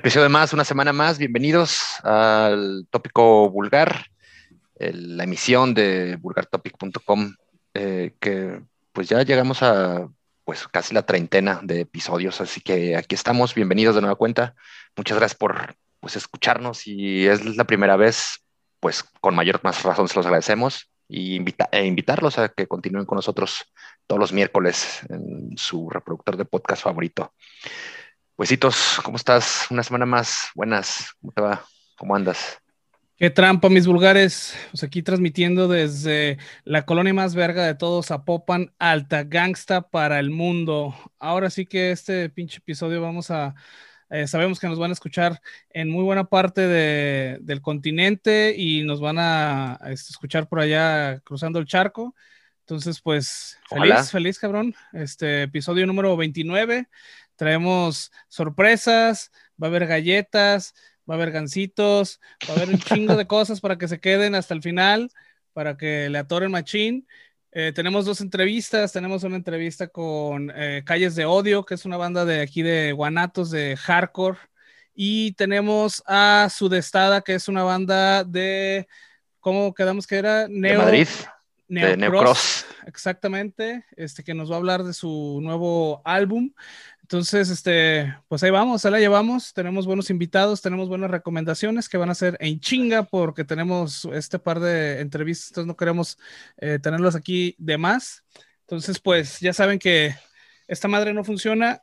Episodio más, una semana más. Bienvenidos al tópico vulgar, la emisión de vulgartopic.com, eh, que pues ya llegamos a pues casi la treintena de episodios, así que aquí estamos. Bienvenidos de nueva cuenta. Muchas gracias por pues escucharnos y es la primera vez, pues con mayor más razón se los agradecemos y e invitarlos a que continúen con nosotros todos los miércoles en su reproductor de podcast favorito. Huesitos, ¿cómo estás? Una semana más. Buenas. ¿Cómo te va? ¿Cómo andas? Qué trampa, mis vulgares. Pues aquí transmitiendo desde la colonia más verga de todos, Zapopan, Alta Gangsta para el mundo. Ahora sí que este pinche episodio vamos a eh, sabemos que nos van a escuchar en muy buena parte del continente y nos van a, este, escuchar por allá cruzando el charco. Entonces, pues, feliz, feliz, cabrón. Este episodio número 29. Traemos sorpresas, va a haber galletas, va a haber gancitos, va a haber un chingo de cosas para que se queden hasta el final, para que le atoren machín. Eh, tenemos dos entrevistas. Tenemos una entrevista con eh, Calles de Odio, que es una banda de aquí de Guanatos de hardcore. Y tenemos a Sudestada, que es una banda de. ¿Cómo quedamos que era? Neo, de Madrid. Neocross. Exactamente. Este que nos va a hablar de su nuevo álbum. Entonces, este, pues ahí vamos, ahí la llevamos. Tenemos buenos invitados, tenemos buenas recomendaciones que van a ser en chinga porque tenemos este par de entrevistas, entonces no queremos eh, tenerlos aquí de más. Entonces, pues ya saben que esta madre no funciona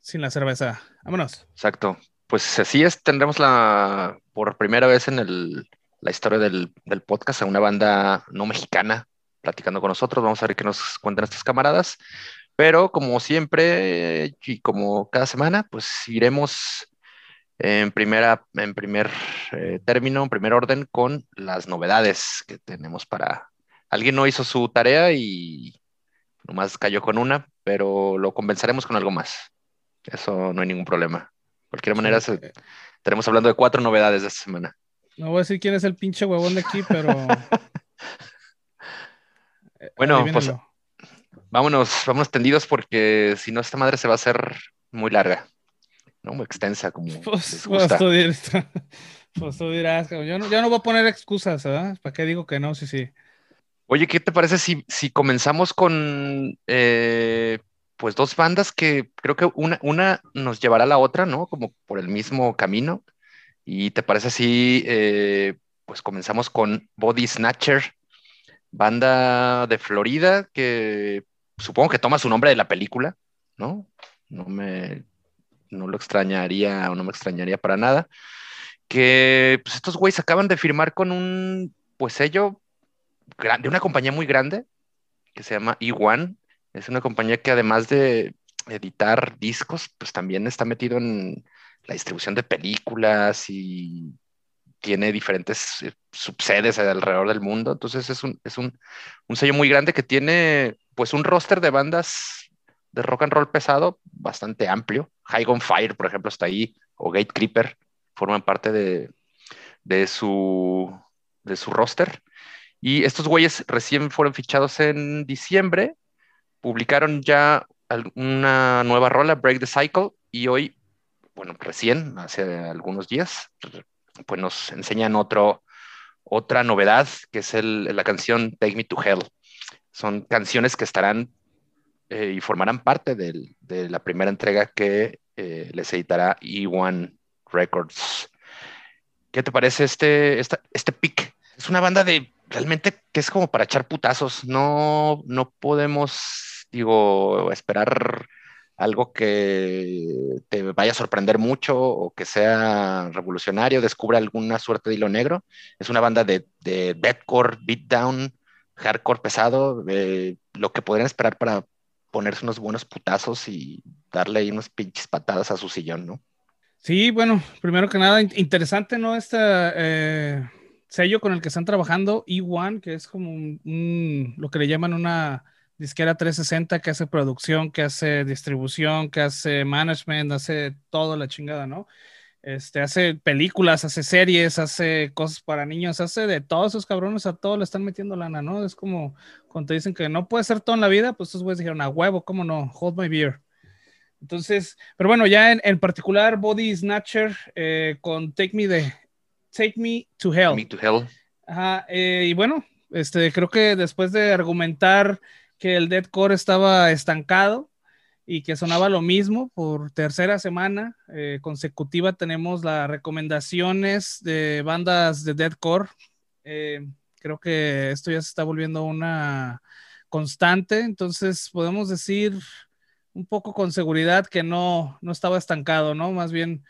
sin la cerveza. Vámonos. Exacto. Pues así es, tendremos la, por primera vez en el, la historia del, del podcast a una banda no mexicana platicando con nosotros. Vamos a ver qué nos cuentan estos camaradas. Pero como siempre y como cada semana, pues iremos en, primera, en primer eh, término, en primer orden, con las novedades que tenemos para... Alguien no hizo su tarea y nomás cayó con una, pero lo compensaremos con algo más. Eso no hay ningún problema. De cualquier manera, estaremos hablando de cuatro novedades de esta semana. No voy a decir quién es el pinche huevón de aquí, pero... bueno, pues vámonos, vámonos tendidos porque si no, esta madre se va a hacer muy larga, ¿no? Muy extensa, como pues, pues, pues tú, dirás, yo no, yo no voy a poner excusas, ¿verdad? ¿Para qué digo que no? Sí, sí. Oye, ¿qué te parece si, si comenzamos con eh, pues dos bandas que creo que una, una nos llevará a la otra, ¿no? Como por el mismo camino. ¿Y te parece si eh, pues comenzamos con Body Snatcher, banda de Florida que supongo que toma su nombre de la película, ¿no? No me, no lo extrañaría o no me extrañaría para nada. Que pues estos güeyes acaban de firmar con un, pues sello de una compañía muy grande que se llama E1. Es una compañía que además de editar discos, pues también está metido en la distribución de películas y tiene diferentes eh, subsedes alrededor del mundo. Entonces es un, es un, un sello muy grande que tiene pues un roster de bandas de rock and roll pesado bastante amplio. High on Fire, por ejemplo, está ahí, o Gate Creeper, forman parte de, de, su, de su roster. Y estos güeyes recién fueron fichados en diciembre, publicaron ya una nueva rola, Break the Cycle, y hoy, bueno, recién, hace algunos días, pues nos enseñan otro, otra novedad, que es la canción Take Me to Hell son canciones que estarán eh, y formarán parte de la primera entrega que eh, les editará E1 Records. ¿Qué te parece este, este pick? Es una banda de realmente que es como para echar putazos. No, no podemos, digo, esperar algo que te vaya a sorprender mucho o que sea revolucionario, descubre alguna suerte de hilo negro. Es una banda de, de deathcore, beatdown, hardcore pesado, lo que podrían esperar para ponerse unos buenos putazos y darle ahí unas pinches patadas a su sillón, ¿no? Sí, bueno, primero que nada, interesante, ¿no? Este sello con el que están trabajando, E1, que es como un, lo que le llaman una disquera 360 que hace producción, que hace distribución, que hace management, hace todo la chingada, ¿no? Este, hace películas, hace series, hace cosas para niños, hace de todos esos cabrones, a todos le están metiendo lana, ¿no? Es como cuando te dicen que no puede ser todo en la vida, pues estos güeyes dijeron, a huevo, ¿cómo no? Hold my beer. Entonces, pero bueno, ya en, particular Body Snatcher eh, con Take Me, de, Take Me to Hell. Me to Hell. Ajá, eh, y bueno, este, creo que después de argumentar que el deathcore estaba estancado y que sonaba lo mismo por tercera semana eh, consecutiva, tenemos las recomendaciones de bandas de deathcore. creo que esto ya se está volviendo una constante, entonces podemos decir un poco con seguridad que no, no estaba estancado, ¿no? Más bien,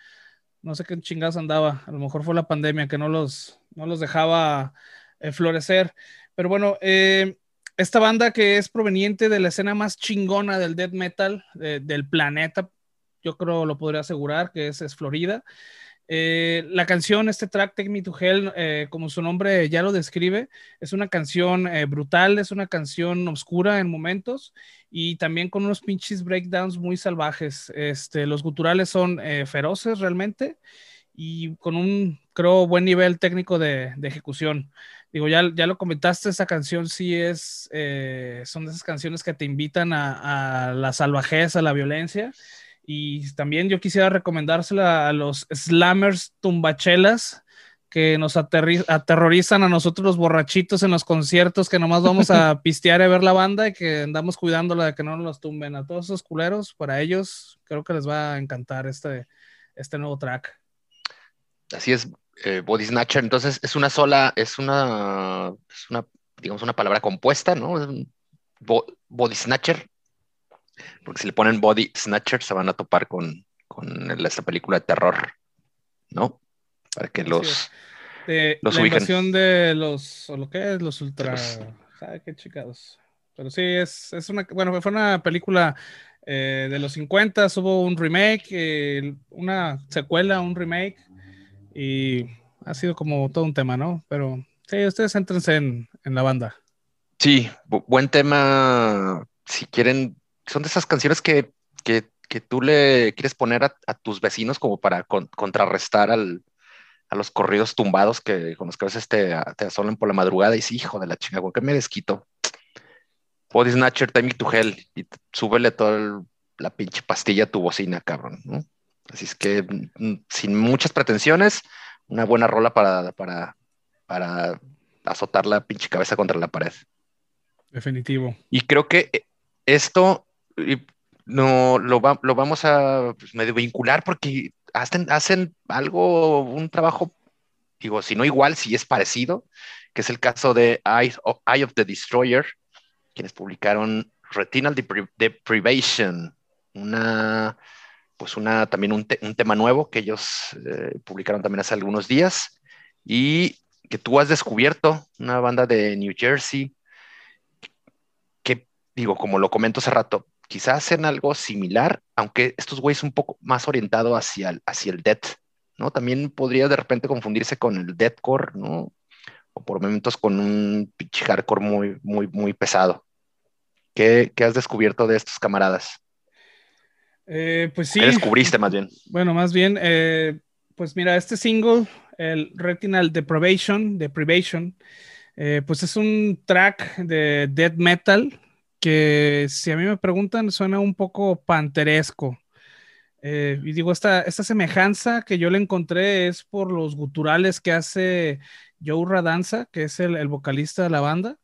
no sé qué chingados andaba, a lo mejor fue la pandemia que no los, no los dejaba eh, florecer, pero bueno, eh, esta banda que es proveniente de la escena más chingona del death metal del planeta, yo creo lo podría asegurar que es, Florida. Eh, la canción, este track, Take Me to Hell, eh, como su nombre ya lo describe, es una canción eh, brutal, es una canción oscura en momentos y también con unos pinches breakdowns muy salvajes. Este, los guturales son feroces realmente y con un, creo, buen nivel técnico de, ejecución. Digo, ya, ya lo comentaste, esa canción sí es, son de esas canciones que te invitan a, a la salvajez, a la violencia. Y también yo quisiera recomendársela a los slammers tumbachelas que nos aterrorizan a nosotros los borrachitos en los conciertos, que nomás vamos a pistear y ver la banda y que andamos cuidándola de que no nos tumben. A todos esos culeros, para ellos creo que les va a encantar este, este nuevo track. Así es, eh, Body Snatcher. Entonces es una sola, es una, es una, digamos, una palabra compuesta, ¿no? Body Snatcher porque si le ponen Body Snatcher se van a topar con, con esta película de terror, ¿no? Para que los, de, los la ubiquen. de los, o lo que es, los ultra, ¿sabe qué chicados? Pero sí, es, es una, bueno, fue una película eh, de los 50, hubo un remake, eh, una secuela, un remake, y ha sido como todo un tema, ¿no? Pero sí, ustedes entrense en, en la banda. Sí, buen tema. Si quieren son de esas canciones que, que, que tú le quieres poner a, a tus vecinos como para contrarrestar al, a los corridos tumbados que con los que a veces te, te asolan por la madrugada y dices, hijo de la chinga, ¿con qué me desquito? Body Snatcher, Time to Hell y súbele toda la pinche pastilla a tu bocina, cabrón, ¿no? Así es que mm, sin muchas pretensiones, una buena rola para, para, para azotar la pinche cabeza contra la pared. Definitivo. Y creo que esto no lo, lo vamos a pues, medio vincular porque hacen, hacen algo, un trabajo, digo, si no igual, si es parecido, que es el caso de Eye of, of the Destroyer, quienes publicaron Retinal Deprivation, una, pues también un, tema nuevo que ellos eh, publicaron también hace algunos días y que tú has descubierto, una banda de New Jersey, que digo, como lo comento hace rato, quizás hacen algo similar, aunque estos güeyes un poco más orientado hacia el, hacia el death, ¿no? También podría de repente confundirse con el deathcore, ¿no? O por momentos con un pitch hardcore muy, muy, muy pesado. ¿Qué, has descubierto de estos camaradas? Eh, pues sí. ¿Qué descubriste más bien? Bueno, más bien, eh, pues mira, este single, el Retinal Deprivation, Deprivation, eh, pues es un track de death metal que si a mí me preguntan suena un poco panteresco. Eh, y digo, esta, esta semejanza que yo le encontré es por los guturales que hace Joe Radanza, que es el, vocalista de la banda.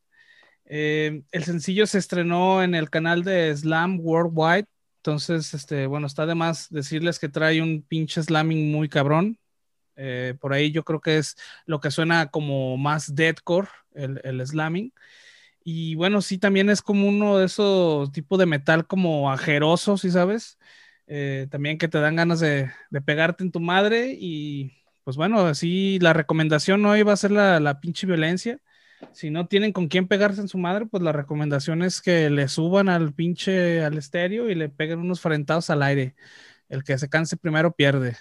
Eh, el sencillo se estrenó en el canal de Slam Worldwide. Entonces, este, bueno, está de más decirles que trae un pinche slamming muy cabrón. Eh, por ahí yo creo que es lo que suena como más deadcore, el, el slamming. Y bueno, sí, también es como uno de esos tipos de metal como ajeroso, ¿sí sabes? Eh, también que te dan ganas de, pegarte en tu madre y pues bueno, así la recomendación hoy va a ser la, la, pinche violencia. Si no tienen con quién pegarse en su madre, pues la recomendación es que le suban al pinche al estéreo y le peguen unos frentados al aire. El que se canse primero pierde.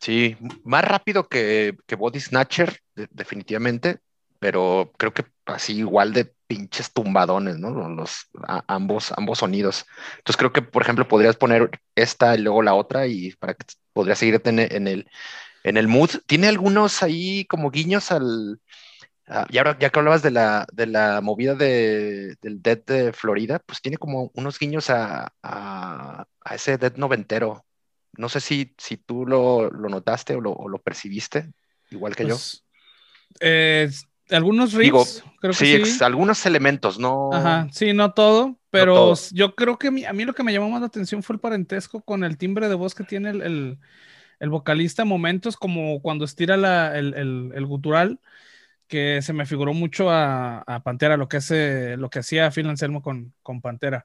Sí, más rápido que, que Body Snatcher, definitivamente, pero creo que así igual de pinches tumbadones, ¿no? Los, ambos, ambos sonidos. Entonces creo que, por ejemplo, podrías poner esta y luego la otra y para que podrías seguir en el, en el mood. Tiene algunos ahí como guiños al, Ah, y ahora, ya que hablabas de la, de la movida de, del Dead de Florida, pues tiene como unos guiños a, a, ese Dead noventero. No sé si, si tú lo, lo notaste o lo, lo, percibiste, igual que pues, yo. Eh, algunos riffs, creo que sí, sí. algunos elementos, no. Ajá, sí, no todo, pero yo creo que a mí lo que me llamó más la atención fue el parentesco con el timbre de voz que tiene el, el, vocalista, momentos como cuando estira la, el, el, gutural, que se me figuró mucho a, a Pantera, lo que, hace, lo que hacía Phil Anselmo con, con Pantera.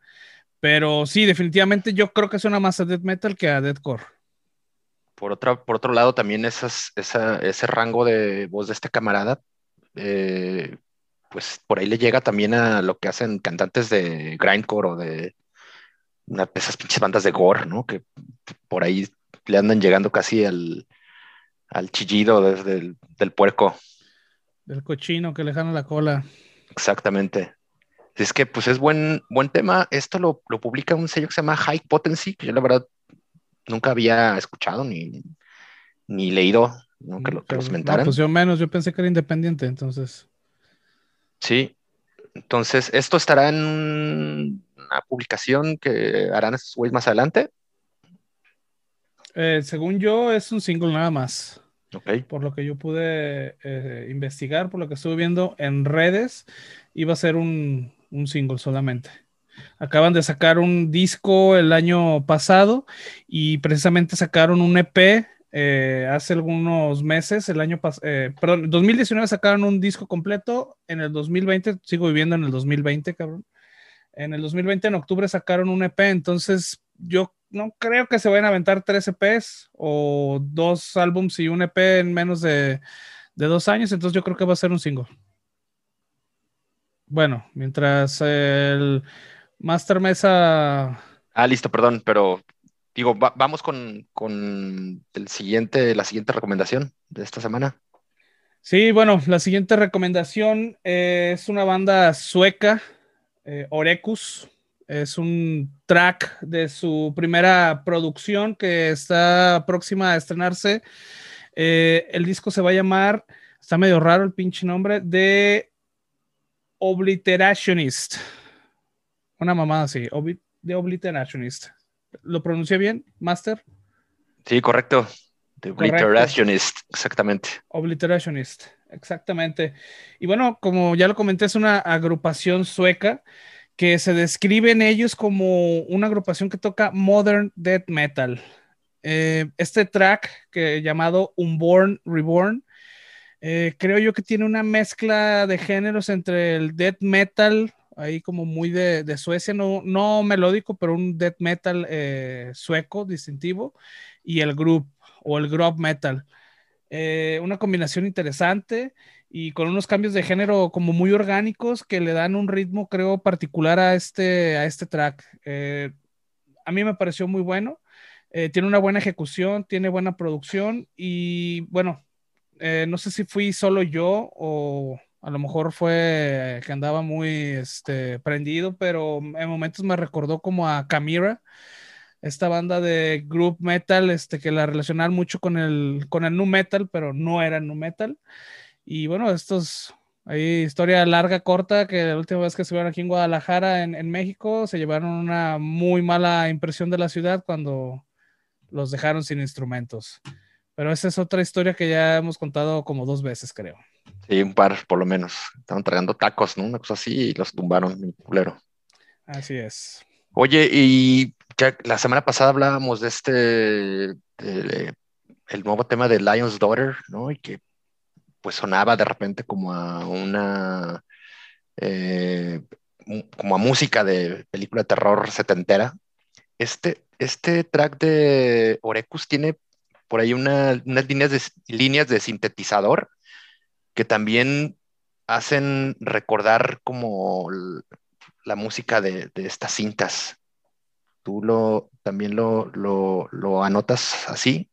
Pero sí, definitivamente yo creo que suena más a death metal que a deathcore. Por, otra, por otro lado, también esa, ese rango de voz de este camarada eh, pues por ahí le llega también a lo que hacen cantantes de grindcore o de esas pinches bandas de gore, ¿no? Que por ahí le andan llegando casi al, chillido desde del puerco. Del cochino que le jala la cola. Exactamente. Es que pues es buen, buen tema. Esto lo, lo publica un sello que se llama High Potency, que yo la verdad nunca había escuchado ni, ni leído que, lo, que los comentaran. pues yo menos, yo pensé que era independiente, entonces. Sí, entonces esto estará en una publicación que harán estos güeyes más adelante. Eh, según yo, es un single nada más. Por lo que yo pude eh, investigar, por lo que estuve viendo en redes, iba a ser un, un single solamente. Acaban de sacar un disco el año pasado y precisamente sacaron un EP eh, hace algunos meses, el año pasado, eh, perdón, 2019 sacaron un disco completo, en el 2020, sigo viviendo en el 2020, cabrón. En el 2020, en octubre, sacaron un EP, entonces yo no creo que se vayan a aventar tres EPs o dos álbums y un EP en menos de, de dos años, entonces yo creo que va a ser un single. Bueno, mientras el Master Mesa... Ah, listo, perdón, pero digo, vamos con, el siguiente, la siguiente recomendación de esta semana. Sí, bueno, la siguiente recomendación es una banda sueca, eh, Orecus. Es un track de su primera producción que está próxima a estrenarse. Eh, el disco se va a llamar, está medio raro el pinche nombre, de Obliterationist. Una mamada así, de Obliterationist. ¿Lo pronuncié bien, Master? Sí, correcto. The Obliterationist, exactamente. Obliterationist, exactamente. Y bueno, como ya lo comenté, es una agrupación sueca que se describen ellos como una agrupación que toca modern death metal. Eh, este track que llamado Unborn Reborn, eh, creo yo que tiene una mezcla de géneros entre el death metal, ahí como muy de, Suecia, no, no, melódico, pero un death metal eh, sueco distintivo, y el group o el group metal. Una combinación interesante y con unos cambios de género como muy orgánicos que le dan un ritmo, creo, particular a este, a este track. Eh, a mí me pareció muy bueno. tiene una buena ejecución, tiene buena producción y bueno, no sé si fui solo yo o a lo mejor fue que andaba muy este, prendido, pero en momentos me recordó como a Camira, esta banda de group metal, este, que la relacionaban mucho con el, con el nu metal, pero no era nu metal. Y bueno, estos, hay historia larga, corta, que la última vez que estuvieron aquí en Guadalajara, en, en México, se llevaron una muy mala impresión de la ciudad cuando los dejaron sin instrumentos. Pero esa es otra historia que ya hemos contado como dos veces, creo. Sí, un par por lo menos. Estaban tragando tacos, ¿no? Una cosa así y los tumbaron, mi culero. Así es. Oye, y ya la semana pasada hablábamos de este, el nuevo tema de Lion's Daughter, ¿no? Y que pues sonaba de repente como a una, eh, como a música de película de terror setentera. Este, este track de Orecus tiene por ahí unas líneas de, líneas de sintetizador que también hacen recordar como la música de, estas cintas. ¿Tú lo, también lo, lo, anotas así?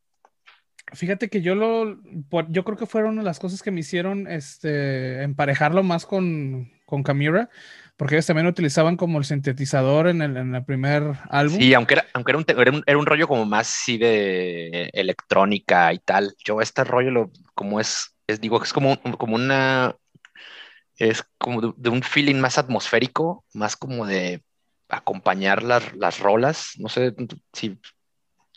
Fíjate que yo lo, yo creo que fueron de las cosas que me hicieron este, emparejarlo más con, con Camira, porque ellos también utilizaban como el sintetizador en el, en el primer álbum. Sí, aunque, era, aunque era, un, era, un, era, un, rollo como más sí de electrónica y tal. Yo este rollo, lo, como es es, digo, es como, como una, es como de, un feeling más atmosférico, más como de acompañar las, las rolas. No sé si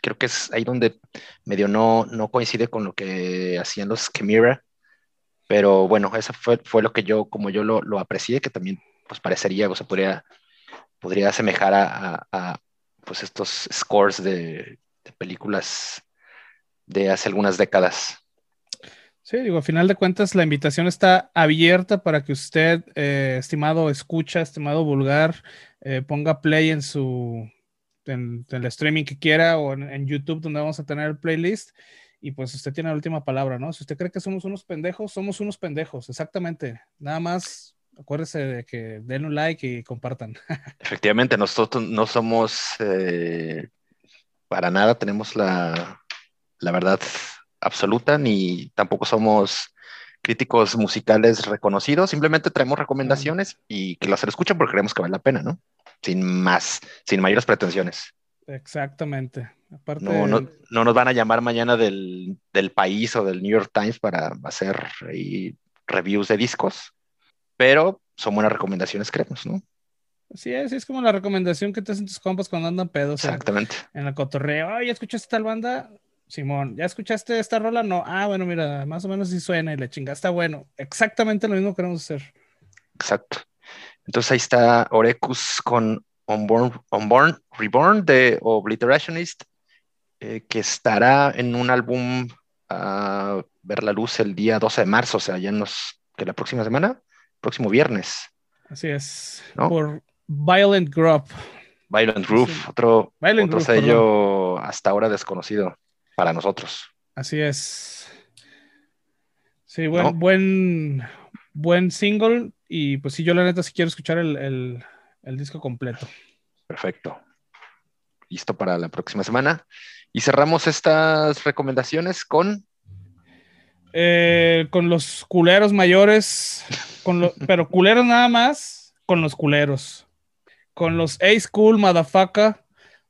creo que es ahí donde medio no, no coincide con lo que hacían los Chimera, pero bueno, eso fue, fue lo que yo, como yo lo, lo aprecié, que también pues parecería, o sea, podría, podría asemejar a, a, pues estos scores de, de, películas de hace algunas décadas. Sí, digo, a final de cuentas la invitación está abierta para que usted, eh, estimado escucha, estimado vulgar, eh, ponga play en su, en, el streaming que quiera o en, YouTube donde vamos a tener el playlist. Y pues usted tiene la última palabra, ¿no? Si usted cree que somos unos pendejos, somos unos pendejos, exactamente. Nada más acuérdese de que den un like y compartan. Efectivamente, nosotros no somos eh, para nada, tenemos la, la verdad absoluta, ni tampoco somos críticos musicales reconocidos, simplemente traemos recomendaciones y que las escuchen porque creemos que vale la pena, ¿no? Sin más, sin mayores pretensiones. Exactamente. Aparte... No, no, no, nos van a llamar mañana del, del, país o del New York Times para hacer ahí reviews de discos, pero son buenas recomendaciones, creemos, ¿no? Sí, es, es como la recomendación que te hacen tus compas cuando andan pedos. Exactamente. En, el cotorreo, ay, ¿ya escuchaste tal banda? Simón, ¿ya escuchaste esta rola? No, ah, bueno, mira, más o menos sí suena y le chinga, está bueno. Exactamente lo mismo queremos hacer. Exacto. Entonces ahí está Orecus con Unborn, Reborn de Obliterationist, eh, que estará en un álbum a ver la luz el día 12 de marzo, o sea, ya en los, que la próxima semana, próximo viernes. Así es, por Violent Group. Violent Groove, otro, otro sello hasta ahora desconocido para nosotros. Así es. Sí, buen, buen, buen single. Y pues sí, yo la neta sí quiero escuchar el, disco completo. Perfecto. Listo para la próxima semana. Y cerramos estas recomendaciones con. Eh, con los culeros mayores, con pero culeros nada más, con los culeros. Con los A School, motherfucker,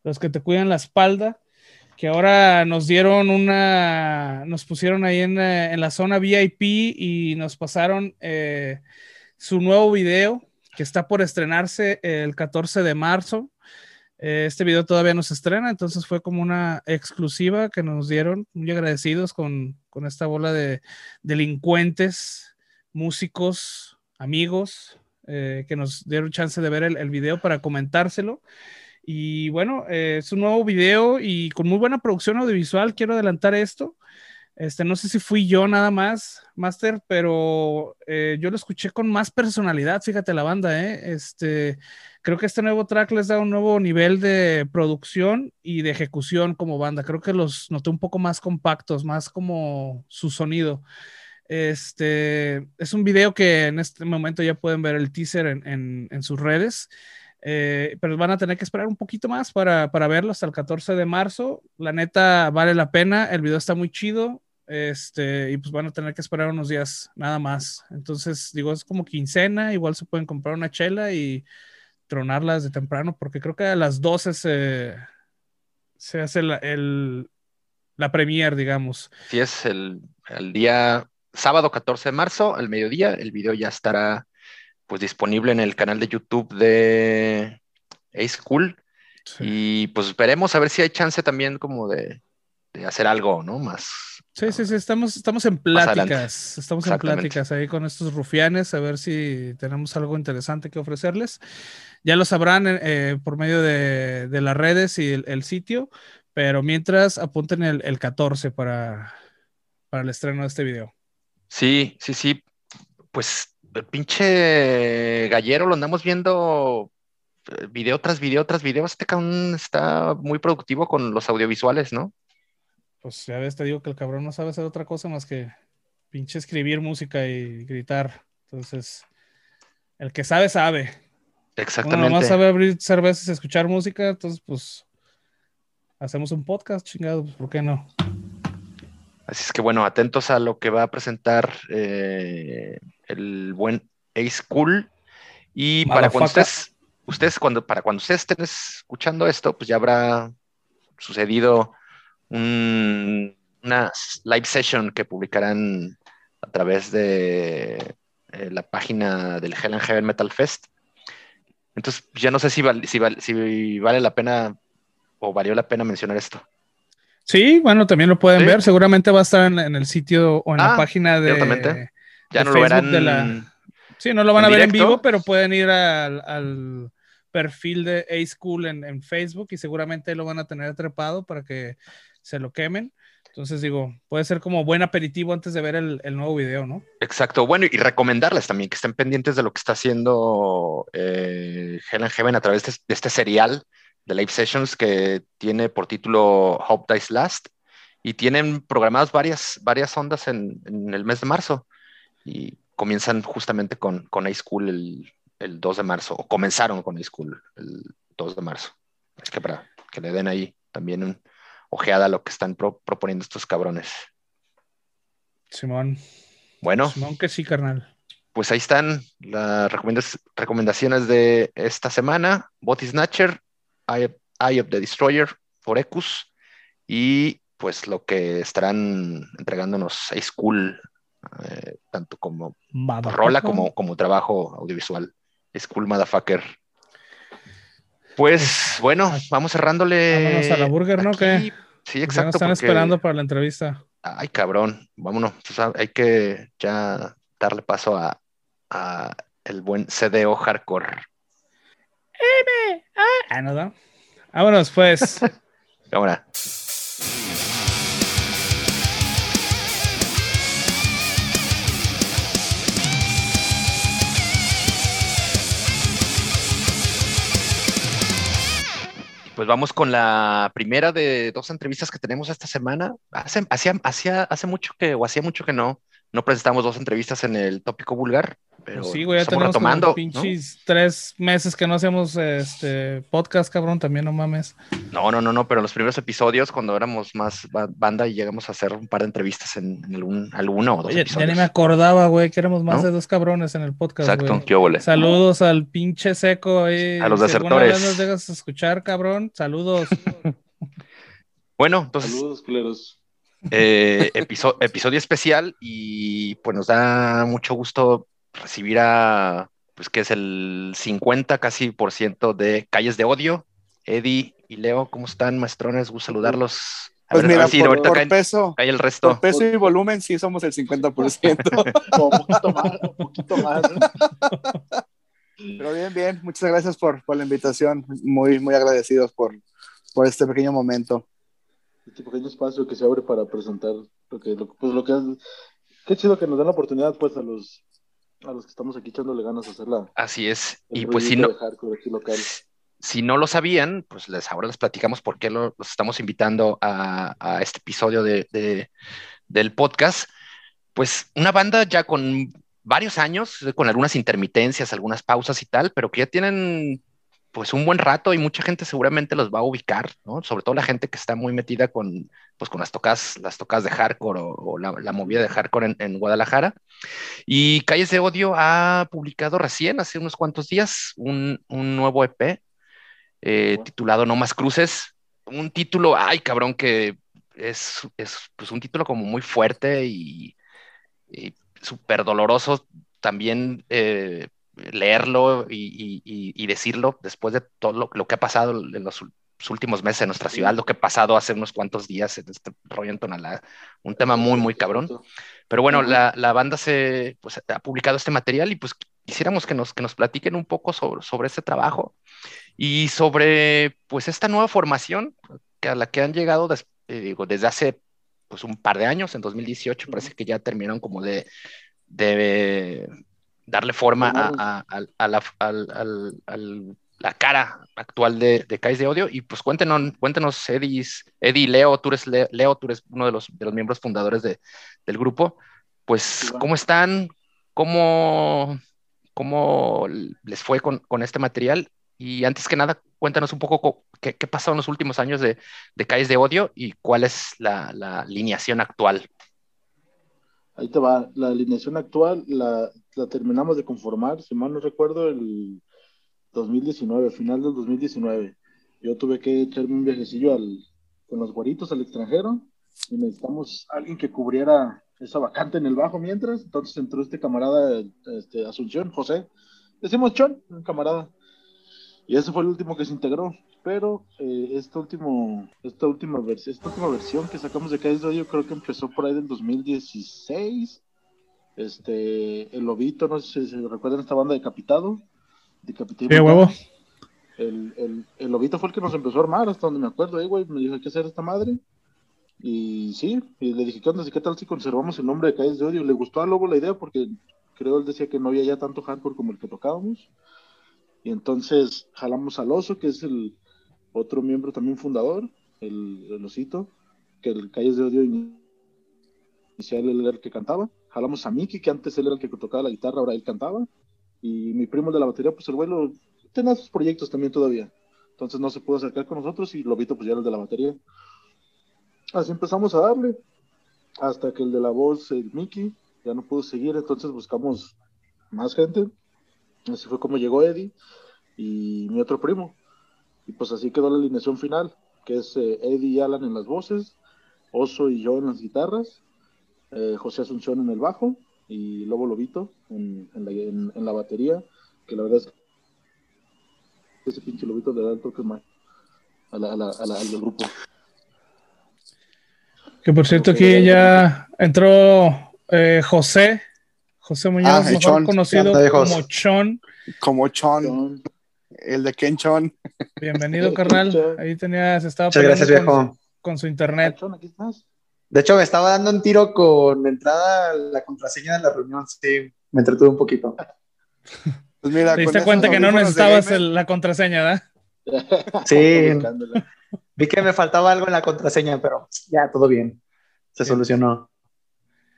los que te cuidan la espalda, que ahora nos dieron una, nos pusieron ahí en, eh, la zona VIP y nos pasaron eh, su nuevo video que está por estrenarse el 14 de marzo. Eh, este video todavía no se estrena, entonces fue como una exclusiva que nos dieron, muy agradecidos con, con esta bola de delincuentes, músicos, amigos, eh, que nos dieron chance de ver el, el video para comentárselo. Y bueno, eh, es un nuevo video y con muy buena producción audiovisual. Quiero adelantar esto. Este, no sé si fui yo nada más, Master, pero eh, yo lo escuché con más personalidad, fíjate la banda, ¿eh? Este, creo que este nuevo track les da un nuevo nivel de producción y de ejecución como banda. Creo que los noté un poco más compactos, más como su sonido. Este, es un video que en este momento ya pueden ver el teaser en, sus redes. Eh, pero van a tener que esperar un poquito más para, para, verlo hasta el 14 de marzo. La neta vale la pena, el video está muy chido, este, y pues van a tener que esperar unos días nada más. Entonces, digo, es como quincena, igual se pueden comprar una chela y tronarlas de temprano, porque creo que a las 12 se, hace la, el, la premier, digamos. Sí, es el, el día sábado 14 de marzo, al mediodía, el video ya estará pues disponible en el canal de YouTube de Ace Cool. Y pues veremos a ver si hay chance también como de, hacer algo, ¿no? Más. Sí, sí, sí, estamos, estamos en pláticas, estamos en pláticas ahí con estos rufianes, a ver si tenemos algo interesante que ofrecerles. Ya lo sabrán eh, por medio de, las redes y el, sitio, pero mientras apunten el, el 14 para, para el estreno de este video. Sí, sí, sí. Pues el pinche gallero lo andamos viendo eh, video tras video tras video. Este cabrón está muy productivo con los audiovisuales, ¿no? Pues ya ves, te digo que el cabrón no sabe hacer otra cosa más que pinche escribir música y gritar. Entonces, el que sabe, sabe. Exactamente. Uno más sabe abrir cervezas y escuchar música, entonces, pues, hacemos un podcast, chingado, pues, ¿por qué no? Así es que bueno, atentos a lo que va a presentar eh, el buen Ace Cool. Y para cuando ustedes, ustedes, cuando, para cuando ustedes estén escuchando esto, pues ya habrá sucedido una live session que publicarán a través de eh, la página del Hell and Heaven Metal Fest. Entonces, ya no sé si, si, si vale la pena o valió la pena mencionar esto. Sí, bueno, también lo pueden ver. Seguramente va a estar en, el sitio o en la ah, página de. Ya no lo verán. Sí, no lo van a ver en vivo, pero pueden ir al, perfil de A-School en, en, Facebook y seguramente lo van a tener trepado para que se lo quemen. Entonces digo, puede ser como buen aperitivo antes de ver el, nuevo video, ¿no? Exacto. Bueno, y recomendarles también que estén pendientes de lo que está haciendo eh, Helen Heaven a través de, este serial de Live Sessions que tiene por título Hope Dies Last y tienen programadas varias, varias ondas en, el mes de marzo y comienzan justamente con, con A-School el, el 2 de marzo, o comenzaron con A-School el 2 de marzo. Es que para que le den ahí también un, ojeada lo que están proponiendo estos cabrones. Simón. Bueno. Simón que sí, carnal. Pues ahí están las recomendaciones de esta semana. Body Snatcher, Eye, of the Destroyer, Forecus y pues lo que estarán entregándonos a School, eh, tanto como rola como, como trabajo audiovisual. School Motherfucker. Pues bueno, vamos cerrándole. Vámonos a la burger, ¿no? ¿Qué? Sí, exacto. Ya están esperando para la entrevista. Ay, cabrón. Vámonos. hay que ya darle paso a, a el buen CDO hardcore. M. Ah, ah no, no. Vámonos, pues. Ahora. Pues vamos con la primera de dos entrevistas que tenemos esta semana. Hace, hacía, hace mucho que, o hacía mucho que no, no presentamos dos entrevistas en el tópico vulgar. Pero sí, güey, ya tenemos retomando, pinches tres meses que no hacemos este podcast, cabrón, también no mames. No, no, no, no, pero los primeros episodios, cuando éramos más banda y llegamos a hacer un par de entrevistas en, algún, alguno o dos Oye, Ya ni me acordaba, güey, que éramos más de dos cabrones en el podcast. Exacto, qué ole. Saludos al pinche seco ahí. A los desertores. Si nos dejas escuchar, cabrón, saludos. bueno, entonces. Saludos, culeros. Eh, episodio especial y pues nos da mucho gusto recibir a, pues que es el 50 casi por ciento de Calles de Odio. Eddie y Leo, ¿cómo están, maestrones? Gusto saludarlos. pues mira, por, peso, cae el resto. Por peso y volumen sí somos el 50%. o un poquito más, un poquito más. Pero bien, bien, muchas gracias por, por, la invitación. Muy, muy agradecidos por, por este pequeño momento. Este pequeño espacio que se abre para presentar lo que, lo, pues lo que es, qué chido que nos den la oportunidad pues a los a los que estamos aquí echándole ganas a hacerla. Así es. Y pues si no, si no lo sabían, pues les ahora les platicamos por qué los estamos invitando a, este episodio de, del podcast. Pues una banda ya con varios años, con algunas intermitencias, algunas pausas y tal, pero que ya tienen pues un buen rato y mucha gente seguramente los va a ubicar, ¿no? Sobre todo la gente que está muy metida con, pues con las tocas, las tocas de hardcore o, la, movida de hardcore en, Guadalajara. Y Calles de Odio ha publicado recién, hace unos cuantos días, un, nuevo EP eh, titulado No Más Cruces. Un título, ay cabrón, que es, es pues un título como muy fuerte y, súper doloroso también. Eh, leerlo y, decirlo después de todo lo, que ha pasado en los últimos meses en nuestra ciudad, lo que ha pasado hace unos cuantos días en este rollo en Tonalá, un tema muy, muy cabrón. Pero bueno, la, banda se, pues, ha publicado este material y pues quisiéramos que nos, que nos platiquen un poco sobre, sobre este trabajo y sobre pues esta nueva formación que a la que han llegado eh, digo, desde hace pues un par de años, en 2018 parece que ya terminaron como de, de darle forma a, la, cara actual de, de de Odio. Y pues cuéntenos, cuéntenos Eddie, Eddie Leo, tú eres Leo, tú eres uno de los, de los miembros fundadores del grupo. Pues, ¿cómo están? ¿Cómo, cómo les fue con, este material? Y antes que nada, cuéntanos un poco qué, qué pasó en los últimos años de, de Calles de Odio y cuál es la, la alineación actual. Ahí te va. La alineación actual la, terminamos de conformar, si mal no recuerdo, el 2019, final del 2019. Yo tuve que echarme un viajecillo al, con los guaritos al extranjero y necesitamos alguien que cubriera esa vacante en el bajo mientras, entonces entró este camarada, este, Asunción, José, decimos Chon, un camarada, y ese fue el último que se integró, pero eh, esta, último, esta, última versión, esta última versión que sacamos de Caes de yo creo que empezó por ahí del 2016, este, el Lobito, no sé si se recuerdan esta banda Decapitado, Decapitado. ¿Qué huevo? El, el, el, Lobito fue el que nos empezó a armar, hasta donde me acuerdo, eh, güey, me dijo, hay que hacer esta madre, y sí, y le dije, ¿qué onda? ¿Qué tal si conservamos el nombre de Calles de Odio? Le gustó a Lobo la idea porque creo él decía que no había ya tanto hardcore como el que tocábamos. Y entonces jalamos al Oso, que es el otro miembro también fundador, el, Osito, que el Calles de Odio inicial era el que cantaba. Jalamos a Miki, que antes él era el que tocaba la guitarra, ahora él cantaba. Y mi primo de la batería, pues el vuelo tenía sus proyectos también todavía. Entonces no se pudo acercar con nosotros y Lobito pues ya era el de la batería. Así empezamos a darle, hasta que el de la voz, el Mickey, ya no pudo seguir, entonces buscamos más gente. Así fue como llegó Eddie y mi otro primo. Y pues así quedó la alineación final, que es eh, Eddie y Alan en las voces, Oso y yo en las guitarras, eh, José Asunción en el bajo y Lobo Lobito en, la, batería, que la verdad es que ese pinche Lobito le da el toque más al grupo. Que por cierto, aquí ya entró eh, José, José Muñoz, ah, mejor conocido como Chon. Como Chon, el de Ken Chon. Bienvenido, carnal. Ahí tenías, estaba Muchas gracias, viejo. Con, su internet. De hecho, me estaba dando un tiro con la entrada la contraseña de la reunión. Sí, me entretuve un poquito. Pues mira, ¿Te diste cuenta que no necesitabas la contraseña, ¿verdad? Sí. Vi que me faltaba algo en la contraseña, pero ya, todo bien. Se solucionó.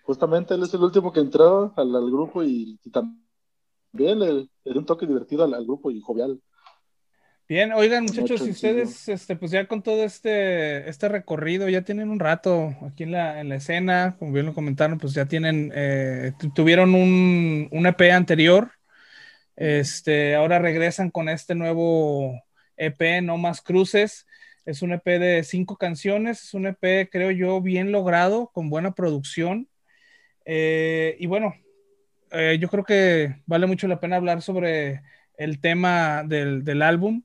Justamente él es el último que entró al, grupo y, también le, dio un toque divertido al, grupo y jovial. Bien, oigan muchachos, si ustedes, este, pues ya con todo este, este recorrido, ya tienen un rato aquí en la, en la escena, como bien lo comentaron, pues ya tienen, eh, tuvieron un, un, EP anterior, este, ahora regresan con este nuevo EP, No Más Cruces. Es un EP de cinco canciones, es un EP, creo yo, bien logrado, con buena producción. Eh, y bueno, eh, yo creo que vale mucho la pena hablar sobre el tema del, álbum.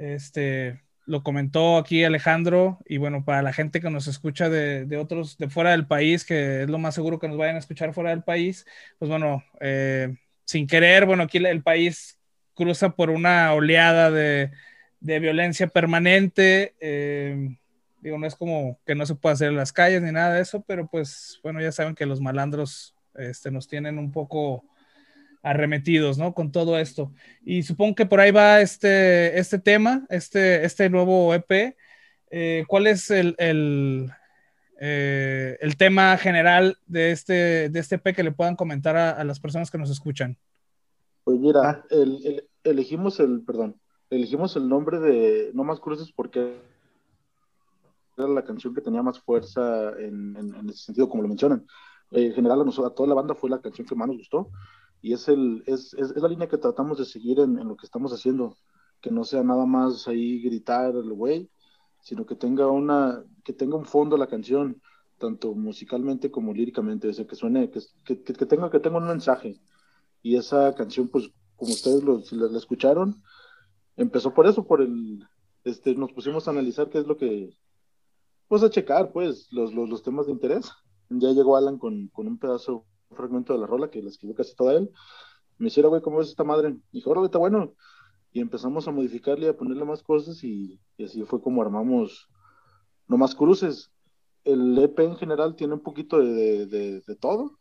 Este, lo comentó aquí Alejandro y bueno, para la gente que nos escucha de, otros, de fuera del país, que es lo más seguro que nos vayan a escuchar fuera del país, pues bueno, eh, sin querer, bueno, aquí el país cruza por una oleada de, de violencia permanente. Eh, digo, no es como que no se pueda hacer en las calles ni nada de eso, pero pues bueno, ya saben que los malandros este, nos tienen un poco arremetidos, ¿no? Con todo esto. Y supongo que por ahí va este, este tema, este, este nuevo EP. Eh, ¿Cuál es el, el, eh, el, tema general de este, de este EP que le puedan comentar a, las personas que nos escuchan? Pues mira, el, elegimos el, perdón, elegimos el nombre de No Más Cruces porque era la canción que tenía más fuerza en, ese sentido, como lo mencionan. Eh, en general, a, toda la banda fue la canción que más nos gustó y es, el, es, es, la línea que tratamos de seguir en, lo que estamos haciendo, que no sea nada más ahí gritar el güey, sino que tenga, una, que tenga un fondo la canción, tanto musicalmente como líricamente, o sea, que suene, que, que, que, tenga, que tenga un mensaje. Y esa canción, pues, como ustedes lo, la escucharon, empezó por eso, por el, este, nos pusimos a analizar qué es lo que, pues a checar, pues, los, los, los temas de interés. Ya llegó Alan con, con, un pedazo, fragmento de la rola que la escribió casi toda él. Me hiciera, güey, ¿cómo es esta madre? Y dijo, órale, está bueno. Y empezamos a modificarle, a ponerle más cosas y, así fue como armamos no más cruces. El EP en general tiene un poquito de, todo.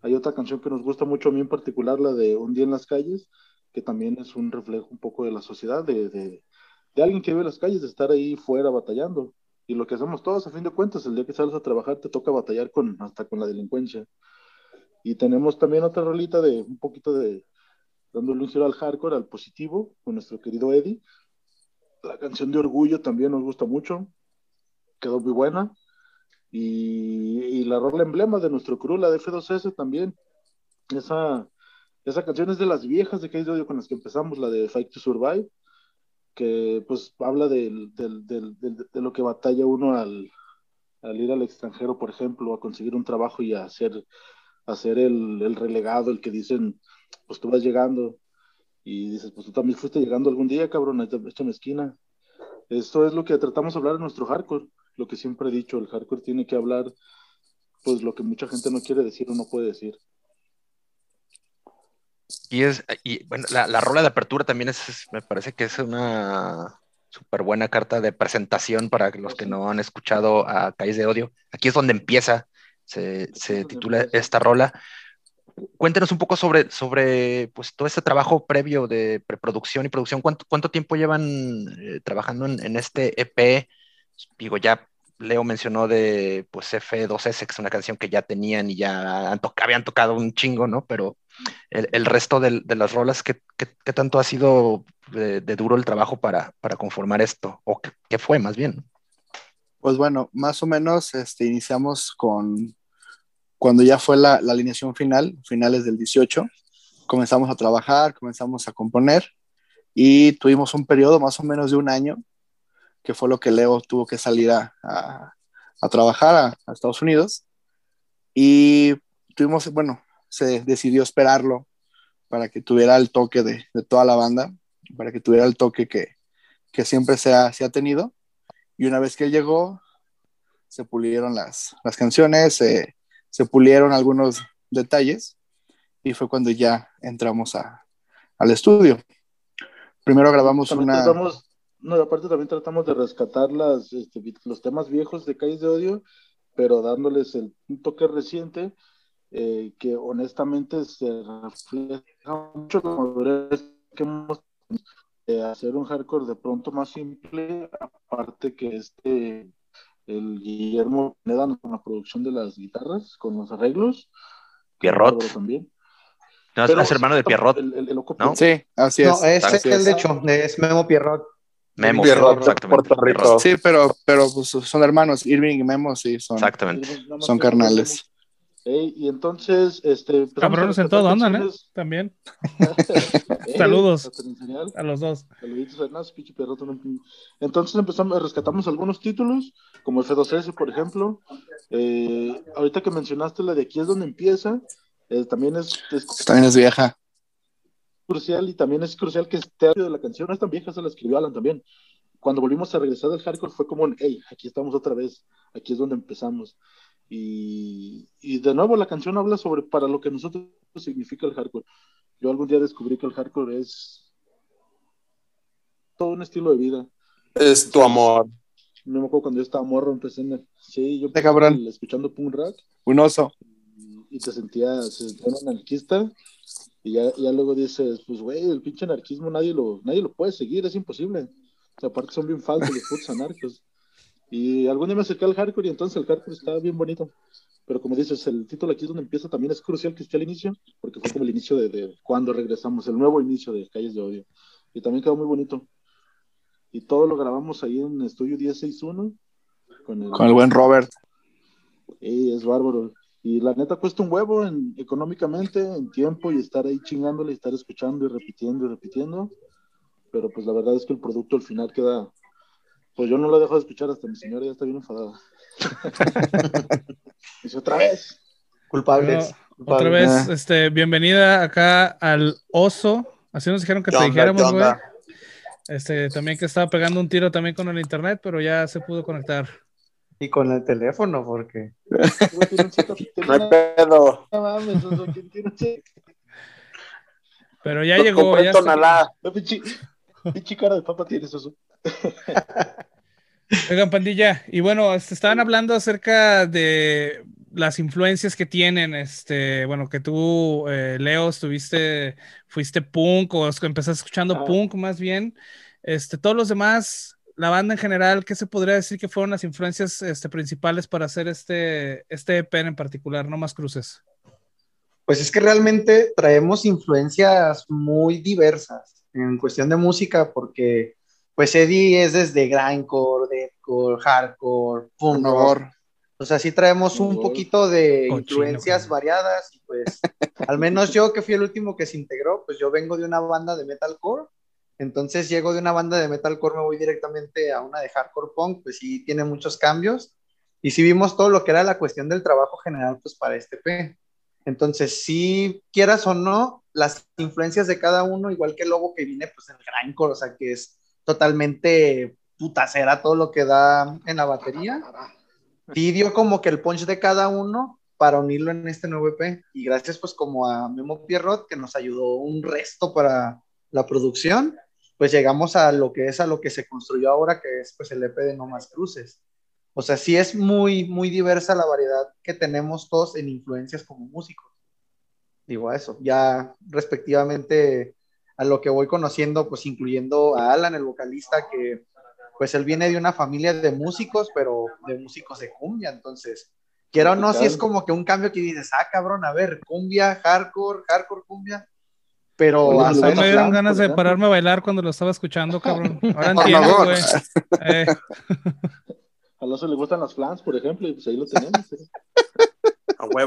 Hay otra canción que nos gusta mucho a mí en particular, la de Un día en las calles, que también es un reflejo un poco de la sociedad, de, de, de alguien que vive en las calles, de estar ahí fuera batallando. Y lo que hacemos todos, a fin de cuentas, el día que sales a trabajar te toca batallar con, hasta con la delincuencia. Y tenemos también otra rolita de un poquito de dándole un giro al hardcore, al positivo, con nuestro querido Eddie. La canción de Orgullo también nos gusta mucho, quedó muy buena. Y, y la rola emblema de nuestro crew, la de F2S también. Esa, esa canción es de las viejas de Case Audio con las que empezamos, la de Fight to Survive, que pues habla de, de, lo que batalla uno al, al ir al extranjero, por ejemplo, a conseguir un trabajo y a hacer, hacer el, el relegado, el que dicen, pues tú vas llegando y dices, pues tú también fuiste llegando algún día, cabrón, échame esquina. Esto es lo que tratamos de hablar en nuestro hardcore, lo que siempre he dicho, el hardcore tiene que hablar, pues lo que mucha gente no quiere decir o no puede decir. Y es, y bueno, la, la rola de apertura también es, me parece que es una súper buena carta de presentación para los que no han escuchado a Calles de Odio. Aquí es donde empieza, se, se titula esta rola. Cuéntenos un poco sobre, sobre pues, todo este trabajo previo de preproducción y producción. ¿Cuánto, cuánto tiempo llevan eh, trabajando en, en, este EP? Digo, ya Leo mencionó de pues F2S, que es una canción que ya tenían y ya han to habían tocado un chingo, ¿no? Pero el, el resto de, de, las rolas, ¿qué, qué, qué tanto ha sido de, de, duro el trabajo para, para conformar esto? ¿O qué, qué, fue más bien? Pues bueno, más o menos este, iniciamos con cuando ya fue la, la alineación final, finales del 18, comenzamos a trabajar, comenzamos a componer y tuvimos un periodo más o menos de un año que fue lo que Leo tuvo que salir a, a, a trabajar a, a, Estados Unidos. Y tuvimos, bueno, se decidió esperarlo para que tuviera el toque de, de toda la banda, para que tuviera el toque que, que siempre se ha, se ha, tenido. Y una vez que él llegó, se pulieron las, las canciones, se, se pulieron algunos detalles y fue cuando ya entramos a, al estudio. Primero grabamos También una... Tratamos no, aparte también tratamos de rescatar las, este, los temas viejos de Calles de Odio, pero dándoles el, un toque reciente eh, que honestamente se refleja mucho la madurez que hemos de hacer un hardcore de pronto más simple, aparte que este, el Guillermo Pineda con la producción de las guitarras, con los arreglos. Pierrot. También. No, pero, es hermano de Pierrot. El, el, el ¿no? Sí, así es. No, es así el de hecho, es Memo Pierrot. Memo, Pierrot, exactamente. Puerto Rico. Sí, pero, pero pues, son hermanos, Irving y Memo, sí, son, exactamente. son carnales. Hey, y entonces, este. Cabrones en todo andan, ¿eh? También. hey, Saludos a los dos. Saluditos. Entonces empezamos, rescatamos algunos títulos, como el F2S, por ejemplo. Eh, ahorita que mencionaste la de aquí es donde empieza, eh, también es, es, También es vieja. crucial y también es crucial que esté de la canción. No es tan vieja, se la escribió Alan también. Cuando volvimos a regresar del hardcore fue como, hey, aquí estamos otra vez, aquí es donde empezamos. Y, y, de nuevo la canción habla sobre para lo que nosotros significa el hardcore. Yo algún día descubrí que el hardcore es todo un estilo de vida. Es tu amor. No me acuerdo cuando yo estaba morro, empecé en el, sí, yo empecé cabrón. escuchando punk rock. Un oso. Y, y te sentía, se sentía un anarquista. Y ya, ya luego dices, pues güey, el pinche anarquismo nadie lo, nadie lo puede seguir, es imposible. O sea, aparte son bien falsos los putos anarcos. Y algún día me acerqué al hardcore y entonces el hardcore estaba bien bonito. Pero como dices, el título aquí es donde empieza, también es crucial que esté al inicio, porque fue como el inicio de, de cuando regresamos, el nuevo inicio de Calles de Odio. Y también quedó muy bonito. Y todo lo grabamos ahí en Estudio 1061. Con el, con el buen Robert. Y es bárbaro. Y la neta cuesta un huevo en, económicamente, en tiempo, y estar ahí chingándole, y estar escuchando y repitiendo y repitiendo. Pero pues la verdad es que el producto al final queda, pues yo no lo dejo de escuchar hasta mi señora ya está bien enfadada. Dice otra vez. Culpables. Bueno, otra vez, este, bienvenida acá al oso. Así nos dijeron que te dijéramos, güey. Este, también que estaba pegando un tiro también con el internet, pero ya se pudo conectar. Y con el teléfono, porque. no hay pedo. Pero ya llegó. Ya Pinche cara de papa tienes eso. Oigan, pandilla, y bueno, este, estaban hablando acerca de las influencias que tienen, este, bueno, que tú, eh, Leo, estuviste, fuiste punk o empezaste escuchando ah. punk más bien, este, todos los demás, la banda en general, ¿qué se podría decir que fueron las influencias este, principales para hacer este, este EP en particular, no más cruces? Pues es que realmente traemos influencias muy diversas en cuestión de música, porque pues Eddie es desde grindcore, deathcore, hardcore, punk rock. O sea, sí traemos un poquito de Cochino, influencias coño. variadas y pues al menos yo que fui el último que se integró, pues yo vengo de una banda de metalcore, entonces llego de una banda de metalcore, me voy directamente a una de hardcore punk, pues sí tiene muchos cambios y sí vimos todo lo que era la cuestión del trabajo general, pues para este P. Entonces, si quieras o no, las influencias de cada uno, igual que el logo que viene, pues en el grindcore, o sea, que es totalmente putacera todo lo que da en la batería. Y dio como que el punch de cada uno para unirlo en este nuevo EP. Y gracias pues como a Memo Pierrot, que nos ayudó un resto para la producción, pues llegamos a lo que es a lo que se construyó ahora, que es pues el EP de No Más Cruces. O sea, sí es muy, muy diversa la variedad que tenemos todos en influencias como músicos. Digo a eso, ya respectivamente a lo que voy conociendo, pues incluyendo a Alan, el vocalista, que pues él viene de una familia de músicos, pero de músicos de cumbia, entonces, quiera o no, si es como que un cambio que dices, ah, cabrón, a ver, cumbia, hardcore, hardcore, cumbia, pero a mí me dieron ganas de pararme a bailar cuando lo estaba escuchando, cabrón. Ahora entiendo, güey. Eh. A Alonso le gustan las flans, por ejemplo, y pues ahí lo tenemos. ¿eh?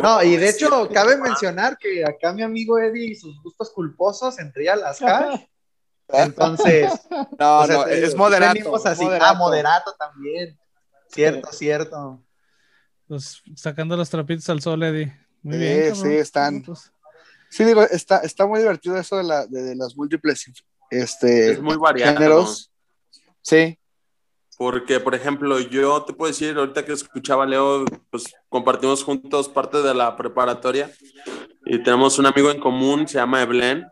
No, y de hecho, cabe mencionar que acá mi amigo Eddie y sus gustos culposos entre las hash. Entonces, no, no, es moderato, Ah, moderato también. Cierto, cierto. Pues sacando los trapitos al sol, Eddie. Muy bien. Sí, están. Sí, digo, está, está muy divertido eso de, la, de, las múltiples este, es muy variado, Sí, porque, por ejemplo, yo te puedo decir, ahorita que escuchaba a Leo, pues compartimos juntos parte de la preparatoria y tenemos un amigo en común, se llama Eblen.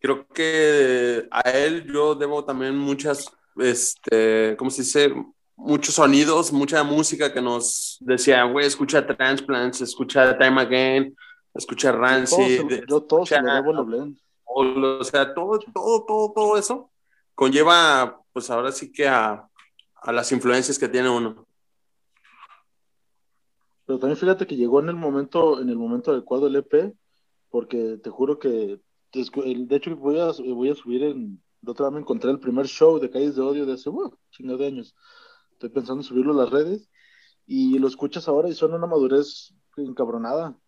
Creo que a él yo debo también muchas, este, ¿cómo se dice? Muchos sonidos, mucha música que nos decía, güey, escucha Transplants, escucha Time Again, escucha Rancid. Yo todo se lo debo a Eblen. O sea, todo, todo, todo, todo eso conlleva, pues ahora sí que a a las influencias que tiene uno. Pero también fíjate que llegó en el momento, en el momento adecuado el EP, porque te juro que, de hecho voy a, voy a subir en, de otra vez me encontré el primer show de Calles de Odio de hace, uh, de años. Estoy pensando en subirlo a las redes y lo escuchas ahora y suena una madurez encabronada,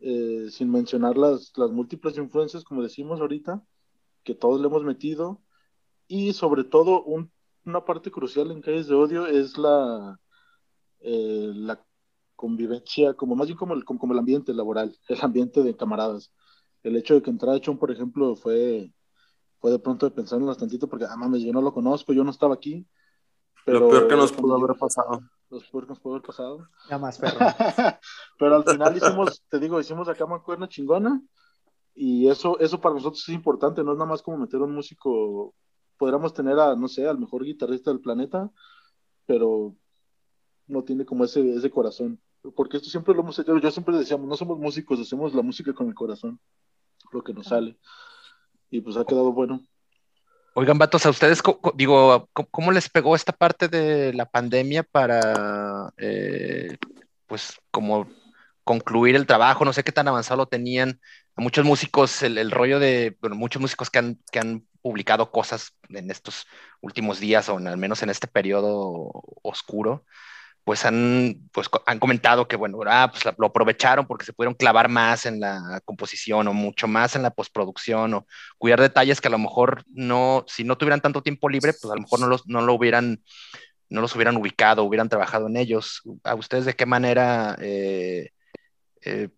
eh, sin mencionar las, las múltiples influencias, como decimos ahorita, que todos le hemos metido y sobre todo un una parte crucial en Calles de Odio es la, eh, la convivencia, como más bien como el, como, el ambiente laboral, el ambiente de camaradas. El hecho de que entrara Chon, por ejemplo, fue, fue de pronto de pensarlo bastantito, porque, ah, mames, yo no lo conozco, yo no estaba aquí. Pero, lo peor que nos pudo haber pasado. Lo peor que nos pudo haber pasado. Ya más, perro. pero al final hicimos, te digo, hicimos acá cuerna chingona, y eso, eso para nosotros es importante, no es nada más como meter un músico podríamos tener a, no sé, al mejor guitarrista del planeta, pero no tiene como ese, ese corazón. Porque esto siempre lo hemos hecho, yo siempre decíamos, no somos músicos, hacemos la música con el corazón, lo que nos sale. Y pues ha quedado bueno. Oigan, vatos, a ustedes, digo, ¿cómo les pegó esta parte de la pandemia para, eh, pues, como concluir el trabajo? No sé qué tan avanzado lo tenían. Muchos músicos, el, rollo de, bueno, muchos músicos que han, que han publicado cosas en estos últimos días o al menos en este periodo oscuro, pues han, pues han comentado que, bueno, ah, pues lo aprovecharon porque se pudieron clavar más en la composición o mucho más en la postproducción o cuidar detalles que a lo mejor no, si no tuvieran tanto tiempo libre, pues a lo mejor no, los, no lo hubieran, no los hubieran ubicado, hubieran trabajado en ellos. ¿A ustedes de qué manera, eh, eh,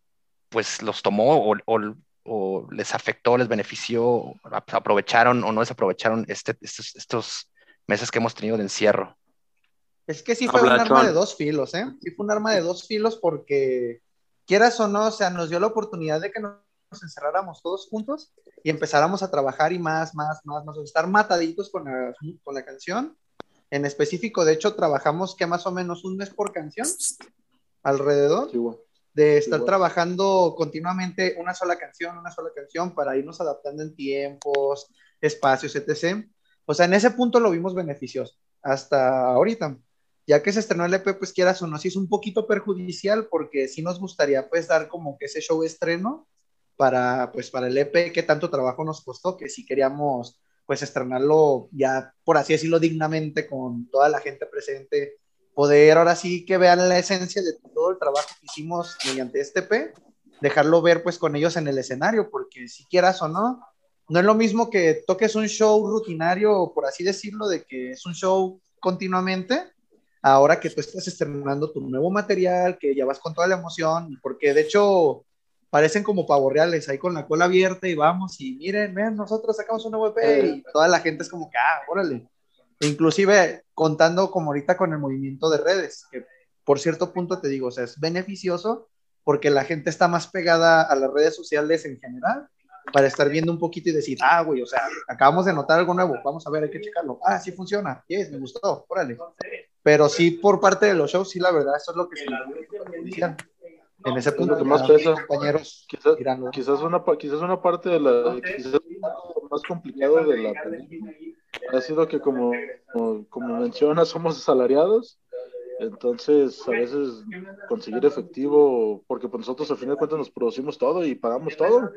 pues los tomó o, o, o les afectó, les benefició, aprovecharon o no desaprovecharon este, estos, meses que hemos tenido de encierro? Es que sí fue un arma de dos filos, ¿eh? Sí fue un arma de dos filos porque, quieras o no, o sea, nos dio la oportunidad de que nos encerráramos todos juntos y empezáramos a trabajar y más, más, más, más, estar mataditos con la, con la canción. En específico, de hecho, trabajamos que más o menos un mes por canción alrededor. Sí, de estar trabajando continuamente una sola canción, una sola canción para irnos adaptando en tiempos, espacios, etc. O sea, en ese punto lo vimos beneficioso hasta ahorita. Ya que se estrenó el EP, pues quieras o no, sí es un poquito perjudicial porque sí nos gustaría pues dar como que ese show estreno para pues para el EP que tanto trabajo nos costó, que si queríamos pues estrenarlo ya por así decirlo dignamente con toda la gente presente poder ahora sí que vean la esencia de todo el trabajo que hicimos mediante este P, dejarlo ver pues con ellos en el escenario, porque si quieras o no, no es lo mismo que toques un show rutinario, por así decirlo, de que es un show continuamente, ahora que tú estás estrenando tu nuevo material, que ya vas con toda la emoción, porque de hecho parecen como pavos reales, ahí con la cola abierta y vamos y miren, vean, nosotros sacamos un nuevo EP y toda la gente es como que, ah, órale. Inclusive contando como ahorita con el movimiento de redes, que por cierto punto te digo, o sea, es beneficioso porque la gente está más pegada a las redes sociales en general para estar viendo un poquito y decir, ah, güey, o sea, acabamos de notar algo nuevo, vamos a ver, hay que checarlo. Ah, sí funciona, me gustó, órale. Pero sí, por parte de los shows, sí, la verdad, eso es lo que se en ese punto que más pesa. compañeros Quizás, quizás, una, quizás una parte de la, quizás más complicado de la ha sido que como, como, como mencionas, somos asalariados entonces, a veces conseguir efectivo, porque pues nosotros al final de cuentas nos producimos todo y pagamos todo.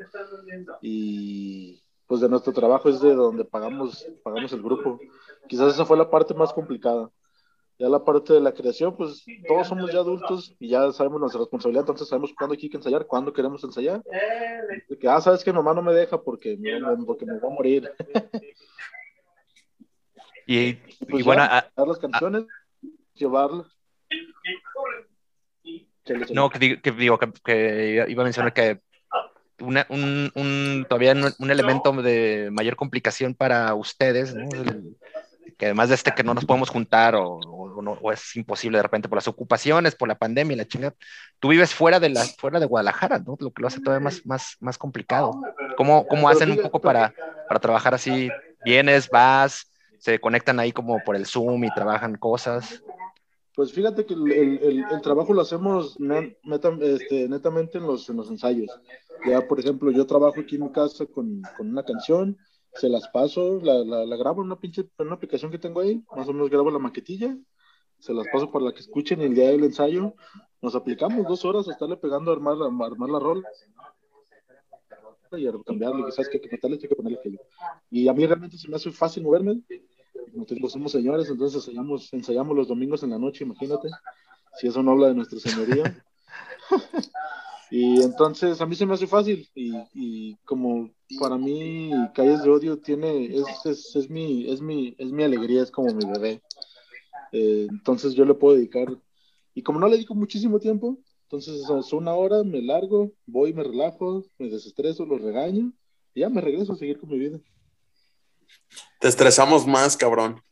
Y pues de nuestro trabajo es de donde pagamos, pagamos el grupo. Quizás esa fue la parte más complicada. Ya la parte de la creación, pues todos somos ya adultos y ya sabemos nuestra responsabilidad, entonces sabemos cuándo hay que ensayar, cuándo queremos ensayar. Que, ah, sabes que mamá no me deja porque me, porque me voy a morir. y, pues bueno, a, las canciones llevarla. No, que, digo que, iba a mencionar que un, un, todavía un, elemento de mayor complicación para ustedes, que además de este que no nos podemos juntar o, o, es imposible de repente por las ocupaciones, por la pandemia, la chingada, tú vives fuera de, la, fuera de Guadalajara, ¿no? lo que lo hace todavía más, más, más complicado. ¿Cómo, cómo hacen un poco para, para trabajar así? Vienes, vas, se conectan ahí como por el Zoom y trabajan cosas. Pues fíjate que el, el, trabajo lo hacemos este, netamente en los, en los ensayos. Ya, por ejemplo, yo trabajo aquí en mi casa con, con una canción, se las paso, la, la, grabo en una pinche en una aplicación que tengo ahí, más o menos grabo la maquetilla, se las paso para la que escuchen el día del ensayo, nos aplicamos dos horas a estarle pegando a armar, a armar la rol y a cambiarle, quizás que, que meterle, que ponerle. Y a mí realmente se me hace fácil moverme, nosotros somos señores, entonces ensayamos, ensayamos los domingos en la noche, imagínate, si eso no habla de nuestra señoría. y entonces a mí se me hace fácil y, y como para mí Calles de Odio tiene, es, es, es, mi, es, mi, es mi alegría, es como mi bebé. Eh, entonces yo le puedo dedicar, y como no le dedico muchísimo tiempo, entonces es una hora, me largo, voy, me relajo, me desestreso, lo regaño y ya me regreso a seguir con mi vida. Te estresamos más, cabrón.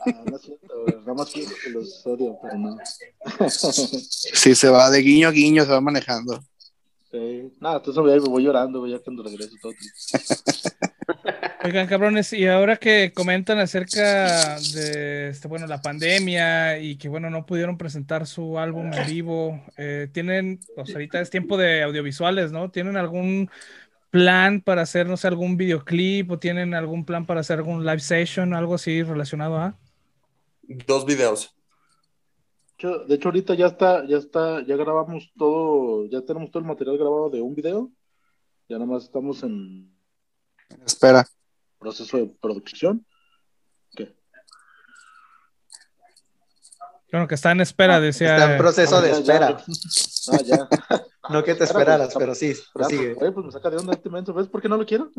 Ah, no siento, nada más que los odio, pero no. sí, se va de guiño a guiño, se va manejando. Sí. Nada, entonces me voy llorando, ya cuando regreso todo. Oigan, cabrones, y ahora que comentan acerca de este, bueno, la pandemia y que bueno, no pudieron presentar su álbum en vivo, eh, tienen, pues ahorita es tiempo de audiovisuales, ¿no? ¿Tienen algún plan para hacer, no sé, algún videoclip o tienen algún plan para hacer algún live session, algo así relacionado a? Dos videos. De hecho, ahorita ya está, ya está, ya grabamos todo, ya tenemos todo el material grabado de un video. Ya nada más estamos en espera. Proceso de producción. Bueno, que está en espera, ah, decía. Está en proceso de espera. Ah, ya. no que te esperaras, pero sí, prosigue. Pues, pues me saca de onda este momento, ¿ves por qué no lo quiero?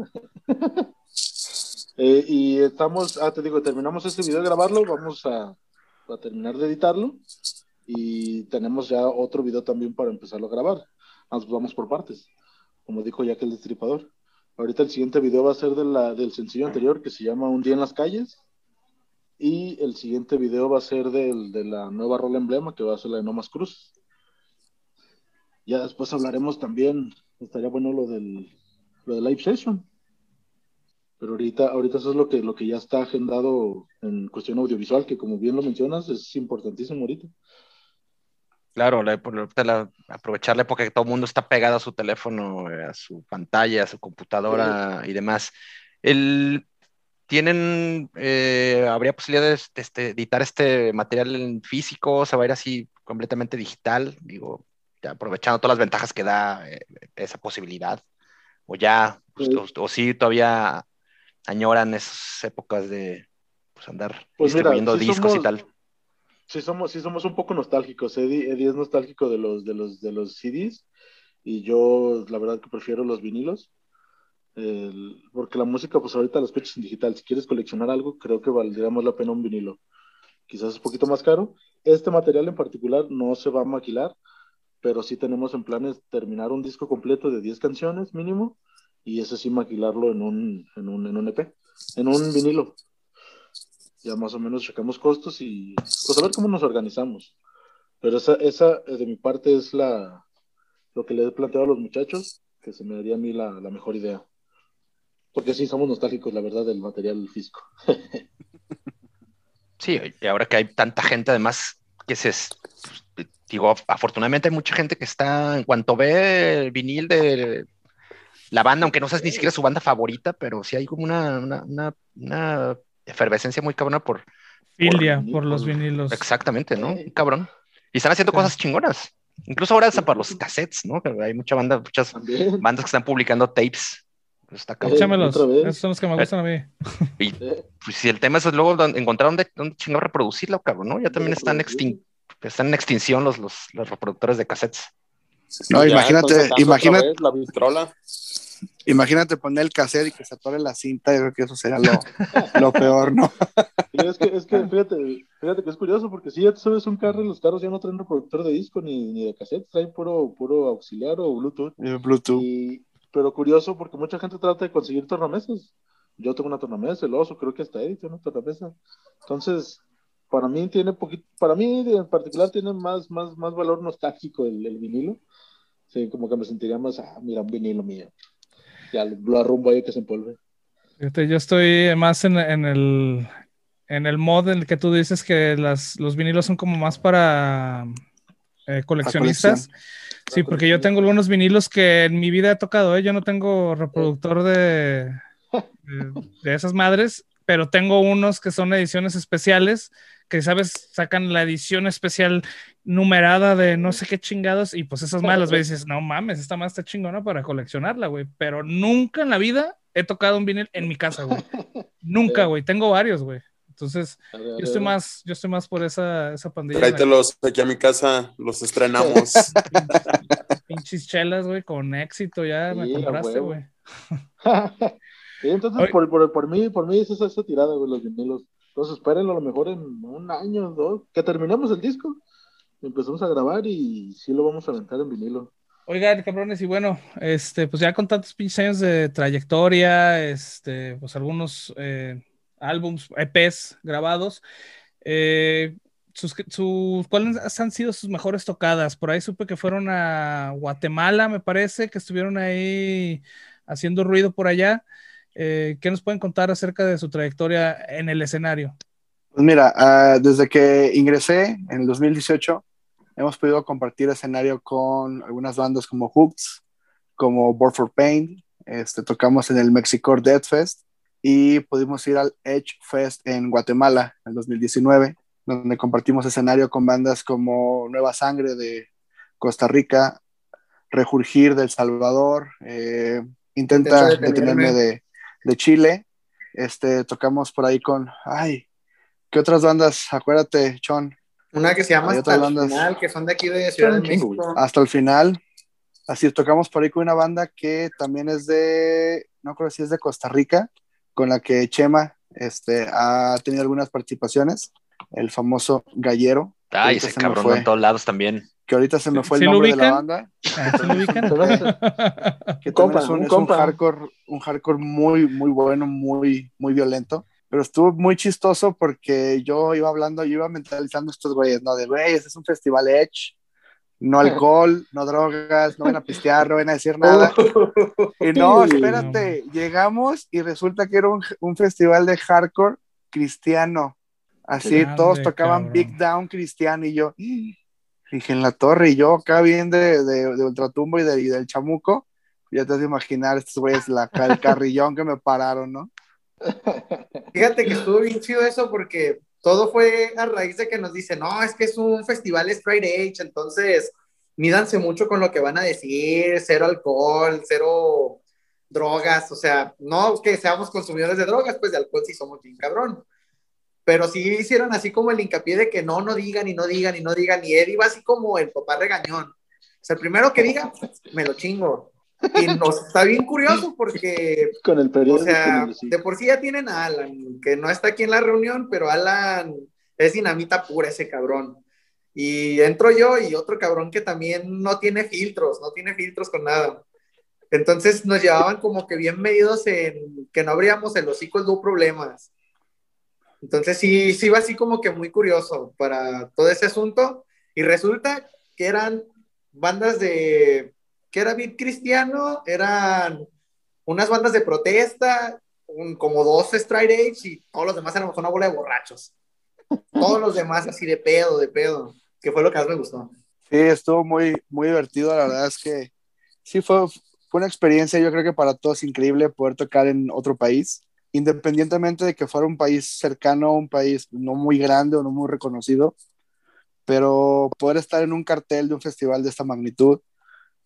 Eh, y estamos, ah, te digo, terminamos este video de grabarlo, vamos a, a, terminar de editarlo y tenemos ya otro video también para empezarlo a grabar. Nos vamos por partes, como dijo ya que el destripador. Ahorita el siguiente video va a ser de la, del sencillo anterior que se llama Un día en las calles. Y el siguiente video va a ser del, de la nueva rola emblema que va a ser la de No Más Cruz. Ya después hablaremos también, estaría bueno lo del, lo del live session. Pero ahorita, ahorita eso es lo que, lo que ya está agendado en cuestión audiovisual, que como bien lo mencionas, es importantísimo ahorita. Claro, aprovechar la época que todo el mundo está pegado a su teléfono, eh, a su pantalla, a su computadora y demás. El, ¿Tienen, eh, habría posibilidad de este, editar este material en físico? ¿Se va a ir así completamente digital? Digo, aprovechando todas las ventajas que da eh, esa posibilidad, o ya, pues, o, sí todavía añoran esas épocas de pues, andar pues distribuyendo discos y tal. Sí somos, sí somos un poco nostálgicos, Eddie, es nostálgico de los, de los, de los CDs, y yo la verdad que prefiero los vinilos, porque la música pues ahorita la escuchas en digital, si quieres coleccionar algo, creo que valdría más la pena un vinilo. Quizás es un poquito más caro, este material en particular no se va a maquilar, pero sí tenemos en planes terminar un disco completo de 10 canciones mínimo y ese sí maquilarlo en un, en un, en un EP, en un vinilo. Ya más o menos checamos costos y pues a ver cómo nos organizamos. Pero esa, esa eh, de mi parte es la, lo que le he planteado a los muchachos, que se me daría a mí la, la mejor idea. Porque sí, somos nostálgicos, la verdad, del material físico. Sí, y ahora que hay tanta gente además que se, digo, afortunadamente hay mucha gente que está, en cuanto ve el vinil de la banda, aunque no seas ni siquiera su banda favorita, pero sí hay como una, una, una, una efervescencia muy cabrona por... Filia, por, los vinilos. Exactamente, ¿no? Cabrón. Y están haciendo cosas chingonas. Incluso ahora hasta para los cassettes, ¿no? Hay mucha banda, muchas También. bandas que están publicando tapes. Está. Échamelos. otra vez. Esos son los que me gustan a mí. Y pues, si el tema es luego encontrar dónde, dónde chingado reproducirlo, cabrón, ¿no? Ya también están, extin- están en extinción los, los, los reproductores de cassettes. No, Ya, imagínate, imagínate, vez La imagínate poner el cassette y que se atore la cinta, yo creo que eso sería lo, lo peor, ¿no? Es que, es que fíjate, fíjate que es curioso, porque si ya te subes un carro los carros ya no traen reproductor de disco ni, ni de cassette, traen puro, puro auxiliar o Bluetooth. El Bluetooth. Y, pero curioso porque mucha gente trata de conseguir tornamesas. Yo tengo una tornamesa, el oso, creo que hasta Edith tiene una tornamesa. Entonces, para mí tiene poquito, para mí en particular tiene más, más, más valor nostálgico el, el vinilo. Sí, como que me sentiría más, ah, mira, un vinilo mío. Ya lo arrumbo ahí que se empolve. Fíjate, yo estoy más en, en el en el mod en el que tú dices que las, los vinilos son como más para eh, coleccionistas. Sí, porque yo tengo algunos vinilos que en mi vida he tocado, ¿eh? Yo no tengo reproductor de, de, de esas madres, pero tengo unos que son ediciones especiales, que, ¿sabes? Sacan la edición especial numerada de no sé qué chingados, y pues esas madres las ves y dices, no mames, esta más está chingona para coleccionarla, güey. Pero nunca en la vida he tocado un vinil en mi casa, güey. Nunca, güey. Tengo varios, güey. Entonces, ver, yo estoy más, yo estoy más por esa, esa pandilla. Tráetelos aquí a mi casa, los estrenamos. Pinches chelas, güey, con éxito ya me Sí, compraste, güey. Sí, entonces, Oye. por, por, por mí, por mí es esa, esa tirada, güey, los vinilos. Entonces, espérenlo a lo mejor en un año, dos, que terminemos el disco, empezamos a grabar y sí lo vamos a aventar en vinilo. Oigan, cabrones, y bueno, este, pues ya con tantos pinches años de trayectoria, este, pues algunos eh, álbums, EPs grabados, eh, sus, ¿cuáles han sido sus mejores tocadas? Por ahí supe que fueron a Guatemala, me parece, que estuvieron ahí haciendo ruido por allá. Eh, ¿Qué nos pueden contar acerca de su trayectoria en el escenario? Pues mira, ah, desde que ingresé en el 2018, hemos podido compartir escenario con algunas bandas como Hooks, como Born for Pain, este, tocamos en el Mexicore Death Fest y pudimos ir al Edge Fest en Guatemala en el 2019, donde compartimos escenario con bandas como Nueva Sangre de Costa Rica, Rejurgir del Salvador, eh, Intenta detenerme de, de Chile, este, tocamos por ahí con, ay, ¿qué otras bandas? Acuérdate, Chon, Una que se llama Hasta el bandas. Final, que son de aquí de Ciudad de México. hasta el final. Así tocamos por ahí con una banda que también es de, no creo si es de Costa Rica, con la que Chema este, ha tenido algunas participaciones, el famoso Gallero, Ay, ese cabrón fue. en todos lados también. que ahorita se me fue el ¿Sí lo nombre de la banda, Ah, ¿sí lo ubican? que compa, es un, un es un hardcore, un hardcore muy, muy bueno, muy, muy violento. Pero estuvo muy chistoso porque yo iba hablando, yo iba mentalizando estos güeyes, ¿no? De güeyes, es un festival Edge, no alcohol, no drogas, no van a pistear, no van a decir nada. Y no, espérate, llegamos y resulta que era un, un festival de hardcore cristiano. Así, Grande, todos tocaban cabrón. Big Down cristiano y yo, "Ih". dije, en la torre, y yo acá bien de, de, de Ultratumbo y, de- y del Chamuco, ya te has de imaginar estos güeyes, la, el carrillón que me pararon, ¿no? Fíjate que estuvo bien chido eso porque todo fue a raíz de que nos dicen, no, es que es un festival straight edge, entonces mídanse mucho con lo que van a decir, cero alcohol, cero drogas, o sea, no que seamos consumidores de drogas, pues de alcohol sí somos bien cabrón. Pero sí hicieron así como el hincapié de que no, no digan y no digan y no digan, y él iba así como el papá regañón. O sea, el primero que diga, me lo chingo. Y nos está bien curioso porque Con el o periódico. sea, el- sí. de por sí ya tienen a Alan, que no está aquí en la reunión, pero Alan es dinamita pura ese cabrón. Y entro yo y otro cabrón que también no tiene filtros, no tiene filtros con nada. Entonces nos llevaban como que bien medidos en que no abríamos el hocico, no problemas. Entonces sí, sí iba así como que muy curioso para todo ese asunto. Y resulta que eran bandas de, que era beat cristiano, eran unas bandas de protesta, como dos straight edge y todos los demás éramos una bola de borrachos. Todos los demás así de pedo, de pedo, que fue lo que más me gustó. Sí, estuvo muy, muy divertido, la verdad es que sí fue, fue una experiencia, yo creo que para todos increíble poder tocar en otro país, independientemente de que fuera un país cercano, un país no muy grande o no muy reconocido, pero poder estar en un cartel de un festival de esta magnitud.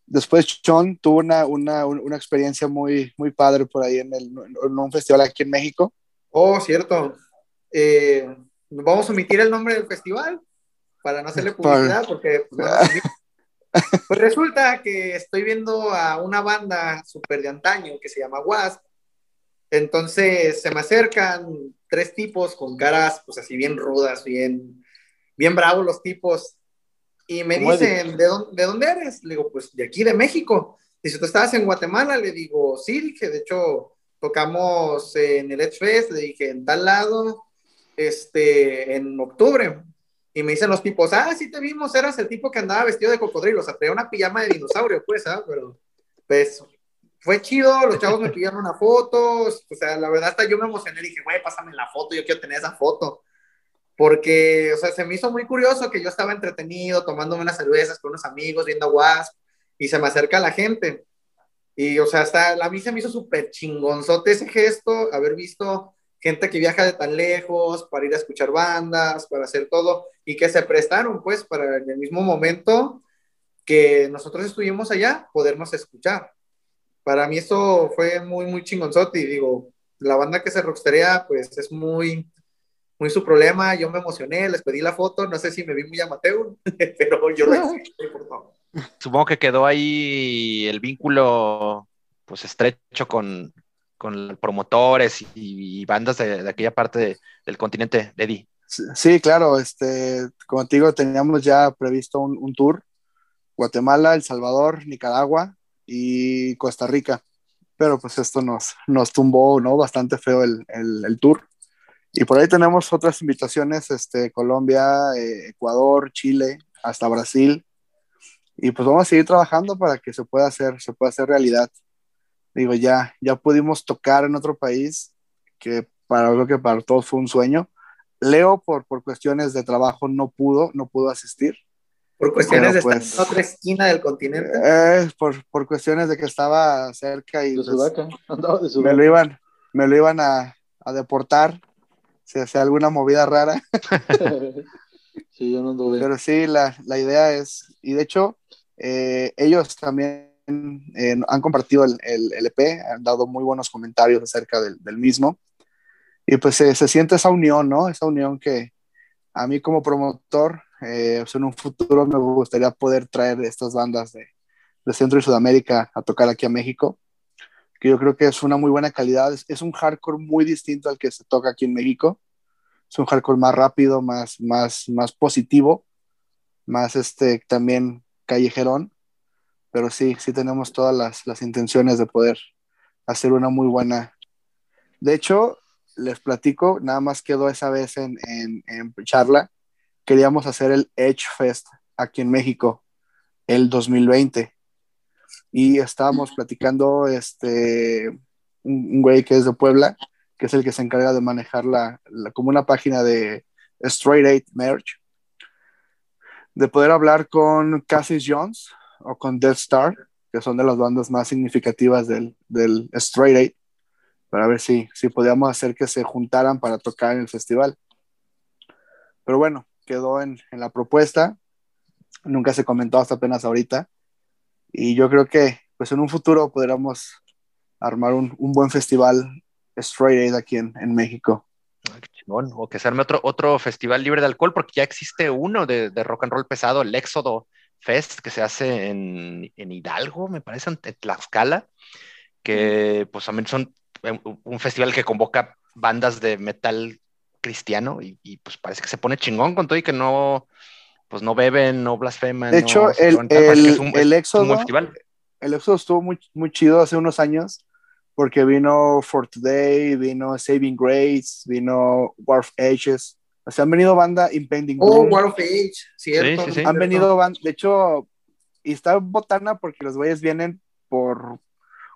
Después Sean tuvo una, una, una experiencia muy, muy padre por ahí en, el, en un festival aquí en México. Oh, cierto. Eh, vamos a omitir el nombre del festival para no hacerle publicidad, porque pues, pues, resulta que estoy viendo a una banda súper de antaño que se llama Wasp. Entonces se me acercan tres tipos con caras, pues así bien rudas, bien, bien bravos los tipos. Y me dicen, ¿de dónde, ¿de dónde eres? Le digo, pues de aquí, de México. Dice, ¿tú estabas en Guatemala? Le digo, sí, dije, de hecho, tocamos en el Edge Fest, le dije, en tal lado, este, en octubre. Y me dicen los tipos, ah, sí te vimos, eras el tipo que andaba vestido de cocodrilo, o sea, traía una pijama de dinosaurio, pues, ¿ah? Pero, pues, fue chido, los chavos me pidieron una foto, o sea, la verdad hasta yo me emocioné, dije, güey, pásame la foto, yo quiero tener esa foto porque, o sea, se me hizo muy curioso que yo estaba entretenido, tomándome unas cervezas con unos amigos, viendo Wasp, y se me acerca la gente. Y, o sea, hasta a mí se me hizo súper chingonzote ese gesto, haber visto gente que viaja de tan lejos para ir a escuchar bandas, para hacer todo, y que se prestaron, pues, para en el mismo momento que nosotros estuvimos allá, podernos escuchar. Para mí eso fue muy, muy chingonzote, y digo, la banda que se rocksterea, pues, es muy, muy su problema, yo me emocioné, les pedí la foto, no sé si me vi muy amateur, pero yo la hice, por favor. Supongo que quedó ahí el vínculo pues estrecho con, con promotores y, bandas de, aquella parte del continente, de Eddie. Sí, claro, este, como te digo, teníamos ya previsto un, tour, Guatemala, El Salvador, Nicaragua y Costa Rica, pero pues esto nos, nos tumbó, ¿no? Bastante feo el, el, el tour. Y por ahí tenemos otras invitaciones, este, Colombia, eh, Ecuador, Chile, hasta Brasil. Y pues vamos a seguir trabajando para que se pueda hacer, se pueda hacer realidad. Digo, ya, ya pudimos tocar en otro país, que para lo que para todos fue un sueño. Leo, por, por cuestiones de trabajo, no pudo, no pudo asistir. Por cuestiones de estar pues, en otra esquina del continente. Eh, por, por, cuestiones de que estaba cerca y pues, me lo iban, me lo iban a, a deportar si hace alguna movida rara. sí, yo no Pero sí, la, la, idea es, y de hecho, eh, ellos también eh, han compartido el, el, LP, han dado muy buenos comentarios acerca del, del mismo. Y pues se siente esa unión, ¿no? Esa unión que a mí como promotor, eh, pues en un futuro me gustaría poder traer estas bandas de, de Centro y Sudamérica a tocar aquí a México yo creo que es una muy buena calidad. Es, un hardcore muy distinto al que se toca aquí en México. Es un hardcore más rápido, más, más, más positivo, más este, también callejerón. Pero sí, sí tenemos todas las, las intenciones de poder hacer una muy buena. De hecho, les platico, nada más quedó esa vez en, en, en charla. Queríamos hacer el Edge Fest aquí en México el 2020 y estábamos platicando este, un, güey que es de Puebla, que es el que se encarga de manejar la, como una página de Straight Eight Merch, de poder hablar con Cassis Jones o con Death Star, que son de las bandas más significativas del, del Straight Eight, para ver si, si podíamos hacer que se juntaran para tocar en el festival. Pero bueno, quedó en, en la propuesta, nunca se comentó hasta apenas ahorita y yo creo que pues en un futuro podríamos armar un, un buen festival Straight Aid aquí en, en México. Ah, o que se arme otro, otro festival libre de alcohol, porque ya existe uno de, de rock and roll pesado, el Éxodo Fest, que se hace en, en Hidalgo, me parece, en Tlaxcala, que pues también son eh, un festival que convoca bandas de metal cristiano y, y, pues parece que se pone chingón con todo y que no, pues no beben, no blasfeman. De hecho, no el, el, es un- el es un buen éxodo, festival. el éxodo estuvo muy, muy chido hace unos años porque vino For Today, vino Saving Grace, vino War of Ages. O sea, han venido banda Impending Oh, Doom. War of Age, cierto. Sí, sí, sí. han cierto. venido bandas, de hecho, y está botana porque los güeyes vienen por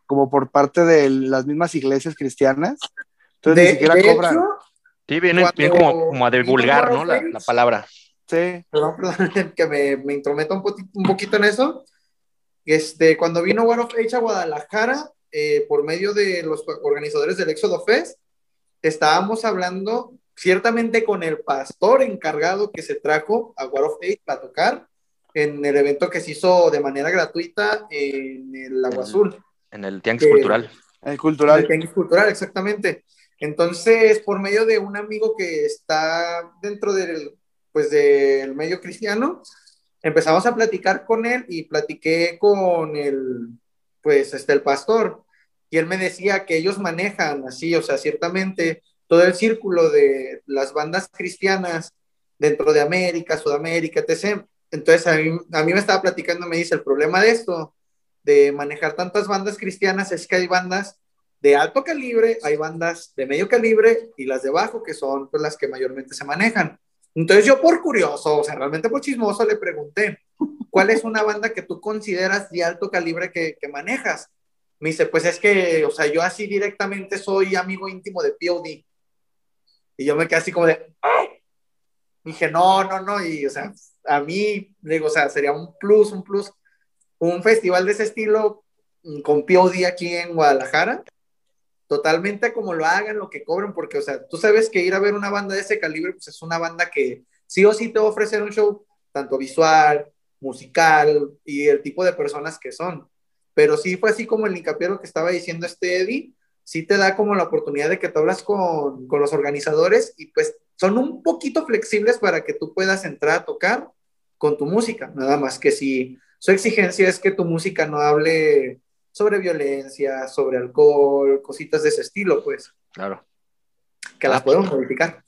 como por parte de las mismas iglesias cristianas. Entonces De, ni siquiera de cobran. hecho, Sí, viene, Cuando viene como, como a divulgar, ¿no? La, Ages, la palabra. Sí, perdón, perdón, que me, me intrometa un, un poquito en eso. Este, cuando vino War of Age a Guadalajara, eh, por medio de los organizadores del Éxodo Fest, estábamos hablando ciertamente con el pastor encargado que se trajo a War of Age a tocar en el evento que se hizo de manera gratuita en el Agua El- Azul. En el Tianguis Eh, Cultural. el El cultural. Tianguis cultural, exactamente. Entonces, por medio de un amigo que está dentro del, pues, del medio cristiano, empezamos a platicar con él y platiqué con el, pues, este, el pastor. Y él me decía que ellos manejan así, o sea, ciertamente todo el círculo de las bandas cristianas dentro de América, Sudamérica, etc. Entonces, a mí, a mí me estaba platicando, me dice, el problema de esto, de manejar tantas bandas cristianas, es que hay bandas de alto calibre, hay bandas de medio calibre y las de bajo, que son pues, las que mayormente se manejan. Entonces yo por curioso, o sea, realmente por chismoso, le pregunté, ¿cuál es una banda que tú consideras de alto calibre que, que manejas? Me dice, pues es que, o sea, yo así directamente soy amigo íntimo de POD. Y yo me quedé así como de, ¡ay! Dije, no, no, no, y o sea, a mí, digo, o sea, sería un plus, un plus, un festival de ese estilo mm, con POD aquí en Guadalajara, totalmente como lo hagan, lo que cobren, porque, o sea, tú sabes que ir a ver una banda de ese calibre, pues es una banda que sí o sí te va a ofrecer un show, tanto visual, musical y el tipo de personas que son. Pero sí fue así como el hincapié lo que estaba diciendo este Eddie, sí te da como la oportunidad de que te hablas con, con los organizadores y pues son un poquito flexibles para que tú puedas entrar a tocar con tu música, nada más que si su exigencia es que tu música no hable sobre violencia, sobre alcohol, cositas de ese estilo, pues, Claro. que Ah, las pues. podemos modificar.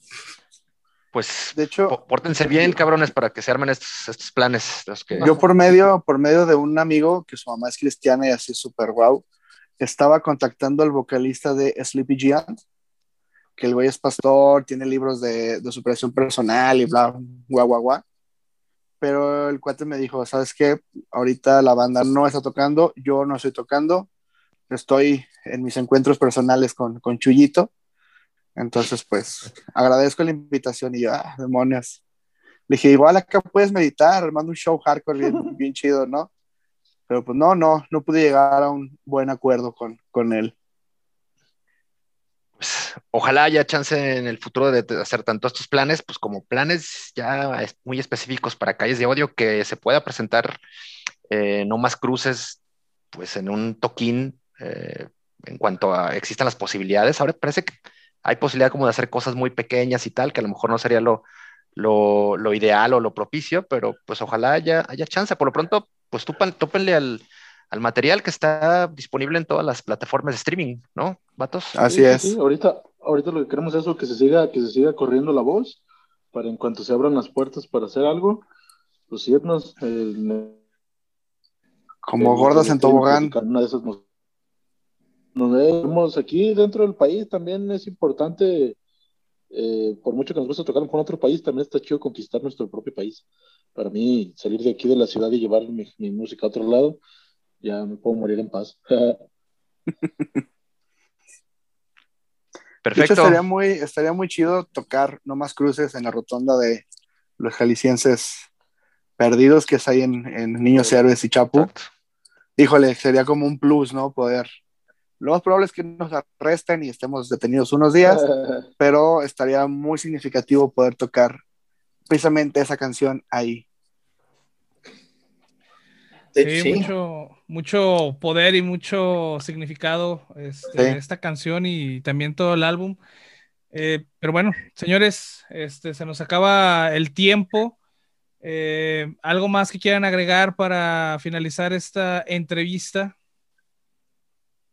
Pues De hecho, pórtense bien, cabrones, para que se armen estos, estos planes. Los que... yo por medio, por medio de un amigo que su mamá es cristiana y así súper guau, estaba contactando al vocalista de Sleepy Giant, que el güey es pastor, tiene libros de, de superación personal y bla, guau, guau, guau. Pero el cuate me dijo, ¿sabes qué? Ahorita la banda no está tocando, yo no estoy tocando, estoy en mis encuentros personales con, con Chuyito. Entonces, pues, agradezco la invitación y yo, ah, demonios. Le dije, igual acá puedes meditar, armando un show hardcore bien, bien chido, ¿no? Pero pues no, no, no pude llegar a un buen acuerdo con, con él. Pues, ojalá haya chance en el futuro de, hacer tanto estos planes, pues como planes ya muy específicos para calles de odio que se pueda presentar eh, no más cruces, pues en un toquín eh, en cuanto existan las posibilidades. Ahora parece que hay posibilidad como de hacer cosas muy pequeñas y tal, que a lo mejor no sería lo, lo, lo ideal o lo propicio, pero pues ojalá haya, haya chance. Por lo pronto, pues túpan- tópenle al, al material que está disponible en todas las plataformas de streaming, ¿no, vatos? Así Sí, sí, es. sí. Ahorita, ahorita lo que queremos es eso, que se siga, que se siga corriendo la voz, para en cuanto se abran las puertas para hacer algo, pues irnos. eh, Como eh, gordos eh, en tobogán. Una de esas nos, nos vemos aquí dentro del país, también es importante, eh, por mucho que nos guste tocar con otro país, también está chido conquistar nuestro propio país. Para mí, salir de aquí de la ciudad y llevar mi, mi música a otro lado, ya me puedo morir en paz. Hecho, Perfecto. estaría muy, estaría muy chido tocar no más cruces en la rotonda de los jaliscienses perdidos que es ahí en, en Niños Héroes y Chapu. Exacto. Híjole, sería como un plus, ¿no? Poder. Lo más probable es que nos arresten y estemos detenidos unos días, pero estaría muy significativo poder tocar precisamente esa canción ahí. De Sí, hecho, sí. Mucho, mucho poder y mucho significado este, Sí. esta canción y también todo el álbum. Eh, pero bueno, señores, este, se nos acaba el tiempo. Eh, ¿Algo más que quieran agregar para finalizar esta entrevista?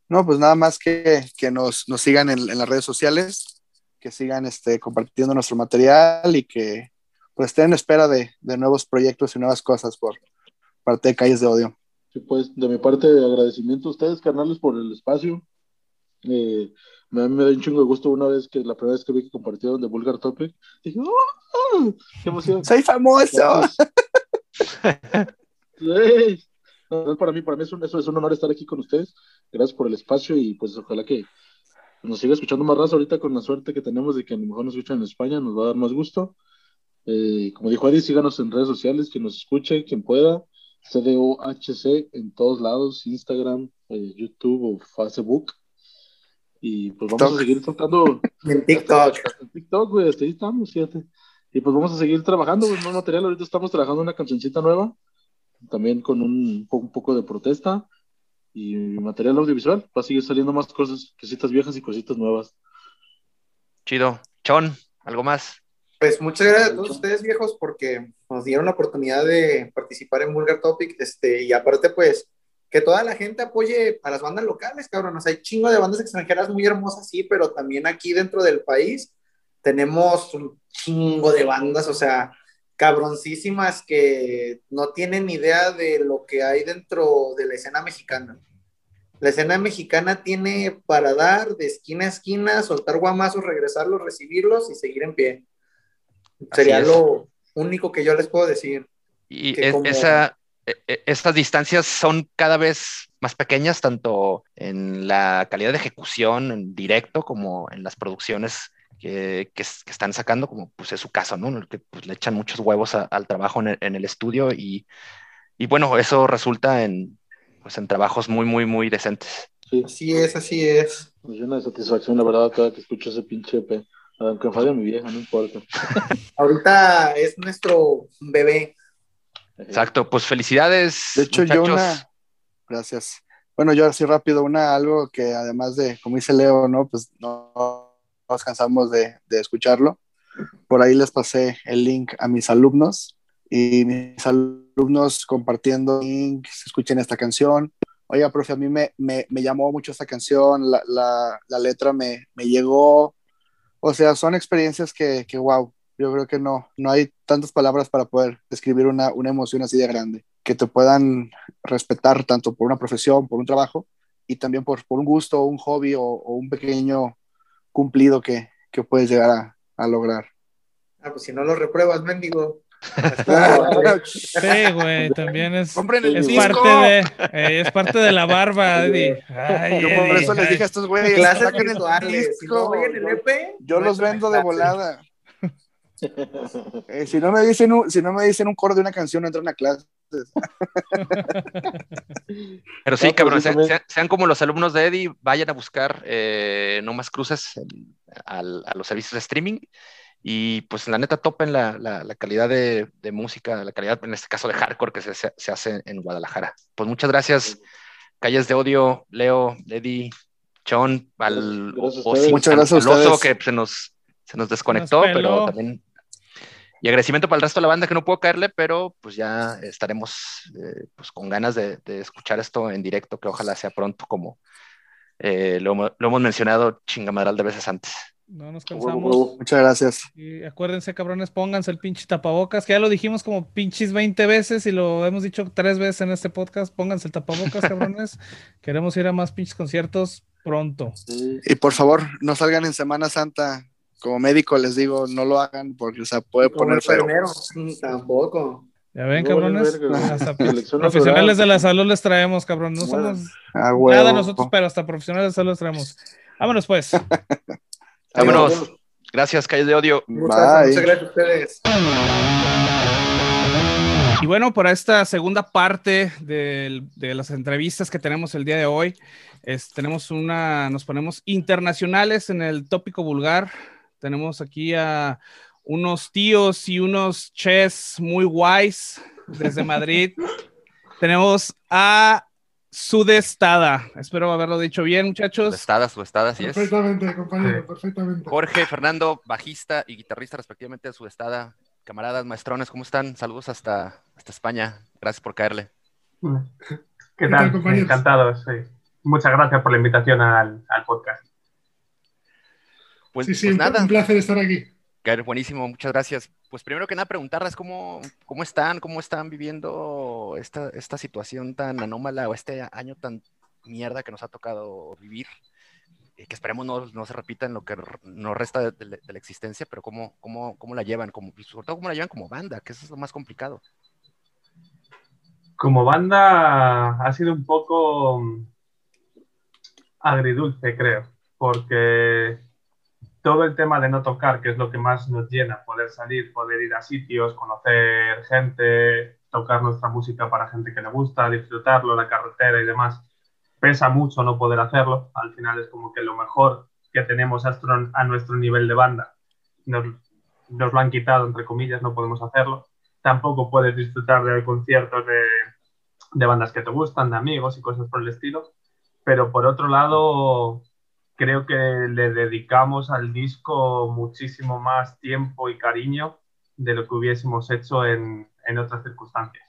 No, pues nada más que, que nos, nos sigan en, en las redes sociales, que sigan este, compartiendo nuestro material y que pues estén en espera de, de nuevos proyectos y nuevas cosas por parte de Calles de Odio. Sí, pues de mi parte, agradecimiento a ustedes, carnales, por el espacio. Eh, me, me da un chingo de gusto una vez que la primera vez que vi que compartieron de Vulgar Topic, dije, ¡Oh! ¡Qué emoción! ¡Soy famoso! Sí. No, para mí, para mí es un, es un honor estar aquí con ustedes. Gracias por el espacio y pues ojalá que nos siga escuchando más raza ahorita con la suerte que tenemos de que a lo mejor nos escuchan en España, nos va a dar más gusto. Eh, como dijo Adi, síganos en redes sociales, quien nos escuche, quien pueda. CDOHC en todos lados, Instagram, eh, YouTube o Facebook. Y pues vamos TikTok. a seguir tocando. En TikTok. En TikTok, güey, hasta ahí estamos, fíjate. Y pues vamos a seguir trabajando, güey, más material. Ahorita estamos trabajando una cancioncita nueva, también con un, un poco de protesta y material audiovisual. Va a seguir saliendo más cosas, cositas viejas y cositas nuevas. Chido. Chon, ¿algo más? Pues muchas gracias a todos ustedes, viejos, porque nos dieron la oportunidad de participar en Vulgar Topic. Este, y aparte, pues, que toda la gente apoye a las bandas locales, cabrón. O sea, hay chingo de bandas extranjeras muy hermosas, sí, pero también aquí dentro del país tenemos un chingo de bandas, o sea, cabroncísimas que no tienen idea de lo que hay dentro de la escena mexicana. La escena mexicana tiene para dar de esquina a esquina, soltar guamazos, regresarlos, recibirlos y seguir en pie. Sería es. lo único que yo les puedo decir. Y es- como- esa, e- e- estas distancias son cada vez más pequeñas, tanto en la calidad de ejecución en directo como en las producciones que, que que están sacando, como pues es su caso, ¿no? En el que pues, le echan muchos huevos a- al trabajo en el, en el estudio y, y bueno, eso resulta en, pues, en trabajos muy, muy, muy decentes. Sí, Así es, así es. me llena de satisfacción, la verdad, cada que escucho ese pinche EP. Aunque falle mi vieja, no importa. Ahorita es nuestro bebé. Exacto, pues felicidades. De hecho, yo muchachos. una. Gracias. Bueno, yo así rápido, una algo que además de, como dice Leo, ¿no? Pues no nos cansamos de, de escucharlo. Por ahí les pasé el link a mis alumnos y mis alumnos compartiendo links, escuchen esta canción. Oiga, profe, a mí me, me, me llamó mucho esta canción, la, la, la letra me, me llegó. O sea, son experiencias que, que, wow, yo creo que no, no hay tantas palabras para poder describir una, una emoción así de grande, que te puedan respetar tanto por una profesión, por un trabajo, y también por, por un gusto, un hobby o, un pequeño cumplido que, que puedes llegar a, a lograr. Ah, pues si no lo repruebas, mendigo. Sí, güey, también es, Compren el es disco. parte de, eh, es parte de la barba, Eddie. Ay, Yo por Eddie, eso les dije a estos güeyes, Clases saquen el disco. oyen el EP, Yo los vendo de volada. Eh, si, no me dicen un, si no me dicen un coro de una canción, no entran a clase. Pero sí, pues cabrón, sí, sean, como los alumnos de Eddie, vayan a buscar eh, No Más Cruces a los servicios de streaming y pues la neta topen la, la- la calidad de, de música, la calidad en este caso de hardcore que se, se- hace en Guadalajara. Pues muchas gracias, Calles de Odio, Leo, Eddie, Chon, al Gracias o- Muchas gracias al que se nos, se nos desconectó, pero también... Y agradecimiento para el resto de la banda que no puedo caerle, pero pues ya estaremos eh, pues con ganas de, de escuchar esto en directo, que ojalá sea pronto como eh, lo, lo hemos mencionado chingamadral de veces antes. No nos cansamos. Muchas gracias. Y acuérdense, cabrones, pónganse el pinche tapabocas, que ya lo dijimos como pinches 20 veces y lo hemos dicho tres veces en este podcast. Pónganse el tapabocas, cabrones. Queremos ir a más pinches conciertos pronto. Sí. Y por favor, no salgan en Semana Santa. Como médico les digo, no lo hagan porque se puede Como poner feo. enfermero. Mm, Tampoco. Ya ven, No cabrones. Hasta profesionales de la salud les traemos, cabrón. No Bueno. somos Ah, nada nosotros, pero hasta profesionales de salud les traemos. Vámonos, pues. Vámonos. Gracias, Calles de Odio. Muchas, Bye. muchas gracias a ustedes. Y bueno, para esta segunda parte de, las entrevistas que tenemos el día de hoy, es- tenemos una, nos ponemos internacionales en el tópico vulgar. Tenemos aquí a unos tíos y unos ches muy guays desde Madrid. tenemos a Sudestada. Espero haberlo dicho bien, muchachos. Estadas, su estada, así es. Perfectamente, compañero, perfectamente. Jorge, Fernando, bajista y guitarrista respectivamente de su estada. Camaradas, maestrones, ¿cómo están? Saludos hasta, hasta España. Gracias por caerle. ¿Qué ¿Qué tal, compañeros? Encantados. sí. Muchas gracias por la invitación al, al podcast. Pues, Sí, sí, pues un, nada, un placer estar aquí. Buenísimo, muchas gracias. Pues primero que nada preguntarles cómo, cómo están, cómo están viviendo esta, esta situación tan anómala o este año tan mierda que nos ha tocado vivir. Eh, que esperemos no, no se repita en lo que nos resta de, la- existencia, pero cómo, cómo, cómo la llevan, como, sobre todo cómo la llevan como banda, que eso es lo más complicado. Como banda ha sido un poco mm, agridulce, creo, porque todo el tema de no tocar, que es lo que más nos llena, poder salir, poder ir a sitios, conocer gente, tocar nuestra música para gente que le gusta, disfrutarlo, la carretera y demás, pesa mucho no poder hacerlo. Al final es como que lo mejor que tenemos a nuestro, nivel de banda nos, nos lo han quitado, entre comillas, no podemos hacerlo. Tampoco puedes disfrutar de conciertos de, de bandas que te gustan, de amigos y cosas por el estilo. Pero por otro lado, creo que le dedicamos al disco muchísimo más tiempo y cariño de lo que hubiésemos hecho en, en otras circunstancias.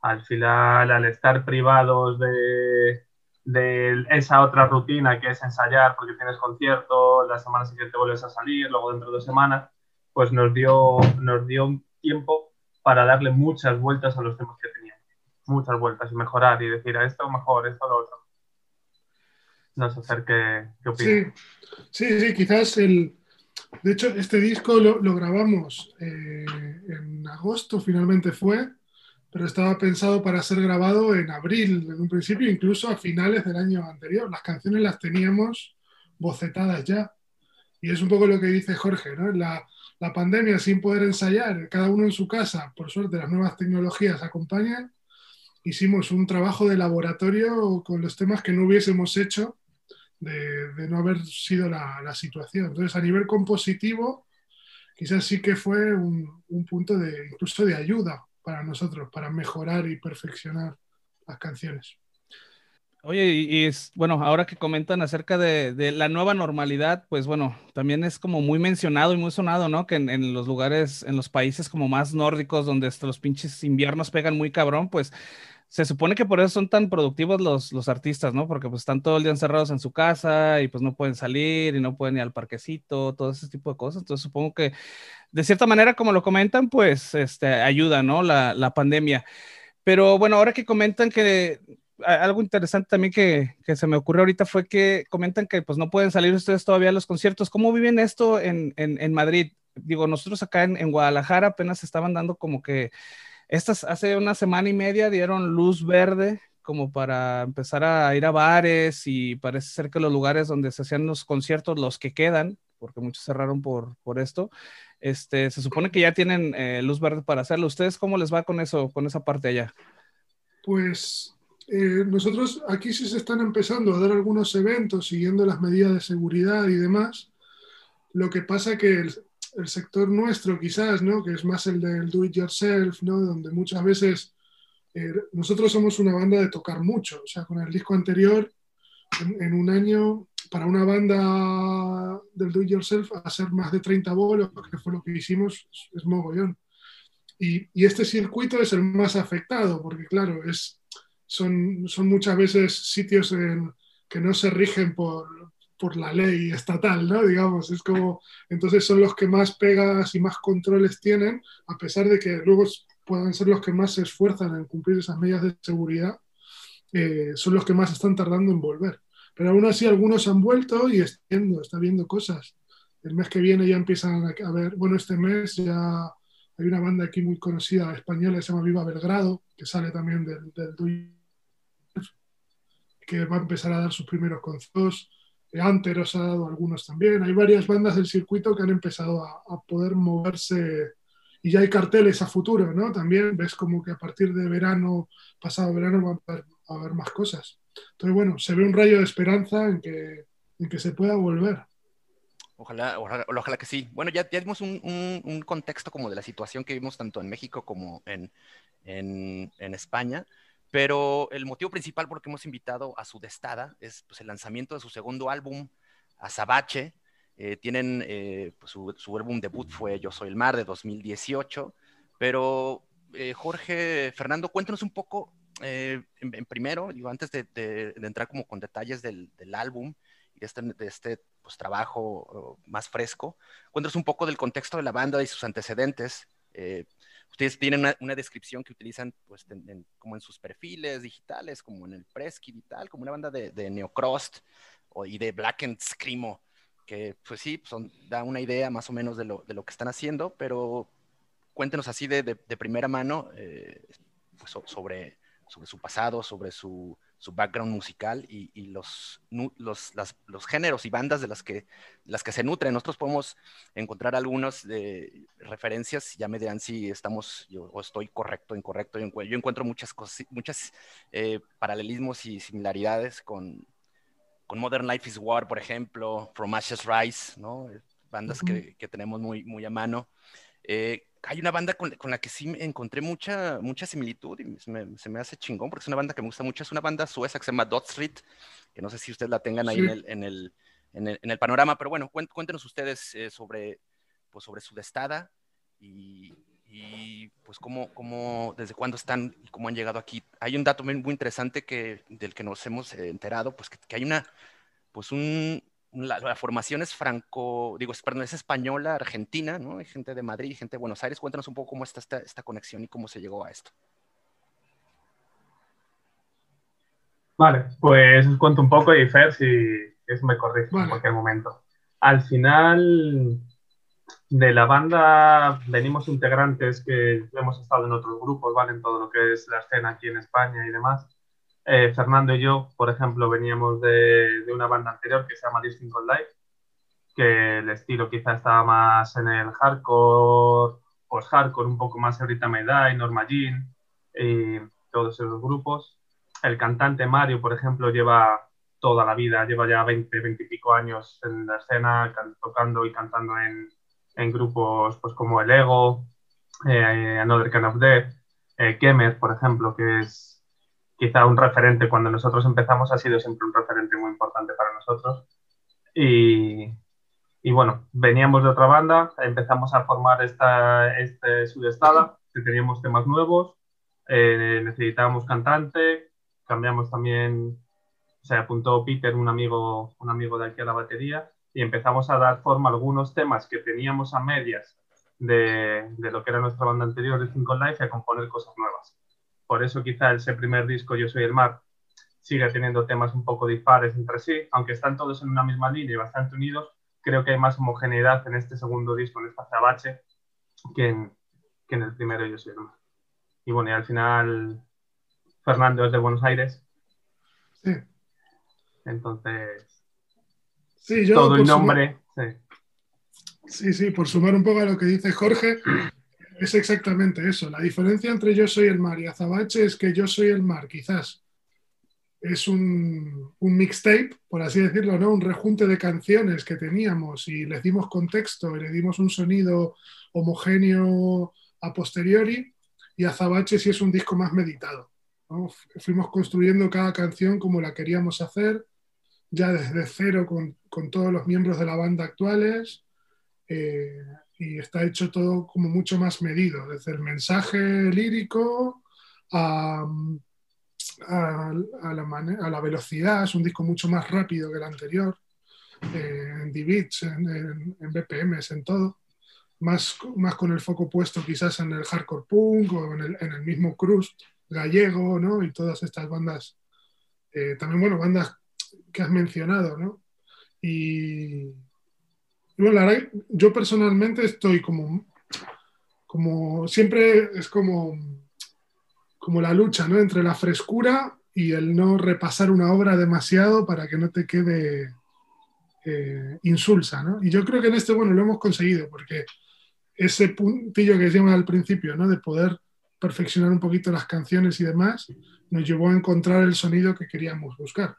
Al final, al estar privados de, de esa otra rutina que es ensayar porque tienes concierto, la semana siguiente vuelves a salir, luego dentro de dos semanas, pues nos dio, nos dio tiempo para darle muchas vueltas a los temas que teníamos. Muchas vueltas y mejorar y decir a esto mejor, esto lo otro. No sé, Fer, ¿qué, qué opinas? Sí, sí, sí, quizás el. De hecho, este disco lo, lo grabamos eh, en agosto, finalmente fue, pero estaba pensado para ser grabado en abril, en un principio, incluso a finales del año anterior. Las canciones las teníamos bocetadas ya. Y es un poco lo que dice Jorge, ¿no? La, la pandemia sin poder ensayar, cada uno en su casa, por suerte las nuevas tecnologías acompañan. Hicimos un trabajo de laboratorio con los temas que no hubiésemos hecho de, no haber sido la, la, situación. Entonces, a nivel compositivo, quizás sí que fue un, un, punto de incluso de ayuda para nosotros, para mejorar y perfeccionar las canciones. Oye, y, y es, bueno, ahora que comentan acerca de, de, la nueva normalidad, pues bueno, también es como muy mencionado y muy sonado, ¿no? Que en, en los lugares, en los países como más nórdicos, donde hasta los pinches inviernos pegan muy cabrón, pues se supone que por eso son tan productivos los, los, artistas, ¿no? Porque pues están todo el día encerrados en su casa y pues no pueden salir y no pueden ir al parquecito, todo ese tipo de cosas. Entonces supongo que de cierta manera, como lo comentan, pues este, ayuda, ¿no? La, la pandemia. Pero bueno, ahora que comentan que algo interesante también que, que, se me ocurrió ahorita fue que comentan que pues no pueden salir ustedes todavía a los conciertos. ¿Cómo viven esto en, en, en Madrid? Digo, nosotros acá en, en Guadalajara apenas estaban dando como que estas hace una semana y media dieron luz verde como para empezar a ir a bares y parece ser que los lugares donde se hacían los conciertos, los que quedan, porque muchos cerraron por, por esto, este, se supone que ya tienen eh, luz verde para hacerlo. ¿Ustedes cómo les va con eso, con esa parte allá? Pues eh, nosotros aquí sí se están empezando a dar algunos eventos siguiendo las medidas de seguridad y demás. Lo que pasa que el sector nuestro quizás, ¿no? que es más el del do it yourself, ¿no? donde muchas veces eh, nosotros somos una banda de tocar mucho, o sea, con el disco anterior, en, en, un año, para una banda del do it yourself, hacer más de 30 bolos, que fue lo que hicimos, es, mogollón. Y, y, este circuito es el más afectado, porque claro, es, son, son muchas veces sitios en, que no se rigen por, por la ley estatal, ¿no? Digamos, es como, entonces son los que más pegas y más controles tienen, a pesar de que luego puedan ser los que más se esfuerzan en cumplir esas medidas de seguridad, eh, son los que más están tardando en volver. Pero aún así algunos han vuelto y está viendo, cosas. El mes que viene ya empiezan a ver, bueno, este mes ya hay una banda aquí muy conocida española se llama Viva Belgrado, que sale también del, del que va a empezar a dar sus primeros conciertos. Anteros ha dado algunos también. Hay varias bandas del circuito que han empezado a, a, poder moverse y ya hay carteles a futuro, ¿no? También ves como que a partir de verano, pasado verano, va a haber, va a haber más cosas. Entonces, bueno, se ve un rayo de esperanza en que, en que se pueda volver. Ojalá, ojalá, ojalá, que sí. Bueno, ya, ya dimos un, un, un, contexto como de la situación que vimos tanto en México como en, en, en España. Pero el motivo principal por el que hemos invitado a su destada es pues, el lanzamiento de su segundo álbum, Azabache. Eh, tienen eh, pues, su, su, álbum debut fue Yo Soy el Mar de 2018. Pero eh, Jorge, Fernando, cuéntanos un poco, en, en, primero, digo, antes de, entrar como con detalles del, del álbum y de este, este pues, trabajo más fresco. Cuéntanos un poco del contexto de la banda y sus antecedentes. Eh, ustedes tienen una, descripción que utilizan pues, como en sus perfiles digitales, como en el Preskit y tal, como una banda de, de Neocrost y de Black and Screamo, que pues sí, son, da una idea más o menos de lo, de lo que están haciendo, pero cuéntenos así de, de, primera mano eh, pues, sobre, sobre su pasado, sobre su, su background musical y, y los, los, los, géneros y bandas de las que, las que se nutren. Nosotros podemos encontrar algunas de referencias, ya me dirán si estamos yo, o estoy correcto o incorrecto. Yo, yo encuentro muchas, cosas, muchas eh, paralelismos y similaridades con, con Modern Life is War, por ejemplo, From Ashes Rise, ¿no? bandas que, que, tenemos muy, muy a mano. Eh, hay una banda con, con, la que sí encontré mucha, mucha similitud y se me hace chingón porque es una banda que me gusta mucho. Es una banda sueca que se llama Dot Street, que no sé si ustedes la tengan ahí en, el, en, el, en, el, en, el, panorama, pero bueno, cuéntenos ustedes eh, sobre, pues sobre su destada y, y pues cómo, cómo, desde cuándo están y cómo han llegado aquí. Hay un dato muy, muy interesante que, del que nos hemos enterado, pues que, que hay una, pues un, la, formación es franco, digo, es, perdón, es española, argentina, ¿no? Hay gente de Madrid, gente de Buenos Aires. Cuéntanos un poco cómo está esta, esta conexión y cómo se llegó a esto. Vale, pues os cuento un poco y Fer, si es me corrige en cualquier momento. Al final de la banda venimos integrantes que hemos estado en otros grupos, ¿vale? En todo lo que es la escena aquí en España y demás. Eh, Fernando y yo, por ejemplo, veníamos de, una banda anterior que se llama Distinct Life, que el estilo quizá estaba más en el hardcore, post-hardcore, un poco más ahorita Me Die, Norma Jean y todos esos grupos. El cantante Mario, por ejemplo, lleva toda la vida, lleva ya 20, 20 y pico años en la escena, tocando y cantando en, grupos pues, como El Ego, eh, Another Kind of Death, eh, por ejemplo, que es quizá un referente cuando nosotros empezamos ha sido siempre un referente muy importante para nosotros. Y, y bueno, veníamos de otra banda, empezamos a formar esta este sudestada, que teníamos temas nuevos, eh, necesitábamos cantante, cambiamos también, se apuntó Peter, un amigo, un amigo de aquí a la batería, y empezamos a dar forma a algunos temas que teníamos a medias de, de lo que era nuestra banda anterior de Cinco Life y a componer cosas nuevas. Por eso quizá ese primer disco, Yo Soy el Mar, sigue teniendo temas un poco dispares entre sí, aunque están todos en una misma línea y bastante unidos, creo que hay más homogeneidad en este segundo disco, en esta Zabache, que en, que en el primero Yo Soy el Mar. Y bueno, y al final Fernando es de Buenos Aires. Sí. Entonces, sí, yo, todo el nombre. sí. sí, sí, por sumar un poco a lo que dice Jorge, es exactamente eso. La diferencia entre Yo Soy el Mar y Azabache es que Yo Soy el Mar, quizás, es un, un, mixtape, por así decirlo, ¿no? Un rejunte de canciones que teníamos y le dimos contexto y le dimos un sonido homogéneo a posteriori. Y Azabache sí es un disco más meditado. ¿no? Fuimos construyendo cada canción como la queríamos hacer, ya desde cero con, con todos los miembros de la banda actuales. Eh, y está hecho todo como mucho más medido, desde el mensaje lírico a, a, a, la, a la, velocidad, es un disco mucho más rápido que el anterior, eh, en D-Beats, en, en, en, BPMs, en todo, más, más con el foco puesto quizás en el hardcore punk o en el, en el mismo crust gallego, ¿no? Y todas estas bandas, eh, también, bueno, bandas que has mencionado, ¿no? Y, verdad, yo personalmente estoy como, como siempre es como, como la lucha ¿no? entre la frescura y el no repasar una obra demasiado para que no te quede eh, insulsa. ¿no? Y yo creo que en este, bueno, lo hemos conseguido, porque ese puntillo que decíamos al principio, ¿no? de poder perfeccionar un poquito las canciones y demás, nos llevó a encontrar el sonido que queríamos buscar.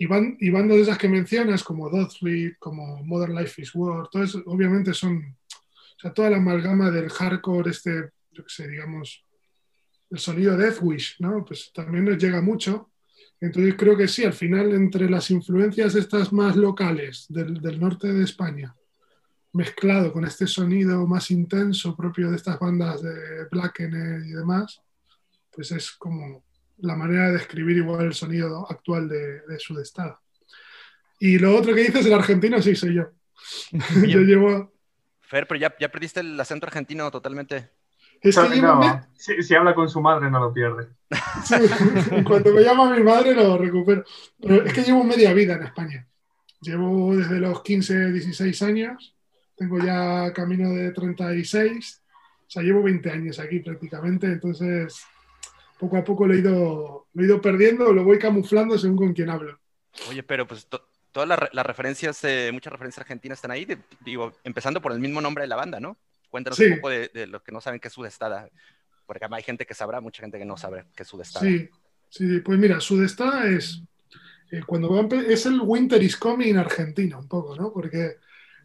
Y, y bandas de esas que mencionas, como Dotfleet, como Modern Life is War, todo eso, obviamente son, o sea, toda la amalgama del hardcore, este, yo qué sé, digamos, el sonido Death Wish, ¿no? Pues también nos llega mucho. Entonces creo que sí, al final, entre las influencias estas más locales del, del norte de España, mezclado con este sonido más intenso propio de estas bandas de Blackened y demás, pues es como la manera de describir igual el sonido actual de, de Sudestado. Y lo otro que dices, el argentino, sí, soy yo. Yo llevo... Fer, pero ya, ya perdiste el acento argentino totalmente. Es que No, llevo me- si, si habla con su madre no lo pierde. Sí, cuando me llama mi madre lo recupero. Pero es que llevo media vida en España. Llevo desde los 15, 16 años. Tengo ya camino de 36. O sea, llevo 20 años aquí prácticamente. Entonces, poco a poco lo he ido, lo he ido perdiendo, lo voy camuflando según con quién hablo. Oye, pero pues to- todas las, re- las referencias, eh, muchas referencias argentinas están ahí, de- digo, empezando por el mismo nombre de la banda, ¿no? Cuéntanos Sí. un poco de, de los que no saben qué es Sudestada, porque hay gente que sabrá, mucha gente que no sabe qué es Sudestada. Sí, sí, pues mira, Sudestada es eh, cuando va es el Winter is Coming argentino, un poco, ¿no? Porque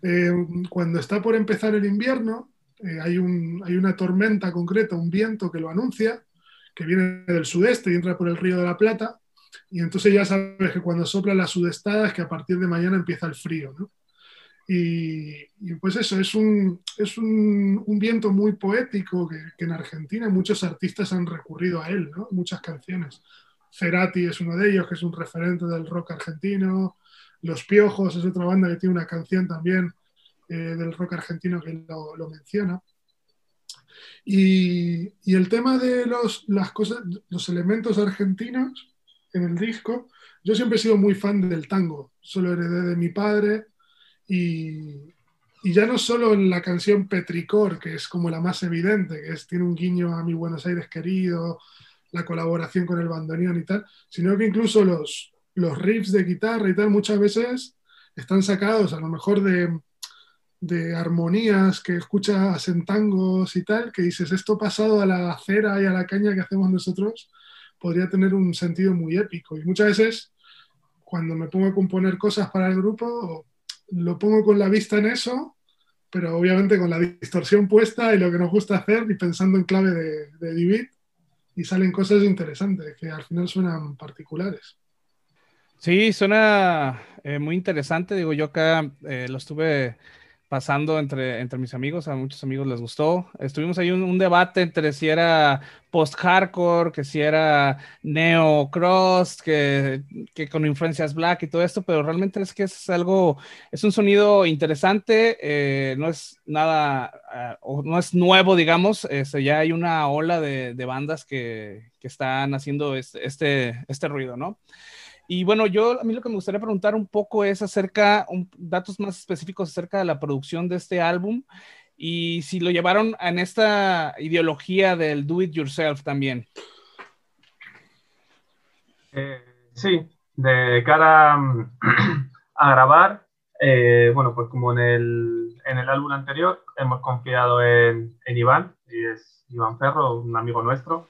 eh, cuando está por empezar el invierno, eh, hay, un, hay una tormenta concreta, un viento que lo anuncia, que viene del sudeste y entra por el río de la Plata, y entonces ya sabes que cuando sopla la sudestada es que a partir de mañana empieza el frío, ¿no? Y, pues eso, es un, es un, viento muy poético que, en Argentina muchos artistas han recurrido a él, ¿no? Muchas canciones. Cerati es uno de ellos, que es un referente del rock argentino. Los Piojos es otra banda que tiene una canción también eh, del rock argentino que lo menciona. Y, el tema de los, las cosas, los elementos argentinos en el disco, yo siempre he sido muy fan del tango, solo heredé de mi padre y, y ya no solo en la canción Petricor, que es como la más evidente, que es, tiene un guiño a mi Buenos Aires querido, la colaboración con el bandoneón y tal, sino que incluso los, los riffs de guitarra y tal muchas veces están sacados a lo mejor de, de armonías que escuchas en tangos y tal, que dices, esto pasado a la cera y a la caña que hacemos nosotros, podría tener un sentido muy épico. Y muchas veces, cuando me pongo a componer cosas para el grupo, lo pongo con la vista en eso, pero obviamente con la distorsión puesta y lo que nos gusta hacer y pensando en clave de, de Divid, y salen cosas interesantes que al final suenan particulares. Sí, suena eh, muy interesante. Digo, yo acá eh, lo estuve pasando entre, entre mis amigos, a muchos amigos les gustó. Estuvimos ahí un, un debate entre si era post-hardcore, que si era neo-cross, que, que con influencias black y todo esto, pero realmente es que es algo, es un sonido interesante, eh, no es nada, uh, no es nuevo, digamos, este, ya hay una ola de, de bandas que, que, están haciendo este, este, este ruido, ¿no? Y bueno, yo a mí lo que me gustaría preguntar un poco es acerca, un, datos más específicos acerca de la producción de este álbum y si lo llevaron en esta ideología del do it yourself también. Eh, sí, de cara a grabar, eh, bueno, pues como en el, en el álbum anterior, hemos confiado en, en Iván, y es Iván Ferro, un amigo nuestro,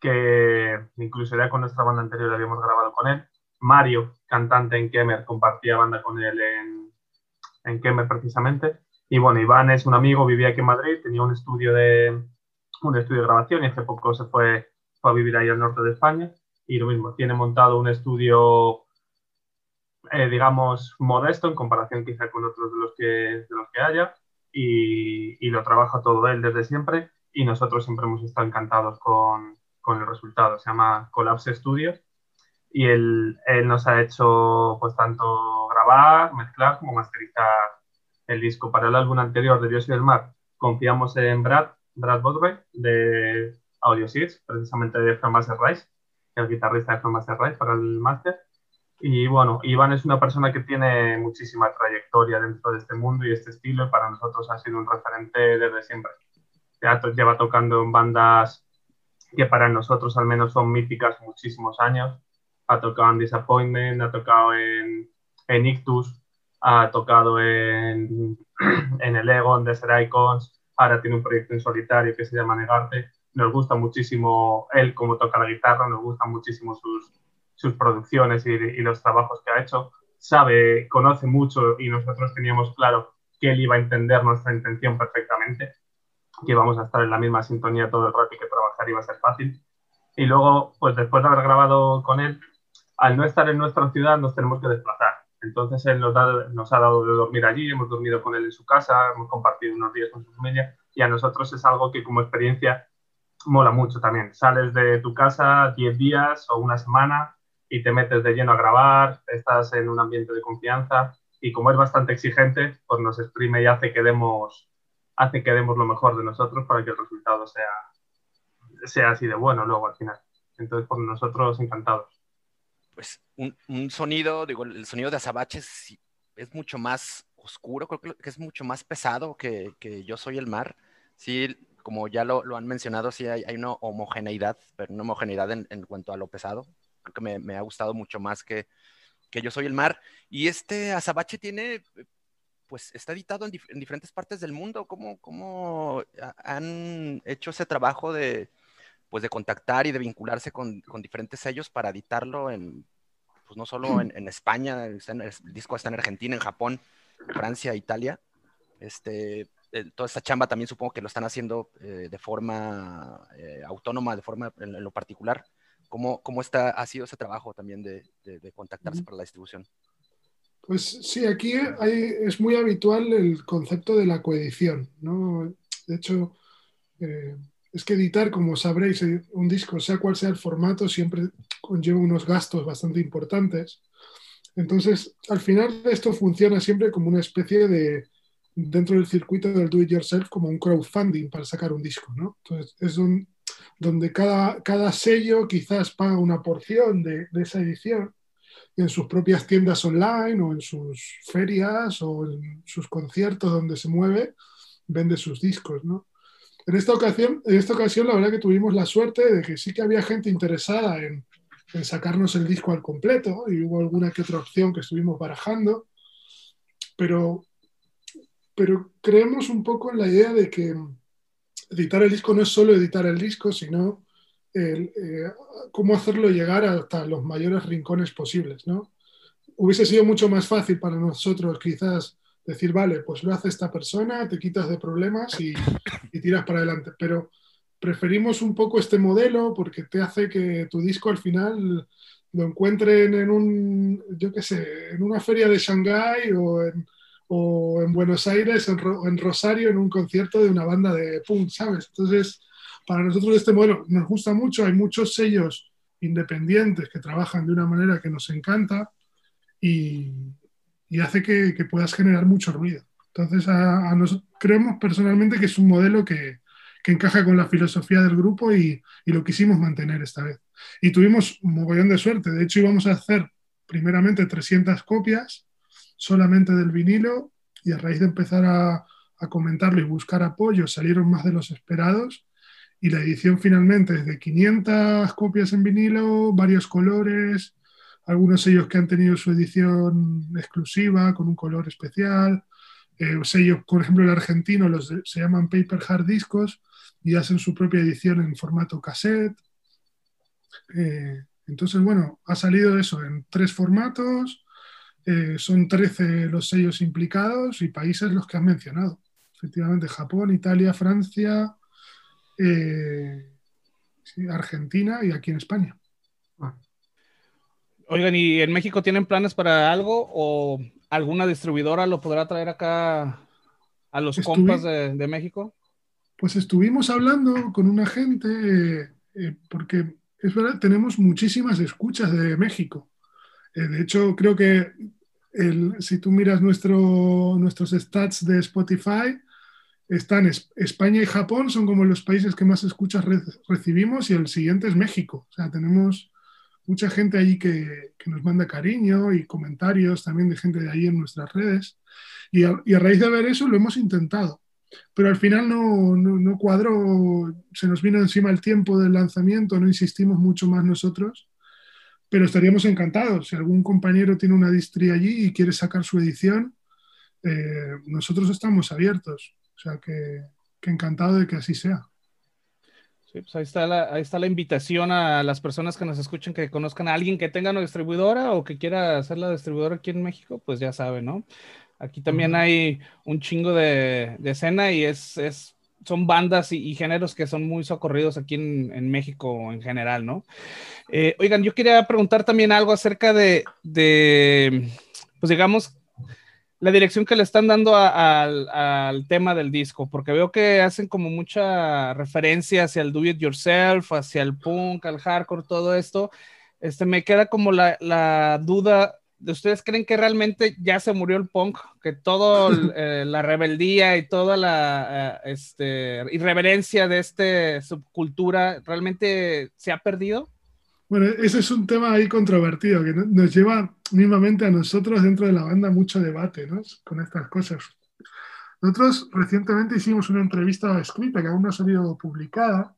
que incluso ya con nuestra banda anterior habíamos grabado con él. Mario, cantante en Kemer, compartía banda con él en, en Kemer precisamente. Y bueno, Iván es un amigo, vivía aquí en Madrid, tenía un estudio de, un estudio de grabación y hace poco se fue, fue a vivir ahí al norte de España. Y lo mismo, tiene montado un estudio, eh, digamos, modesto en comparación quizá con otros de los que, de los que haya. Y, y, lo trabaja todo él desde siempre. Y nosotros siempre hemos estado encantados con, con el resultado. Se llama Collapse Studios y él, él, nos ha hecho pues tanto grabar, mezclar como masterizar el disco. Para el álbum anterior de Dios y el Mar confiamos en Brad, Brad Bodway de Audio Seeds, precisamente de From Master Rise, el guitarrista de From Master Rise para el máster. Y bueno, Iván es una persona que tiene muchísima trayectoria dentro de este mundo y este estilo y para nosotros ha sido un referente desde siempre. Ya lleva tocando en bandas que para nosotros al menos son míticas muchísimos años ha tocado en Disappointment, ha tocado en, en Ictus, ha tocado en, en el Egon, Desert Icons, ahora tiene un proyecto en solitario que se llama Negarte. Nos gusta muchísimo él como toca la guitarra, nos gustan muchísimo sus, sus producciones y, y, los trabajos que ha hecho. Sabe, conoce mucho y nosotros teníamos claro que él iba a entender nuestra intención perfectamente, que íbamos a estar en la misma sintonía todo el rato y que trabajar iba a ser fácil. Y luego, pues después de haber grabado con él, al no estar en nuestra ciudad nos tenemos que desplazar. Entonces él nos, ha dado de dormir allí, hemos dormido con él en su casa, hemos compartido unos días con su familia y a nosotros es algo que como experiencia mola mucho también. Sales de tu casa 10 días o una semana y te metes de lleno a grabar, estás en un ambiente de confianza y como es bastante exigente, pues nos exprime y hace que demos, hace que demos lo mejor de nosotros para que el resultado sea, sea así de bueno luego al final. Entonces, por nosotros encantados. Pues un, un sonido, digo, el sonido de Azabache es, mucho más oscuro, creo que es mucho más pesado que, que Yo Soy el Mar. Sí, como ya lo, lo han mencionado, sí hay, hay, una homogeneidad, pero una homogeneidad en, en cuanto a lo pesado. Creo que me, me, ha gustado mucho más que, que Yo Soy el Mar. Y este Azabache tiene, pues está editado en, en diferentes partes del mundo. ¿Cómo, ¿Cómo, han hecho ese trabajo de, pues de contactar y de vincularse con, con diferentes sellos para editarlo en, pues no solo en, en España, el disco está en Argentina, en Japón, Francia, Italia. Este, eh, toda esta chamba también supongo que lo están haciendo eh, de forma eh, autónoma, de forma en, en lo particular. ¿Cómo, cómo está, ha sido ese trabajo también de, de, de contactarse para la distribución? Pues sí, aquí hay, es muy habitual el concepto de la coedición, ¿no? De hecho, eh, es que editar, como sabréis, un disco, sea cual sea el formato, siempre conlleva unos gastos bastante importantes. Entonces, al final esto funciona siempre como una especie de, dentro del circuito del do it yourself, como un crowdfunding para sacar un disco, ¿no? Entonces, es un, donde cada, cada sello quizás paga una porción de, de esa edición en sus propias tiendas online o en sus ferias o en sus conciertos donde se mueve, vende sus discos, ¿no? En esta ocasión, en esta ocasión la verdad que tuvimos la suerte de que sí que había gente interesada en, en sacarnos el disco al completo y hubo alguna que otra opción que estuvimos barajando, pero, pero creemos un poco en la idea de que editar el disco no es solo editar el disco, sino el, eh, cómo hacerlo llegar hasta los mayores rincones posibles, ¿no? Hubiese sido mucho más fácil para nosotros quizás decir, vale, pues lo hace esta persona, te quitas de problemas y, y, tiras para adelante, pero preferimos un poco este modelo porque te hace que tu disco al final lo encuentren en un, yo qué sé, en una feria de Shanghái o en, Buenos Aires, en, en Rosario, en un concierto de una banda de punk, ¿sabes? Entonces, para nosotros este modelo nos gusta mucho, hay muchos sellos independientes que trabajan de una manera que nos encanta y, y hace que, puedas generar mucho ruido. Entonces, a, a nos, creemos personalmente que es un modelo que, encaja con la filosofía del grupo y, lo quisimos mantener esta vez. Y tuvimos un mogollón de suerte. De hecho, íbamos a hacer primeramente 300 copias solamente del vinilo y a raíz de empezar a comentarlo y buscar apoyo salieron más de los esperados y la edición finalmente es de 500 copias en vinilo, varios colores, algunos sellos que han tenido su edición exclusiva con un color especial, eh, sellos, por ejemplo, el argentino los se llaman Paper Hard Discos y hacen su propia edición en formato cassette. Eh, entonces, bueno, ha salido eso en tres formatos, eh, son 13 los sellos implicados y países los que han mencionado. Efectivamente, Japón, Italia, Francia, eh, Argentina y aquí en España. Ah. Oigan, ¿y en México tienen planes para algo o alguna distribuidora lo podrá traer acá a los Estuvi compas de, de, México? Pues estuvimos hablando con una gente, eh, porque es verdad, tenemos muchísimas escuchas de México. Eh, de hecho, creo que el, si tú miras nuestro, nuestros stats de Spotify, están España y Japón, son como los países que más escuchas re recibimos y el siguiente es México. O sea, tenemos mucha gente allí que, nos manda cariño y comentarios también de gente de allí en nuestras redes. Y a, y a raíz de ver eso lo hemos intentado. Pero al final no, no, no, cuadró, se nos vino encima el tiempo del lanzamiento, no insistimos mucho más nosotros, pero estaríamos encantados. Si algún compañero tiene una distri allí y quiere sacar su edición, eh, nosotros estamos abiertos. O sea que, que, encantado de que así sea. Sí, pues ahí está, la, ahí está la invitación a las personas que nos escuchen que conozcan a alguien que tenga una distribuidora o que quiera hacer la distribuidora aquí en México, pues ya saben, ¿no? Aquí también hay un chingo de, de escena y es, es, son bandas y, y, géneros que son muy socorridos aquí en, en México en general, ¿no? Eh, oigan, yo quería preguntar también algo acerca de, de pues digamos, la dirección que le están dando a, a, al tema del disco, porque veo que hacen como mucha referencia hacia el do it yourself, hacia el punk, al hardcore, todo esto. este, me queda como la, la duda de ustedes creen que realmente ya se murió el punk, que toda eh, la rebeldía y toda la eh, este, irreverencia de esta subcultura realmente se ha perdido? Bueno, ese es un tema ahí controvertido que nos lleva mismamente a nosotros dentro de la banda mucho debate ¿no? con estas cosas. Nosotros recientemente hicimos una entrevista escrita que aún no ha salido publicada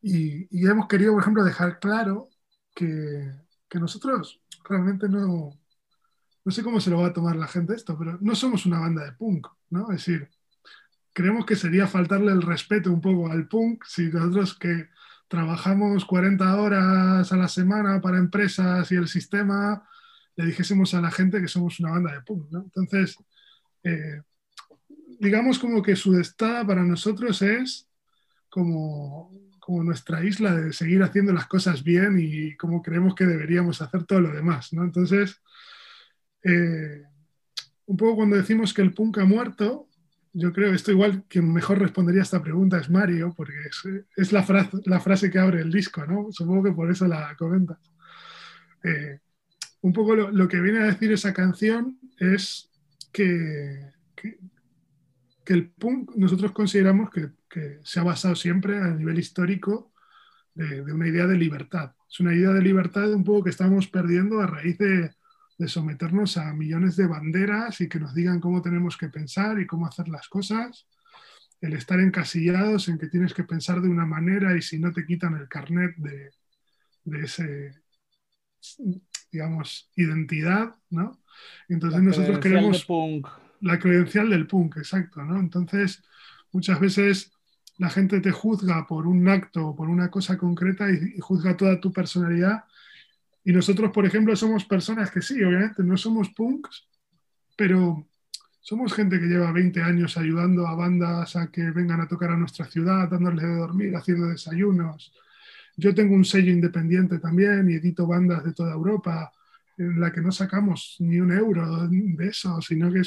y, y hemos querido, por ejemplo, dejar claro que, que nosotros realmente no, no sé cómo se lo va a tomar la gente esto, pero no somos una banda de punk, ¿no? Es decir, creemos que sería faltarle el respeto un poco al punk si nosotros que trabajamos 40 horas a la semana para empresas y el sistema, le dijésemos a la gente que somos una banda de punk. Entonces, eh, digamos como que Sudestada para nosotros es como, como nuestra isla de seguir haciendo las cosas bien y como creemos que deberíamos hacer todo lo demás. ¿no? Entonces, eh, un poco cuando decimos que el punk ha muerto, yo creo, esto igual quien mejor respondería a esta pregunta es Mario, porque es, la, frase, la frase que abre el disco, ¿no? Supongo que por eso la comentas. Eh, un poco lo, que viene a decir esa canción es que, que, el punk nosotros consideramos que, se ha basado siempre a nivel histórico de, de, una idea de libertad. Es una idea de libertad un poco que estamos perdiendo a raíz de, de someternos a millones de banderas y que nos digan cómo tenemos que pensar y cómo hacer las cosas, el estar encasillados en que tienes que pensar de una manera y si no te quitan el carnet de, de ese, digamos, identidad, ¿no? Entonces nosotros queremos... La credencial del punk, exacto, ¿no? Entonces, muchas veces la gente te juzga por un acto o por una cosa concreta y, y juzga toda tu personalidad y nosotros, por ejemplo, somos personas que sí, obviamente, no somos punks, pero somos gente que lleva 20 años ayudando a bandas a que vengan a tocar a nuestra ciudad, dándoles de dormir, haciendo desayunos. Yo tengo un sello independiente también y edito bandas de toda Europa en la que no sacamos ni un euro de eso, sino que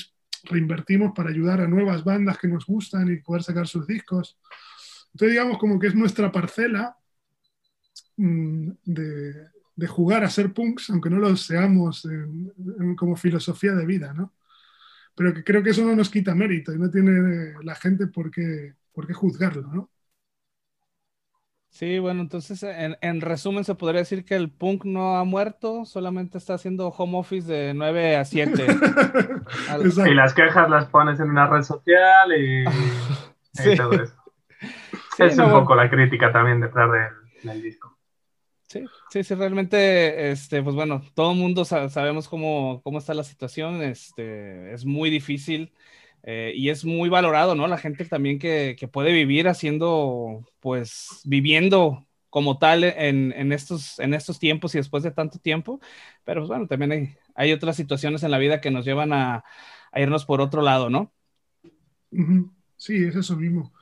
reinvertimos para ayudar a nuevas bandas que nos gustan y poder sacar sus discos. Entonces digamos como que es nuestra parcela mm, de, de jugar a ser punks, aunque no lo seamos como filosofía de vida, ¿no? Pero que creo que eso no nos quita mérito y no tiene la gente por qué, por qué juzgarlo, ¿no? Sí, bueno, entonces en, resumen se podría decir que el punk no ha muerto, solamente está haciendo home office de 9 a 7. y las quejas las pones en una red social y, todo eso. es un poco la crítica también detrás del disco. Sí, sí, sí, realmente, este, pues bueno, todo el mundo sabemos cómo, cómo está la situación, este, es muy difícil eh, y es muy valorado, ¿no? La gente también que, que, puede vivir haciendo, pues, viviendo como tal en, en, estos, en estos tiempos y después de tanto tiempo, pero pues bueno, también hay, hay otras situaciones en la vida que nos llevan a, a irnos por otro lado, ¿no? Sí, es eso mismo.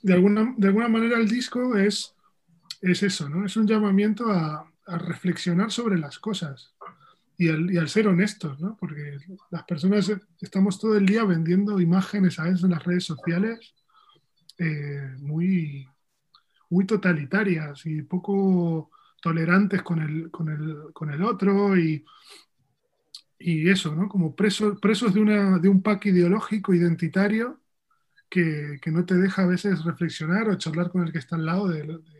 De alguna, de alguna manera el disco es es eso, ¿no? Es un llamamiento a, reflexionar sobre las cosas y al, ser honestos, ¿no? Porque las personas estamos todo el día vendiendo imágenes a veces en las redes sociales eh, muy, muy totalitarias y poco tolerantes con el, con el, otro y, y, eso, ¿no? Como presos, presos de, una, de un pack ideológico identitario que, no te deja a veces reflexionar o charlar con el que está al lado de, de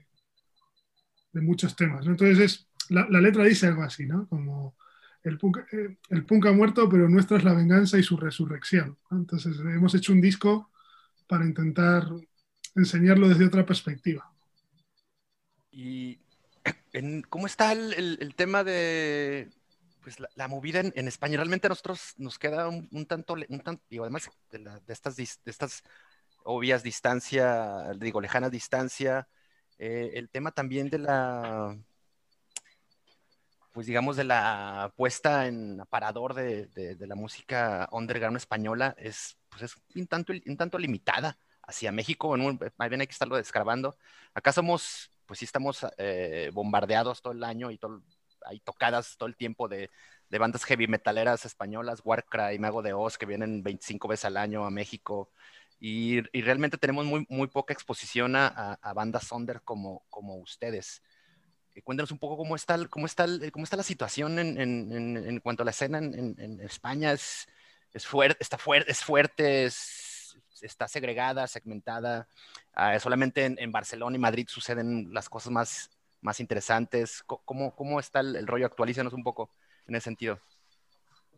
muchos temas. Entonces, es, la, letra dice algo así, ¿no? Como el punk, eh, el punk, ha muerto, pero nuestra es la venganza y su resurrección. Entonces, hemos hecho un disco para intentar enseñarlo desde otra perspectiva. ¿Y cómo está el, tema de pues, la, movida en, España? Realmente a nosotros nos queda un, tanto, un tanto, digo, además de, de, estas, de estas obvias distancia, digo, lejana distancia, eh, el tema también de la, pues digamos, de la puesta en aparador de, de, la música underground española es, pues es un tanto, un tanto limitada hacia México, más bien hay que estarlo descargando. Acá somos, pues sí estamos eh, bombardeados todo el año y todo, hay tocadas todo el tiempo de, de bandas heavy metaleras españolas, Warcry, Mago de Oz, que vienen 25 veces al año a México. Y, realmente tenemos muy, muy poca exposición a, bandas under como, como ustedes. cuéntanos un poco cómo está, cómo está, cómo está la situación en, en, en cuanto a la escena en, España. ¿Es, es, fuerte, está fuerte, es fuerte, está segregada, segmentada? Ah, solamente en, Barcelona y Madrid suceden las cosas más, más interesantes. ¿Cómo, cómo está el, el rollo? Actualízanos un poco en ese sentido.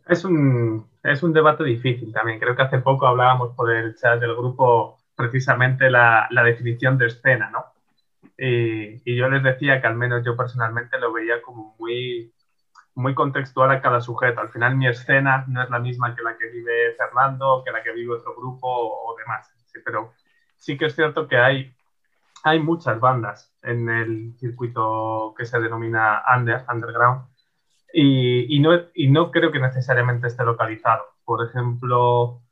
Es un, es un debate difícil también. Creo que hace poco hablábamos por el chat del grupo precisamente la, la definición de escena, ¿no? Y, y, yo les decía que al menos yo personalmente lo veía como muy, muy contextual a cada sujeto. Al final mi escena no es la misma que la que vive Fernando, que la que vive otro grupo o, demás. Sí, pero sí que es cierto que hay, hay muchas bandas en el circuito que se denomina under, underground y, no, y no creo que necesariamente esté localizado. Por ejemplo,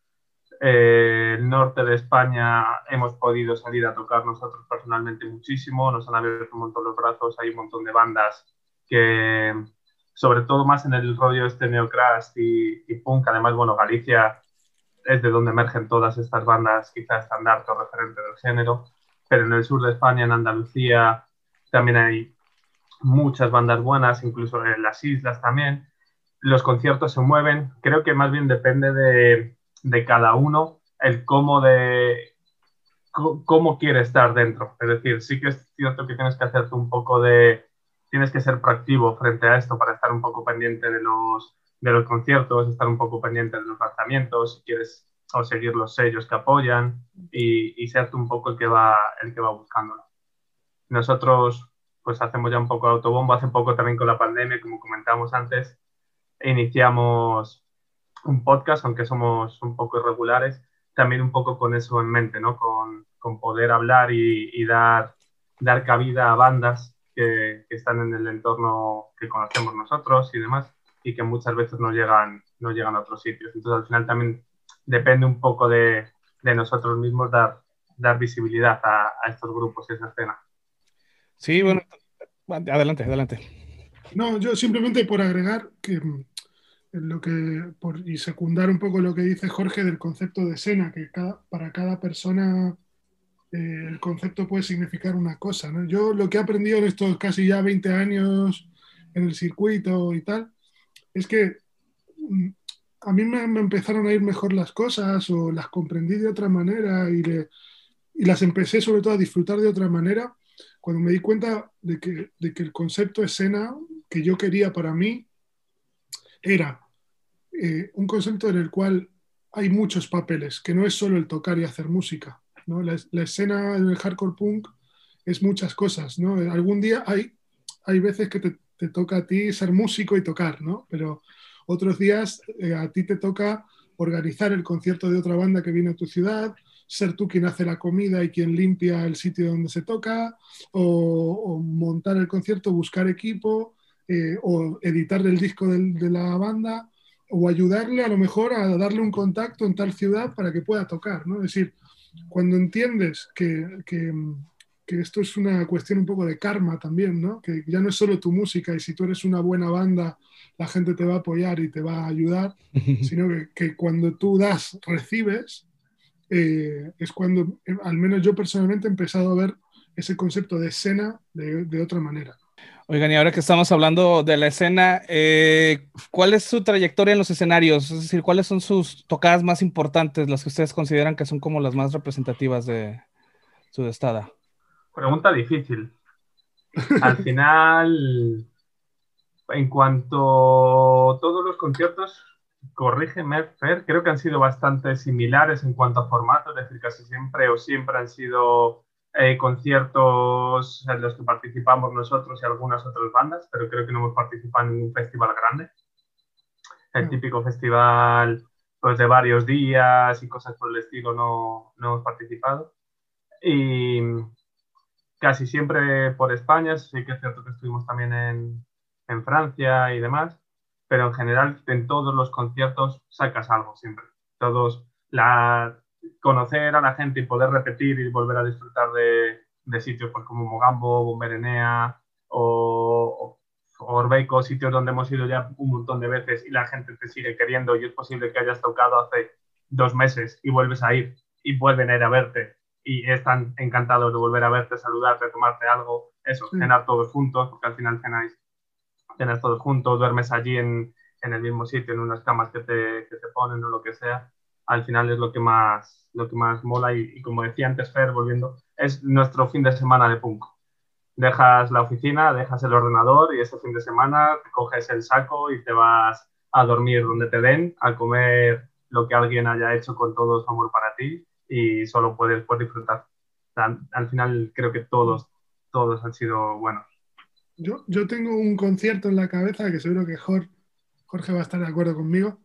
eh, el norte de España hemos podido salir a tocar nosotros personalmente muchísimo, nos han abierto un montón los brazos, hay un montón de bandas que, sobre todo más en el rollo este neocrash y, y punk, además, bueno, Galicia es de donde emergen todas estas bandas quizás estandarte o referente del género, pero en el sur de España, en Andalucía, también hay muchas bandas buenas, incluso en las islas también. Los conciertos se mueven, creo que más bien depende de, de cada uno el cómo de cómo quiere estar dentro. Es decir, sí que es cierto que tienes que hacerte un poco de, tienes que ser proactivo frente a esto para estar un poco pendiente de los, de los conciertos, estar un poco pendiente de los lanzamientos, si quieres o seguir los sellos que apoyan y, y ser un poco el que va, el que va buscándolo. Nosotros pues hacemos ya un poco de autobombo. Hace poco también con la pandemia, como comentábamos antes, iniciamos un podcast, aunque somos un poco irregulares, también un poco con eso en mente, ¿no? Con, con poder hablar y, y, dar, dar cabida a bandas que, que, están en el entorno que conocemos nosotros y demás, y que muchas veces no llegan, no llegan a otros sitios. Entonces, al final también depende un poco de, de nosotros mismos dar, dar visibilidad a, a estos grupos y esa escena. Sí, bueno, adelante, adelante. No, yo simplemente por agregar que mm, lo que por, y secundar un poco lo que dice Jorge del concepto de escena, que para cada persona eh, el concepto puede significar una cosa. ¿no? Yo lo que he aprendido en estos casi ya 20 años en el circuito y tal, es que mm, a mí me, empezaron a ir mejor las cosas o las comprendí de otra manera y las empecé sobre todo a disfrutar de otra manera cuando me di cuenta de que, de que el concepto escena que yo quería para mí era eh, un concepto en el cual hay muchos papeles, que no es solo el tocar y hacer música. ¿no? La, la escena del hardcore punk es muchas cosas. ¿no? Algún día hay, hay veces que te, te, toca a ti ser músico y tocar, ¿no? pero otros días eh, a ti te toca organizar el concierto de otra banda que viene a tu ciudad, ser tú quien hace la comida y quien limpia el sitio donde se toca, o, montar el concierto, buscar equipo, eh, o editar el disco del, de la banda, o ayudarle a lo mejor a darle un contacto en tal ciudad para que pueda tocar, ¿no? Es decir, cuando entiendes que, que, que, esto es una cuestión un poco de karma también, ¿no? Que ya no es solo tu música y si tú eres una buena banda, la gente te va a apoyar y te va a ayudar, sino que, que cuando tú das, recibes, eh, es cuando, eh, al menos yo personalmente, he empezado a ver ese concepto de escena de, de otra manera. Oigan, y ahora que estamos hablando de la escena, eh, ¿cuál es su trayectoria en los escenarios? Es decir, ¿cuáles son sus tocadas más importantes, las que ustedes consideran que son como las más representativas de su estada? Pregunta difícil. Al final, en cuanto a todos los conciertos, corrígeme, Fer, creo que han sido bastante similares en cuanto a formato, es decir, casi siempre o siempre han sido eh, conciertos en los que participamos nosotros y algunas otras bandas, pero creo que no hemos participado en un festival grande. El mm. típico festival pues, de varios días y cosas por el estilo no, no hemos participado. Y casi siempre por España, sí que es cierto que estuvimos también en, en Francia y demás pero en general en todos los conciertos sacas algo siempre. Todos, la, conocer a la gente y poder repetir y volver a disfrutar de, de sitios pues, como Mogambo, Bomberenea o, o Orbeco, sitios donde hemos ido ya un montón de veces y la gente te sigue queriendo y es posible que hayas tocado hace dos meses y vuelves a ir y vuelven a ir a verte y están encantados de volver a verte, saludarte, tomarte algo, eso, Sí. cenar todos juntos, porque al final cenáis, cenas todos juntos, duermes allí en, en el mismo sitio, en unas camas que te, que te ponen o lo que sea, al final es lo que más, lo que más mola y, y como decía antes Fer, volviendo, es nuestro fin de semana de punk. Dejas la oficina, dejas el ordenador y ese fin de semana te coges el saco y te vas a dormir donde te den, a comer lo que alguien haya hecho con todo su amor para ti y solo puedes, puedes disfrutar. Al final creo que todos, todos han sido buenos. Yo, yo tengo un concierto en la cabeza que seguro que Jorge, va a estar de acuerdo conmigo,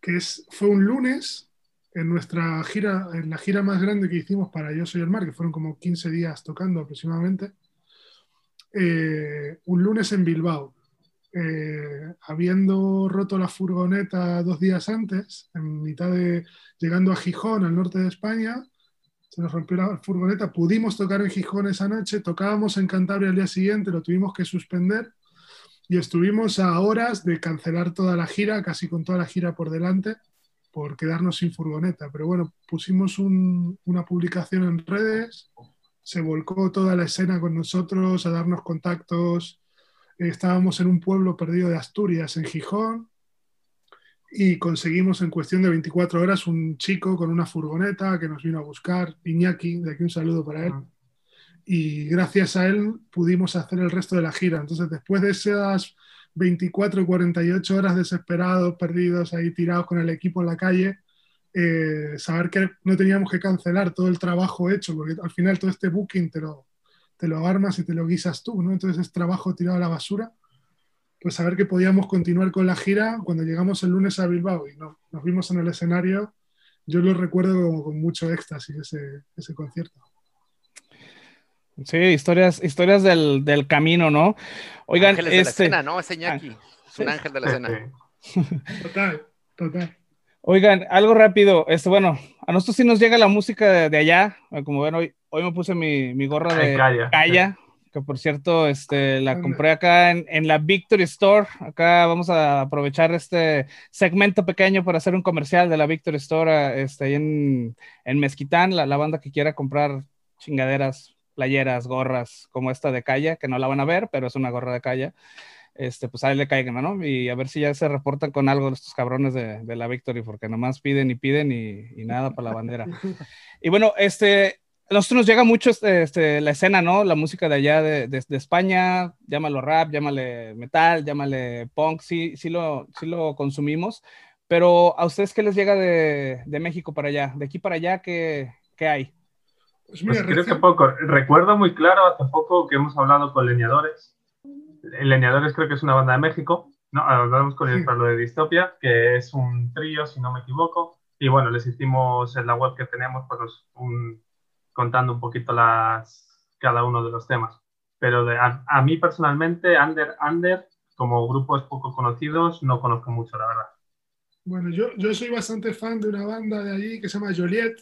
que es, fue un lunes en nuestra gira, en la gira más grande que hicimos para Yo Soy el Mar, que fueron como 15 días tocando aproximadamente, eh, un lunes en Bilbao. Eh, habiendo roto la furgoneta dos días antes, en mitad de llegando a Gijón, al norte de España, se nos rompió la furgoneta, pudimos tocar en Gijón esa noche, tocábamos en Cantabria al día siguiente, lo tuvimos que suspender y estuvimos a horas de cancelar toda la gira, casi con toda la gira por delante, por quedarnos sin furgoneta. Pero bueno, pusimos un- una publicación en redes, se volcó toda la escena con nosotros a darnos contactos. Estábamos en un pueblo perdido de Asturias, en Gijón, y conseguimos en cuestión de 24 horas un chico con una furgoneta que nos vino a buscar, Iñaki, de aquí un saludo para él. Y gracias a él pudimos hacer el resto de la gira. Entonces, después de esas 24 y 48 horas desesperados, perdidos, ahí tirados con el equipo en la calle, eh, saber que no teníamos que cancelar todo el trabajo hecho, porque al final todo este booking te lo, te lo armas y te lo guisas tú, ¿no? Entonces es trabajo tirado a la basura. Pues saber que podíamos continuar con la gira cuando llegamos el lunes a Bilbao y no, nos vimos en el escenario, yo lo recuerdo como con mucho éxtasis ese, ese concierto. Sí, historias, historias del, del camino, ¿no? Oigan, Ángeles de la este, escena, ¿no? Ese Iñaki. Es un ángel de la escena. Total, total. Oigan, algo rápido, este, bueno, a nosotros sí nos llega la música de, de allá, como ven, hoy, hoy me puse mi, mi gorra de De Calla. Calla, que por cierto, este, la compré acá en, en la Victory Store, acá vamos a aprovechar este segmento pequeño para hacer un comercial de la Victory Store, este, ahí en, en Mezquitán, la, la banda que quiera comprar chingaderas, playeras, gorras, como esta de Calla, que no la van a ver, pero es una gorra de Calla este, pues ahí le caigan, ¿no? Y a ver si ya se reportan con algo estos cabrones de, de la Victory, porque nomás piden y piden y, y nada para la bandera. Y bueno, este, a nosotros nos llega mucho este, este, la escena, ¿no? La música de allá de, de, de, España, llámalo rap, llámale metal, llámale punk, sí, sí, lo, sí lo consumimos, pero ¿a ustedes qué les llega de, de México para allá? De aquí para allá, ¿qué, qué hay? Pues Pues creo que poco. Recuerdo muy claro hace poco que hemos hablado con Leñadores. Leñadores creo que es una banda de México. No, hablamos con ellos para lo de Distopia, que es un trío, si no me equivoco. Y bueno, les hicimos en la web que tenemos, pues un, contando un poquito las, cada uno de los temas. Pero de, a, a, mí personalmente, Under, Under, como grupos poco conocidos, no conozco mucho, la verdad. Bueno, yo, yo soy bastante fan de una banda de allí que se llama Joliet.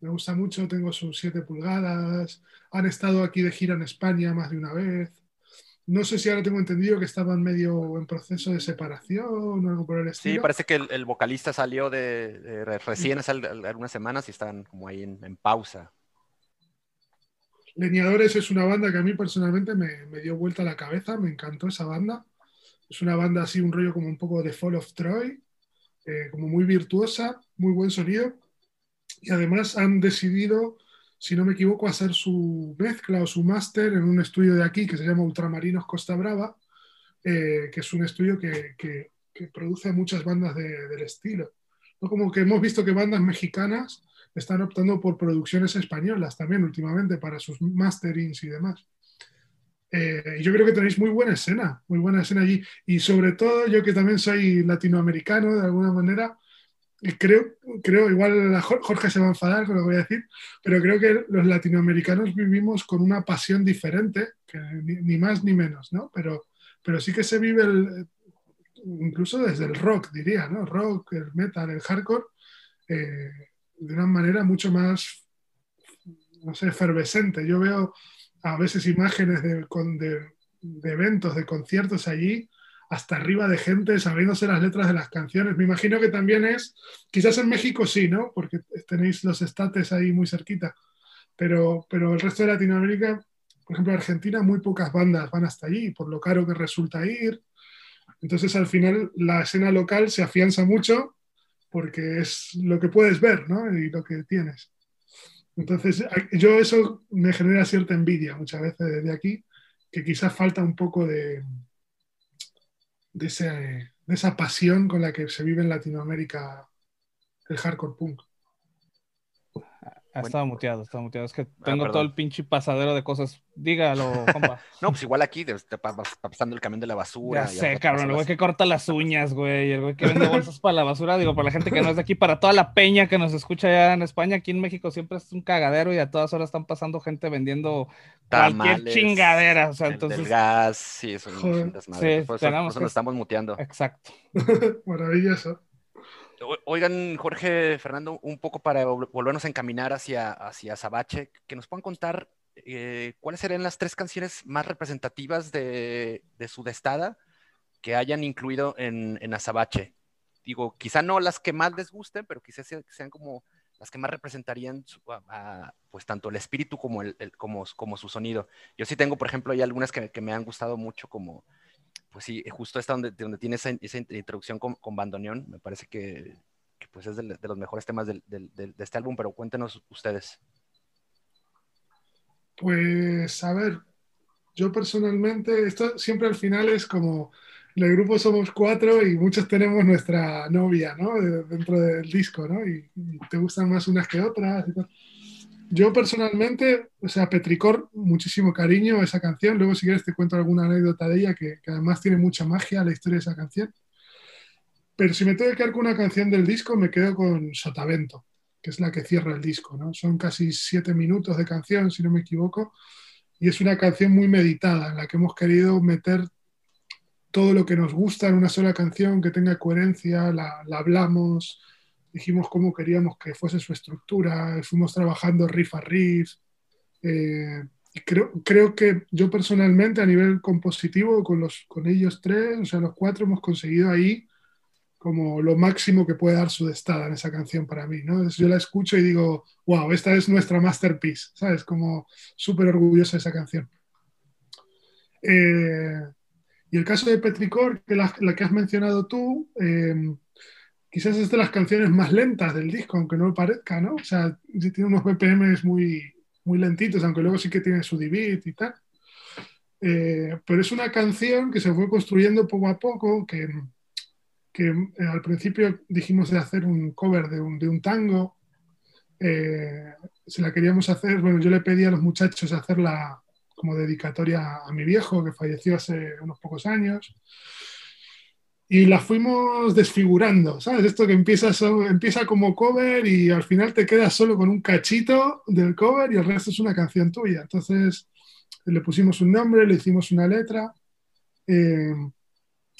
Me gusta mucho, tengo sus 7 pulgadas. Han estado aquí de gira en España más de una vez. No sé si ahora tengo entendido que estaban medio en proceso de separación o algo por el estilo. Sí, parece que el, el vocalista salió de, de recién hace algunas semanas y están como ahí en, en, pausa. Leñadores es una banda que a mí personalmente me, me, dio vuelta a la cabeza, me encantó esa banda. Es una banda así, un rollo como un poco de Fall of Troy, eh, como muy virtuosa, muy buen sonido. Y además han decidido si no me equivoco, hacer su mezcla o su máster en un estudio de aquí que se llama Ultramarinos Costa Brava, eh, que es un estudio que, que, que produce muchas bandas de, del estilo. ¿No? Como que hemos visto que bandas mexicanas están optando por producciones españolas también últimamente para sus masterings y demás. Eh, yo creo que tenéis muy buena escena, muy buena escena allí. Y sobre todo yo que también soy latinoamericano de alguna manera, creo, creo, igual Jorge se va a enfadar con lo que voy a decir, pero creo que los latinoamericanos vivimos con una pasión diferente, ni, más ni menos, ¿no? Pero, pero sí que se vive incluso desde el rock, diría, ¿no? Rock, el metal, el hardcore, eh, de una manera mucho más, no sé, efervescente. Yo veo a veces imágenes de, de, de eventos, de conciertos allí, hasta arriba de gente sabiéndose las letras de las canciones. Me imagino que también es, quizás en México sí, ¿no? Porque tenéis los estates ahí muy cerquita, pero, pero el resto de Latinoamérica, por ejemplo, Argentina, muy pocas bandas van hasta allí, por lo caro que resulta ir. Entonces, al final, la escena local se afianza mucho porque es lo que puedes ver, ¿no? Y lo que tienes. Entonces, yo eso me genera cierta envidia muchas veces desde aquí, que quizás falta un poco de, de, de esa pasión con la que se vive en Latinoamérica el hardcore punk. Ha estado muteado, ha estado muteado. Es que ah, tengo todo el pinche pasadero de cosas. Dígalo, compa. no, pues igual aquí te está pasando el camión de la basura. Ya sé, cabrón. El güey que corta las uñas, güey. El güey que vende bolsas para la basura. Digo, para la gente que no es de aquí, para toda la peña que nos escucha allá en España, aquí en México siempre es un cagadero y a todas horas están pasando gente vendiendo cualquier chingadera. O sea, entonces. gas, sí, eso es Sí, por eso, nos estamos muteando. Exacto. Maravilloso. Oigan, Jorge, Fernando, un poco para volvernos a encaminar hacia, hacia Sabache, que nos puedan contar eh, cuáles serían las tres canciones más representativas de, su destada que hayan incluido en, en Azabache. Digo, quizá no las que más les gusten, pero quizás sean como las que más representarían pues tanto el espíritu como, el, como, su sonido. Yo sí tengo, por ejemplo, hay algunas que me han gustado mucho, como pues sí, justo está donde, donde tiene esa, introducción con, con, bandoneón, me parece que, pues es de, los mejores temas de este álbum, pero cuéntenos ustedes. Pues a ver, yo personalmente, esto siempre al final es como, en el grupo somos cuatro y muchos tenemos nuestra novia, ¿no? dentro del disco, ¿no? Y, te gustan más unas que otras y tal. Yo personalmente, o sea, Petricor, muchísimo cariño a esa canción. Luego, si quieres, te cuento alguna anécdota de ella que, además tiene mucha magia la historia de esa canción. Pero si me tengo que quedar con una canción del disco, me quedo con Sotavento, que es la que cierra el disco. ¿no? Son casi siete minutos de canción, si no me equivoco. Y es una canción muy meditada, en la que hemos querido meter todo lo que nos gusta en una sola canción, que tenga coherencia, la, la hablamos, dijimos cómo queríamos que fuese su estructura, fuimos trabajando riff a riff. Eh, creo, creo que yo personalmente a nivel compositivo con, los, con ellos tres, o sea, los cuatro hemos conseguido ahí como lo máximo que puede dar su destada en esa canción para mí, ¿no? yo la escucho y digo, wow, esta es nuestra masterpiece, ¿sabes? Como súper orgullosa esa canción. Eh, y el caso de Petricor, que la, la que has mencionado tú, eh, quizás es de las canciones más lentas del disco, aunque no parezca, ¿no? O sea, tiene unos BPMs muy, muy lentitos, aunque luego sí que tiene su beat y tal. Eh, pero es una canción que se fue construyendo poco a poco, que, que eh, al principio dijimos de hacer un cover de un, de un tango. Eh, se la queríamos hacer, bueno, yo le pedí a los muchachos hacerla como dedicatoria a mi viejo, que falleció hace unos pocos años y la fuimos desfigurando, ¿sabes? Esto que empieza, empieza como cover y al final te quedas solo con un cachito del cover y el resto es una canción tuya. Entonces le pusimos un nombre, le hicimos una letra eh,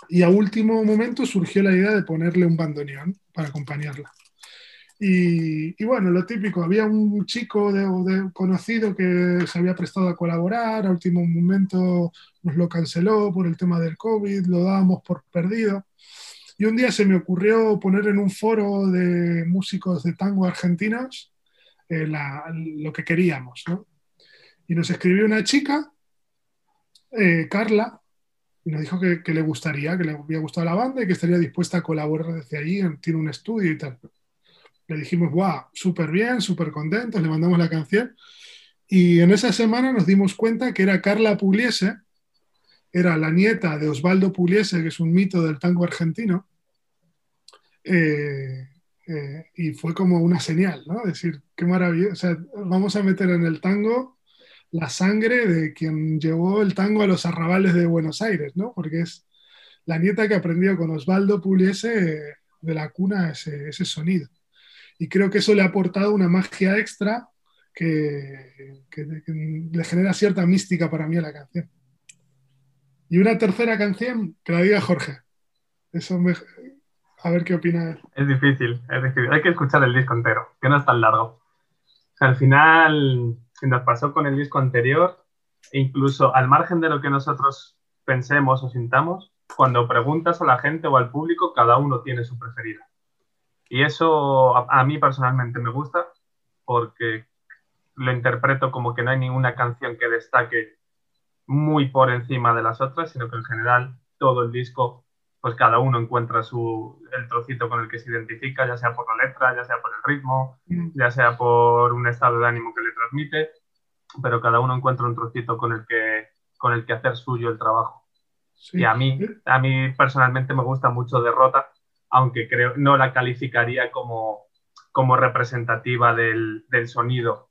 y a último momento surgió la idea de ponerle un bandoneón para acompañarla. Y, bueno, lo típico, había un chico de, conocido que se había prestado a colaborar, a último momento nos lo canceló por el tema del COVID, lo dábamos por perdido. Y un día se me ocurrió poner en un foro de músicos de tango argentinos eh, lo que queríamos. ¿no? Y nos escribió una chica, eh, Carla, y nos dijo que, que, le gustaría, que le había gustado la banda y que estaría dispuesta a colaborar desde allí, tiene un estudio y tal le dijimos, wow, súper bien, súper contentos, le mandamos la canción. Y en esa semana nos dimos cuenta que era Carla Pugliese, era la nieta de Osvaldo Pugliese, que es un mito del tango argentino. Eh, eh, y fue como una señal, ¿no? Decir, qué maravilla, o sea, vamos a meter en el tango la sangre de quien llevó el tango a los arrabales de Buenos Aires, ¿no? Porque es la nieta que aprendió con Osvaldo Pugliese de la cuna ese, ese sonido y creo que eso le ha aportado una magia extra que, le genera cierta mística para mí a la canción. Y una tercera canción, que la diga Jorge. Eso me... A ver qué opina él. Es difícil, es difícil. Hay que escuchar el disco entero, que no es tan largo. al final, nos pasó con el disco anterior, incluso al margen de lo que nosotros pensemos o sintamos, cuando preguntas a la gente o al público, cada uno tiene su preferida. Y eso a, a mí personalmente me gusta porque lo interpreto como que no hay ninguna canción que destaque muy por encima de las otras, sino que en general todo el disco, pues cada uno encuentra su, el trocito con el que se identifica, ya sea por la letra, ya sea por el ritmo, Mm. ya sea por un estado de ánimo que le transmite, pero cada uno encuentra un trocito con el que, con el que hacer suyo el trabajo. Sí. Y a mí, a mí personalmente me gusta mucho Derrota, aunque creo no la calificaría como, como representativa del, del sonido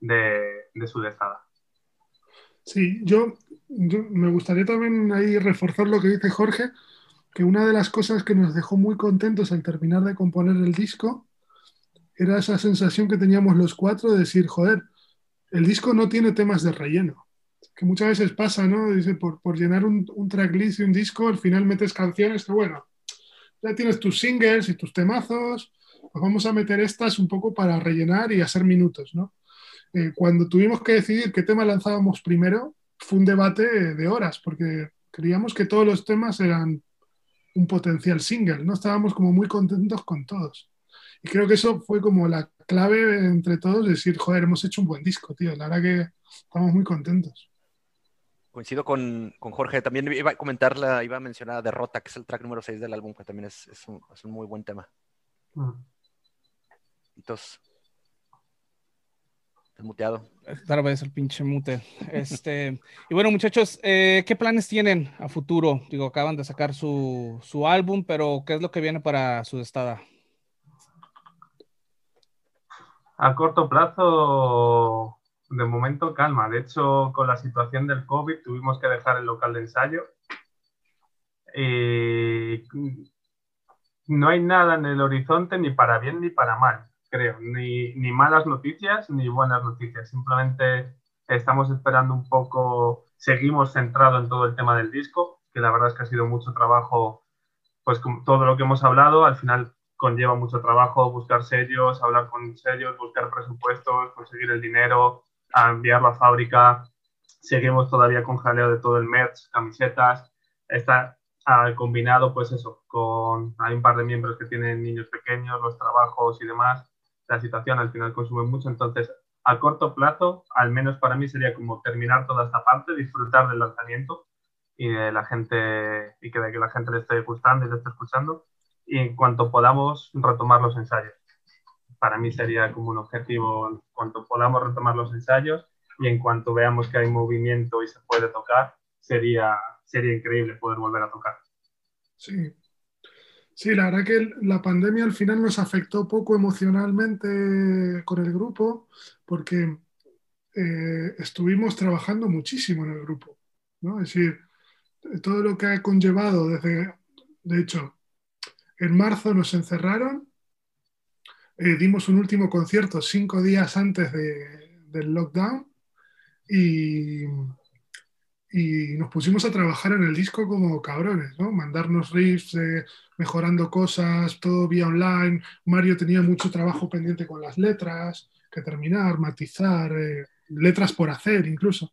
de, de su destada. Sí, yo, yo me gustaría también ahí reforzar lo que dice Jorge, que una de las cosas que nos dejó muy contentos al terminar de componer el disco era esa sensación que teníamos los cuatro de decir, joder, el disco no tiene temas de relleno. Que muchas veces pasa, ¿no? Dice, por, por llenar un, un tracklist de un disco, al final metes canciones que, bueno, ya tienes tus singles y tus temazos, pues vamos a meter estas un poco para rellenar y hacer minutos, ¿no? Eh, cuando tuvimos que decidir qué tema lanzábamos primero, fue un debate de horas, porque creíamos que todos los temas eran un potencial single, ¿no? Estábamos como muy contentos con todos. Y creo que eso fue como la clave entre todos, decir, joder, hemos hecho un buen disco, tío. La verdad que estamos muy contentos. Coincido con, con Jorge. También iba a comentar, la, iba a mencionar a Derrota, que es el track número 6 del álbum, que también es, es, un, es un muy buen tema. Mm. Entonces, muteado. Otra vez el pinche mute. Este, y bueno, muchachos, eh, ¿qué planes tienen a futuro? Digo, acaban de sacar su, su álbum, pero ¿qué es lo que viene para su estada? A corto plazo, de momento calma. De hecho, con la situación del COVID tuvimos que dejar el local de ensayo. Y no hay nada en el horizonte ni para bien ni para mal, creo. Ni, ni malas noticias ni buenas noticias. Simplemente estamos esperando un poco, seguimos centrados en todo el tema del disco, que la verdad es que ha sido mucho trabajo, pues con todo lo que hemos hablado, al final conlleva mucho trabajo buscar sellos, hablar con sellos, buscar presupuestos, conseguir el dinero, a enviarlo a fábrica. Seguimos todavía con jaleo de todo el merch, camisetas. Está ah, combinado, pues eso, con hay un par de miembros que tienen niños pequeños, los trabajos y demás. La situación al final consume mucho, entonces a corto plazo, al menos para mí sería como terminar toda esta parte, disfrutar del lanzamiento y de la gente y que que la gente le esté gustando y le esté escuchando y en cuanto podamos retomar los ensayos. Para mí sería como un objetivo, en cuanto podamos retomar los ensayos y en cuanto veamos que hay movimiento y se puede tocar, sería, sería increíble poder volver a tocar. Sí. Sí, la verdad que la pandemia al final nos afectó poco emocionalmente con el grupo porque eh, estuvimos trabajando muchísimo en el grupo, ¿no? Es decir, todo lo que ha conllevado desde, de hecho, en marzo nos encerraron, eh, dimos un último concierto cinco días antes de, del lockdown y, y, nos pusimos a trabajar en el disco como cabrones, ¿no? Mandarnos riffs, eh, mejorando cosas, todo vía online. Mario tenía mucho trabajo pendiente con las letras, que terminar, matizar, eh, letras por hacer incluso.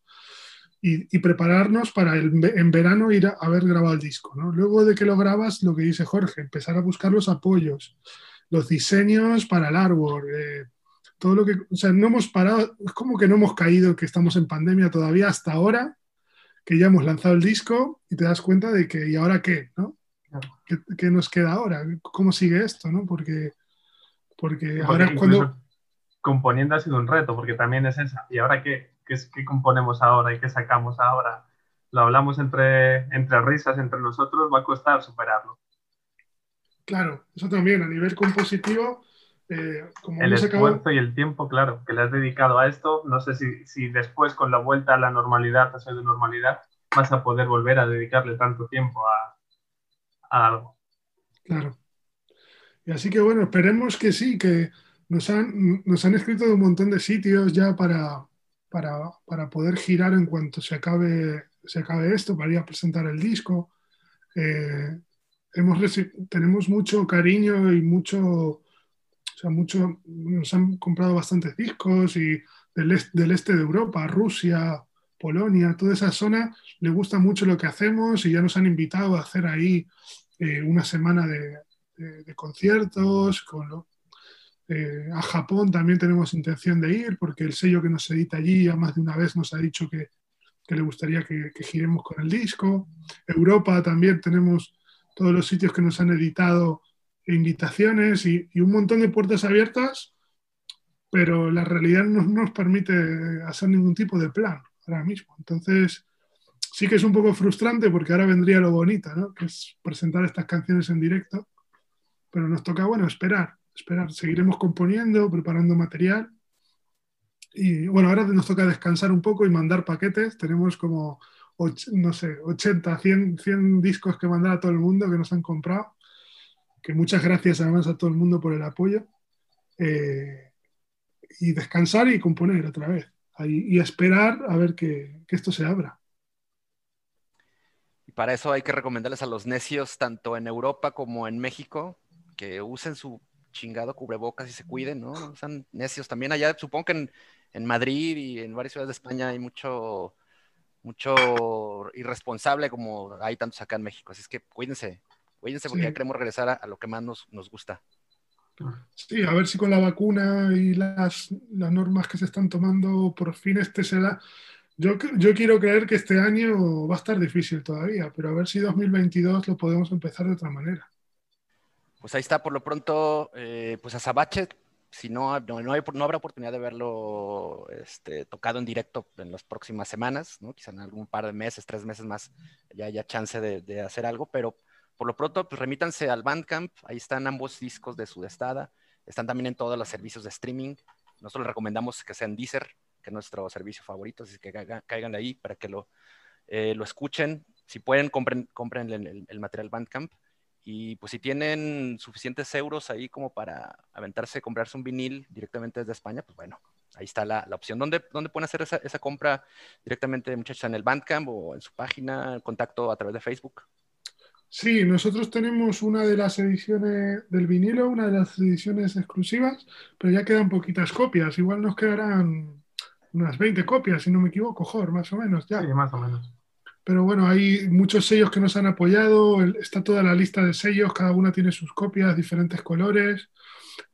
Y, y, prepararnos para el, en verano ir a haber grabado el disco. ¿no? Luego de que lo grabas, lo que dice Jorge, empezar a buscar los apoyos, los diseños para el artwork, eh, todo lo que, o sea, no hemos parado, es como que no hemos caído, que estamos en pandemia todavía hasta ahora, que ya hemos lanzado el disco y te das cuenta de que, ¿y ahora qué? ¿no? ¿Qué, qué nos queda ahora? ¿Cómo sigue esto? ¿no? Porque, porque, porque ahora es cuando... Componiendo ha sido un reto, porque también es esa. ¿Y ahora qué? ¿Qué, qué componemos ahora y qué sacamos ahora? Lo hablamos entre, entre risas, entre nosotros, va a costar superarlo. Claro, eso también, a nivel compositivo, eh, como el esfuerzo y el tiempo, claro, que le has dedicado a esto, no sé si, si después con la vuelta a la normalidad, a de normalidad, vas a poder volver a dedicarle tanto tiempo a, a algo. Claro. Y así que bueno, esperemos que sí, que nos han, nos han escrito de un montón de sitios ya para, para, para, poder girar en cuanto se acabe, se acabe esto, para ir a presentar el disco. Eh, tenemos mucho cariño y mucho, o sea, mucho, nos han comprado bastantes discos y del, est, del este de Europa, Rusia, Polonia, toda esa zona, le gusta mucho lo que hacemos y ya nos han invitado a hacer ahí eh, una semana de, conciertos. Eh, a Japón también tenemos intención de ir porque el sello que nos edita allí ya más de una vez nos ha dicho que, que le gustaría que, que giremos con el disco. Europa también tenemos todos los sitios que nos han editado invitaciones y, un montón de puertas abiertas, pero la realidad no nos permite hacer ningún tipo de plan ahora mismo. Entonces, sí que es un poco frustrante porque ahora vendría lo bonito, ¿no? que es presentar estas canciones en directo, pero nos toca, bueno, esperar, esperar. Seguiremos componiendo, preparando material. Y bueno, ahora nos toca descansar un poco y mandar paquetes. Tenemos como, no sé, 80, 100, 100 discos que mandar a todo el mundo que nos han comprado. Que muchas gracias además a todo el mundo por el apoyo. Eh, y descansar y componer otra vez. Ahí- y esperar a ver que, que esto se abra. Y para eso hay que recomendarles a los necios, tanto en Europa como en México, que usen su chingado cubrebocas y se cuiden. No sean necios. También allá, supongo que en, en Madrid y en varias ciudades de España hay mucho, mucho irresponsable como hay tantos acá en México. Así es que cuídense, cuídense porque Sí. ya queremos regresar a, a lo que más nos, nos gusta. Sí, a ver si con la vacuna y las, las normas que se están tomando, por fin este será. Yo, yo quiero creer que este año va a estar difícil todavía, pero a ver si 2022 lo podemos empezar de otra manera. Pues ahí está, por lo pronto, eh, pues a Sabache, si no, no, no hay- no habrá oportunidad de verlo este, tocado en directo en las próximas semanas, ¿no? Quizá en algún par de meses, tres meses más, ya haya chance de, de hacer algo, pero por lo pronto, pues remítanse al Bandcamp, ahí están ambos discos de Sudestada, están también en todos los servicios de streaming, nosotros les recomendamos que sean Deezer, que es nuestro servicio favorito, así que caigan, ahí para que lo, eh, lo escuchen, si pueden, compren, compren el, el- el material Bandcamp, y pues si tienen suficientes euros ahí como para aventarse, comprarse un vinil directamente desde España, pues bueno, ahí está la, la opción. ¿Dónde, ¿Dónde pueden hacer esa, esa compra directamente, muchachos? ¿En el Bandcamp o en su página? ¿Contacto a través de Facebook? Sí, nosotros tenemos una de las ediciones del vinilo, una de las ediciones exclusivas, pero ya quedan poquitas copias. Igual nos quedarán unas 20 copias, si no me equivoco, Jor, más o menos ya. Sí, más o menos. Pero bueno, hay muchos sellos que nos han apoyado, está toda la lista de sellos, cada una tiene sus copias, diferentes colores,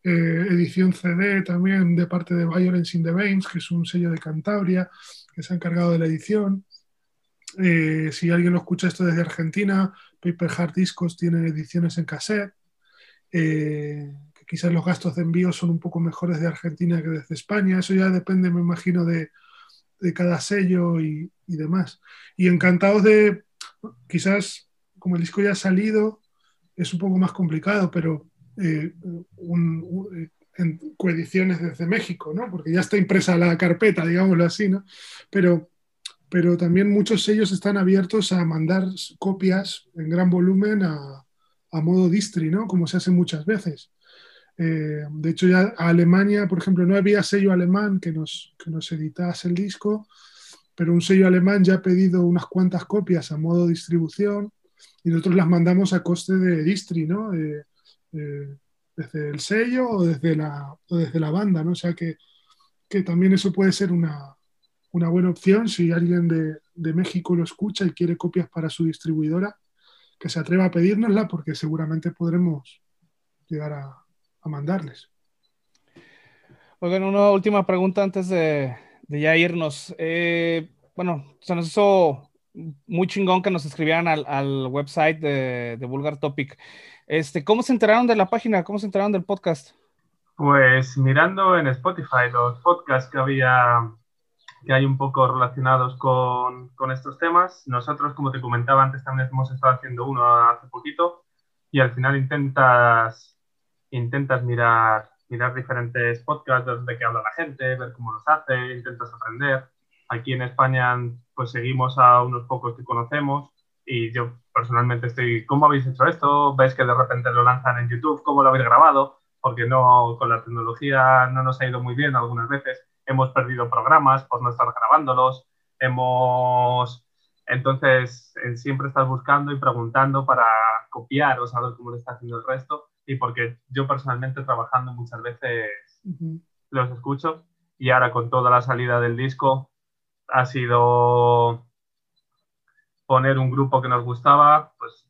eh, edición CD también de parte de Violence in the Veins, que es un sello de Cantabria, que se ha encargado de la edición. Eh, si alguien lo escucha esto desde Argentina, Paper Heart Discos tiene ediciones en cassette, eh, quizás los gastos de envío son un poco mejores de Argentina que desde España, eso ya depende, me imagino, de, de cada sello y, demás. Y encantados de, quizás como el disco ya ha salido, es un poco más complicado, pero eh, eh, en coediciones desde México, ¿no? Porque ya está impresa la carpeta, digámoslo así, ¿no? Pero, pero también muchos sellos están abiertos a mandar copias en gran volumen a, a modo distri, ¿no? Como se hace muchas veces. Eh, de hecho, ya a Alemania, por ejemplo, no había sello alemán que nos, que nos editase el disco, pero un sello alemán ya ha pedido unas cuantas copias a modo distribución y nosotros las mandamos a coste de distri, ¿no? Eh, eh, desde el sello o desde la, desde la banda, ¿no? O sea que, que también eso puede ser una, una buena opción si alguien de, de México lo escucha y quiere copias para su distribuidora, que se atreva a pedírnosla porque seguramente podremos llegar a, a mandarles. Oigan, una última pregunta antes de, de ya irnos. Eh, bueno, se nos hizo muy chingón que nos escribieran al, al website de, de Vulgar Topic. Este, ¿Cómo se enteraron de la página? ¿Cómo se enteraron del podcast? Pues mirando en Spotify los podcasts que había, que hay un poco relacionados con, con estos temas, nosotros, como te comentaba antes, también hemos estado haciendo uno hace poquito y al final intentas, intentas mirar, mirar diferentes podcasts de qué habla la gente, ver cómo los hace, intentas aprender. Aquí en España, pues seguimos a unos pocos que conocemos y yo personalmente estoy, ¿cómo habéis hecho esto? ¿Ves que de repente lo lanzan en YouTube? ¿Cómo lo habéis grabado? Porque no, con la tecnología no nos ha ido muy bien algunas veces. Hemos perdido programas por no estar grabándolos. Hemos, entonces, siempre estás buscando y preguntando para copiar o saber cómo lo está haciendo el resto. Y porque yo personalmente trabajando muchas veces los escucho y ahora con toda la salida del disco ha sido poner un grupo que nos gustaba, pues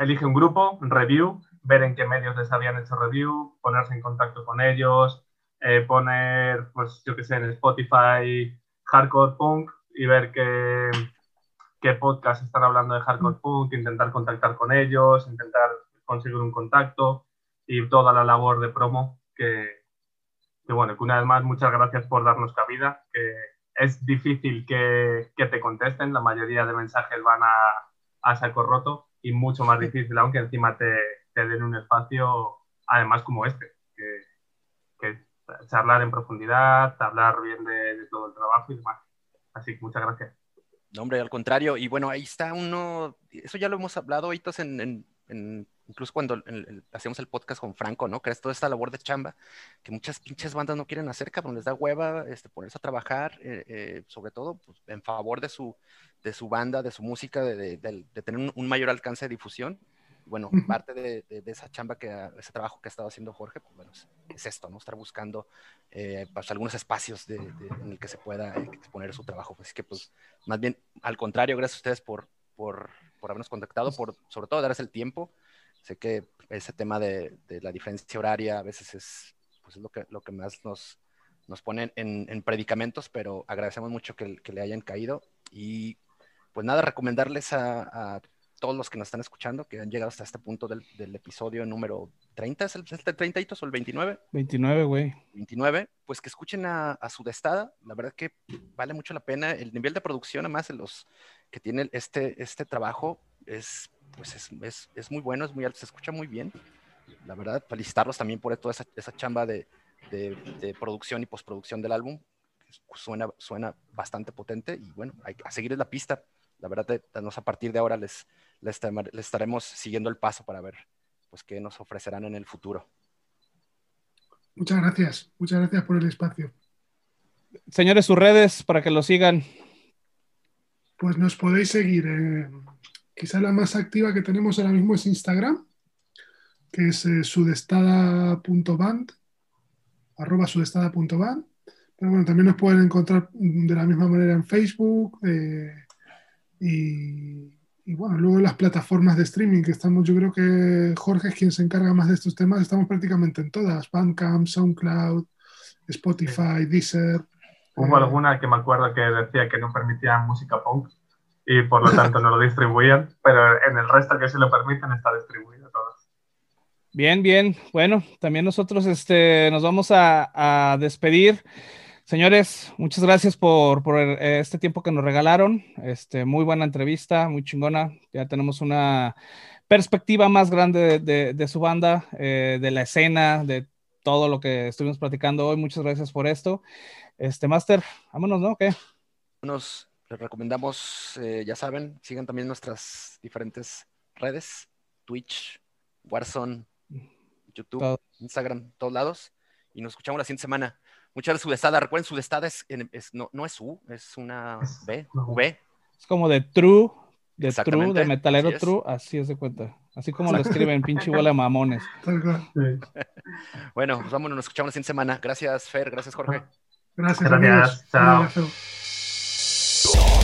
elige un grupo, review, ver en qué medios les habían hecho review, ponerse en contacto con ellos, eh, poner, pues yo que sé, en Spotify hardcore punk y ver qué, qué podcast están hablando de hardcore punk, intentar contactar con ellos, intentar conseguir un contacto y toda la labor de promo que, que bueno, que una vez más muchas gracias por darnos cabida, que es difícil que, que te contesten, la mayoría de mensajes van a, a saco roto y mucho más difícil aunque encima te, te den un espacio, además como este, que, que charlar en profundidad, hablar bien de, de, todo el trabajo y demás. Así que muchas gracias. No, hombre, al contrario. Y bueno, ahí está uno, eso ya lo hemos hablado ahorita en, en, en incluso cuando el, el, hacíamos el podcast con Franco, ¿no? Que es toda esta labor de chamba que muchas pinches bandas no quieren hacer, cabrón, les da hueva este, ponerse a trabajar, eh, eh, sobre todo pues, en favor de su, de su banda, de su música, de, de, de, de tener un, un, mayor alcance de difusión bueno, parte de, esa chamba, que ese trabajo que ha estado haciendo Jorge, pues bueno, es, es esto, ¿no? Estar buscando eh, pues, algunos espacios en el que se pueda exponer su trabajo. Así que, pues, más bien, al contrario, gracias a ustedes por, por, por habernos contactado, por sobre todo darles el tiempo. Sé que ese tema de, la diferencia horaria a veces es, pues, es lo, que, lo que más nos, nos pone en, en predicamentos, pero agradecemos mucho que, que, le hayan caído. Y, pues nada, recomendarles a, a todos los que nos están escuchando, que han llegado hasta este punto del, del episodio número 30, ¿es el, el 30 o el 29? 29, güey. 29, pues que escuchen a, a Sudestada, la verdad que vale mucho la pena, el nivel de producción además en los que tiene este, este trabajo es, pues es, es, es muy bueno, es muy alto, se escucha muy bien, la verdad, felicitarlos también por toda esa, esa chamba de, de, de, producción y postproducción del álbum, suena, suena bastante potente y bueno, hay, a seguir la pista, la verdad, a partir de ahora les, les, les, estaremos siguiendo el paso para ver pues, qué nos ofrecerán en el futuro. Muchas gracias, muchas gracias por el espacio. Señores, sus redes para que lo sigan. Pues nos podéis seguir. Eh, quizá la más activa que tenemos ahora mismo es Instagram, que es eh, sudestada.band, arroba sudestada.band. Pero bueno, también nos pueden encontrar de la misma manera en Facebook eh, y y bueno, luego las plataformas de streaming que estamos, yo creo que Jorge es quien se encarga más de estos temas, estamos prácticamente en todas, Bandcamp, SoundCloud, Spotify, Deezer. Hubo eh... alguna que me acuerdo que decía que no permitían música punk y por lo tanto no lo distribuían, pero en el resto que sí lo permiten está distribuido todo. Bien, bien. Bueno, también nosotros este, nos vamos a, a despedir. Señores, muchas gracias por, por, este tiempo que nos regalaron. Este, muy buena entrevista, muy chingona. Ya tenemos una perspectiva más grande de, de, de su banda, eh, de la escena, de todo lo que estuvimos platicando hoy. Muchas gracias por esto. Este, Master, vámonos, ¿no? ¿Qué? Nos les recomendamos, eh, ya saben, sigan también nuestras diferentes redes, Twitch, Warzone, YouTube, todo. Instagram, todos lados. Y nos escuchamos la siguiente semana. Muchas gracias, Sudestada. Recuerden, Sudestada es, es, no, no es U, es una B, V. Es como de True, de True, de metalero así True, así es de cuenta. Así como lo escriben, pinche igual a mamones. bueno, pues vámonos, nos escuchamos la siguiente semana. Gracias, Fer, gracias, Jorge. Gracias, gracias. Amigos. Chao.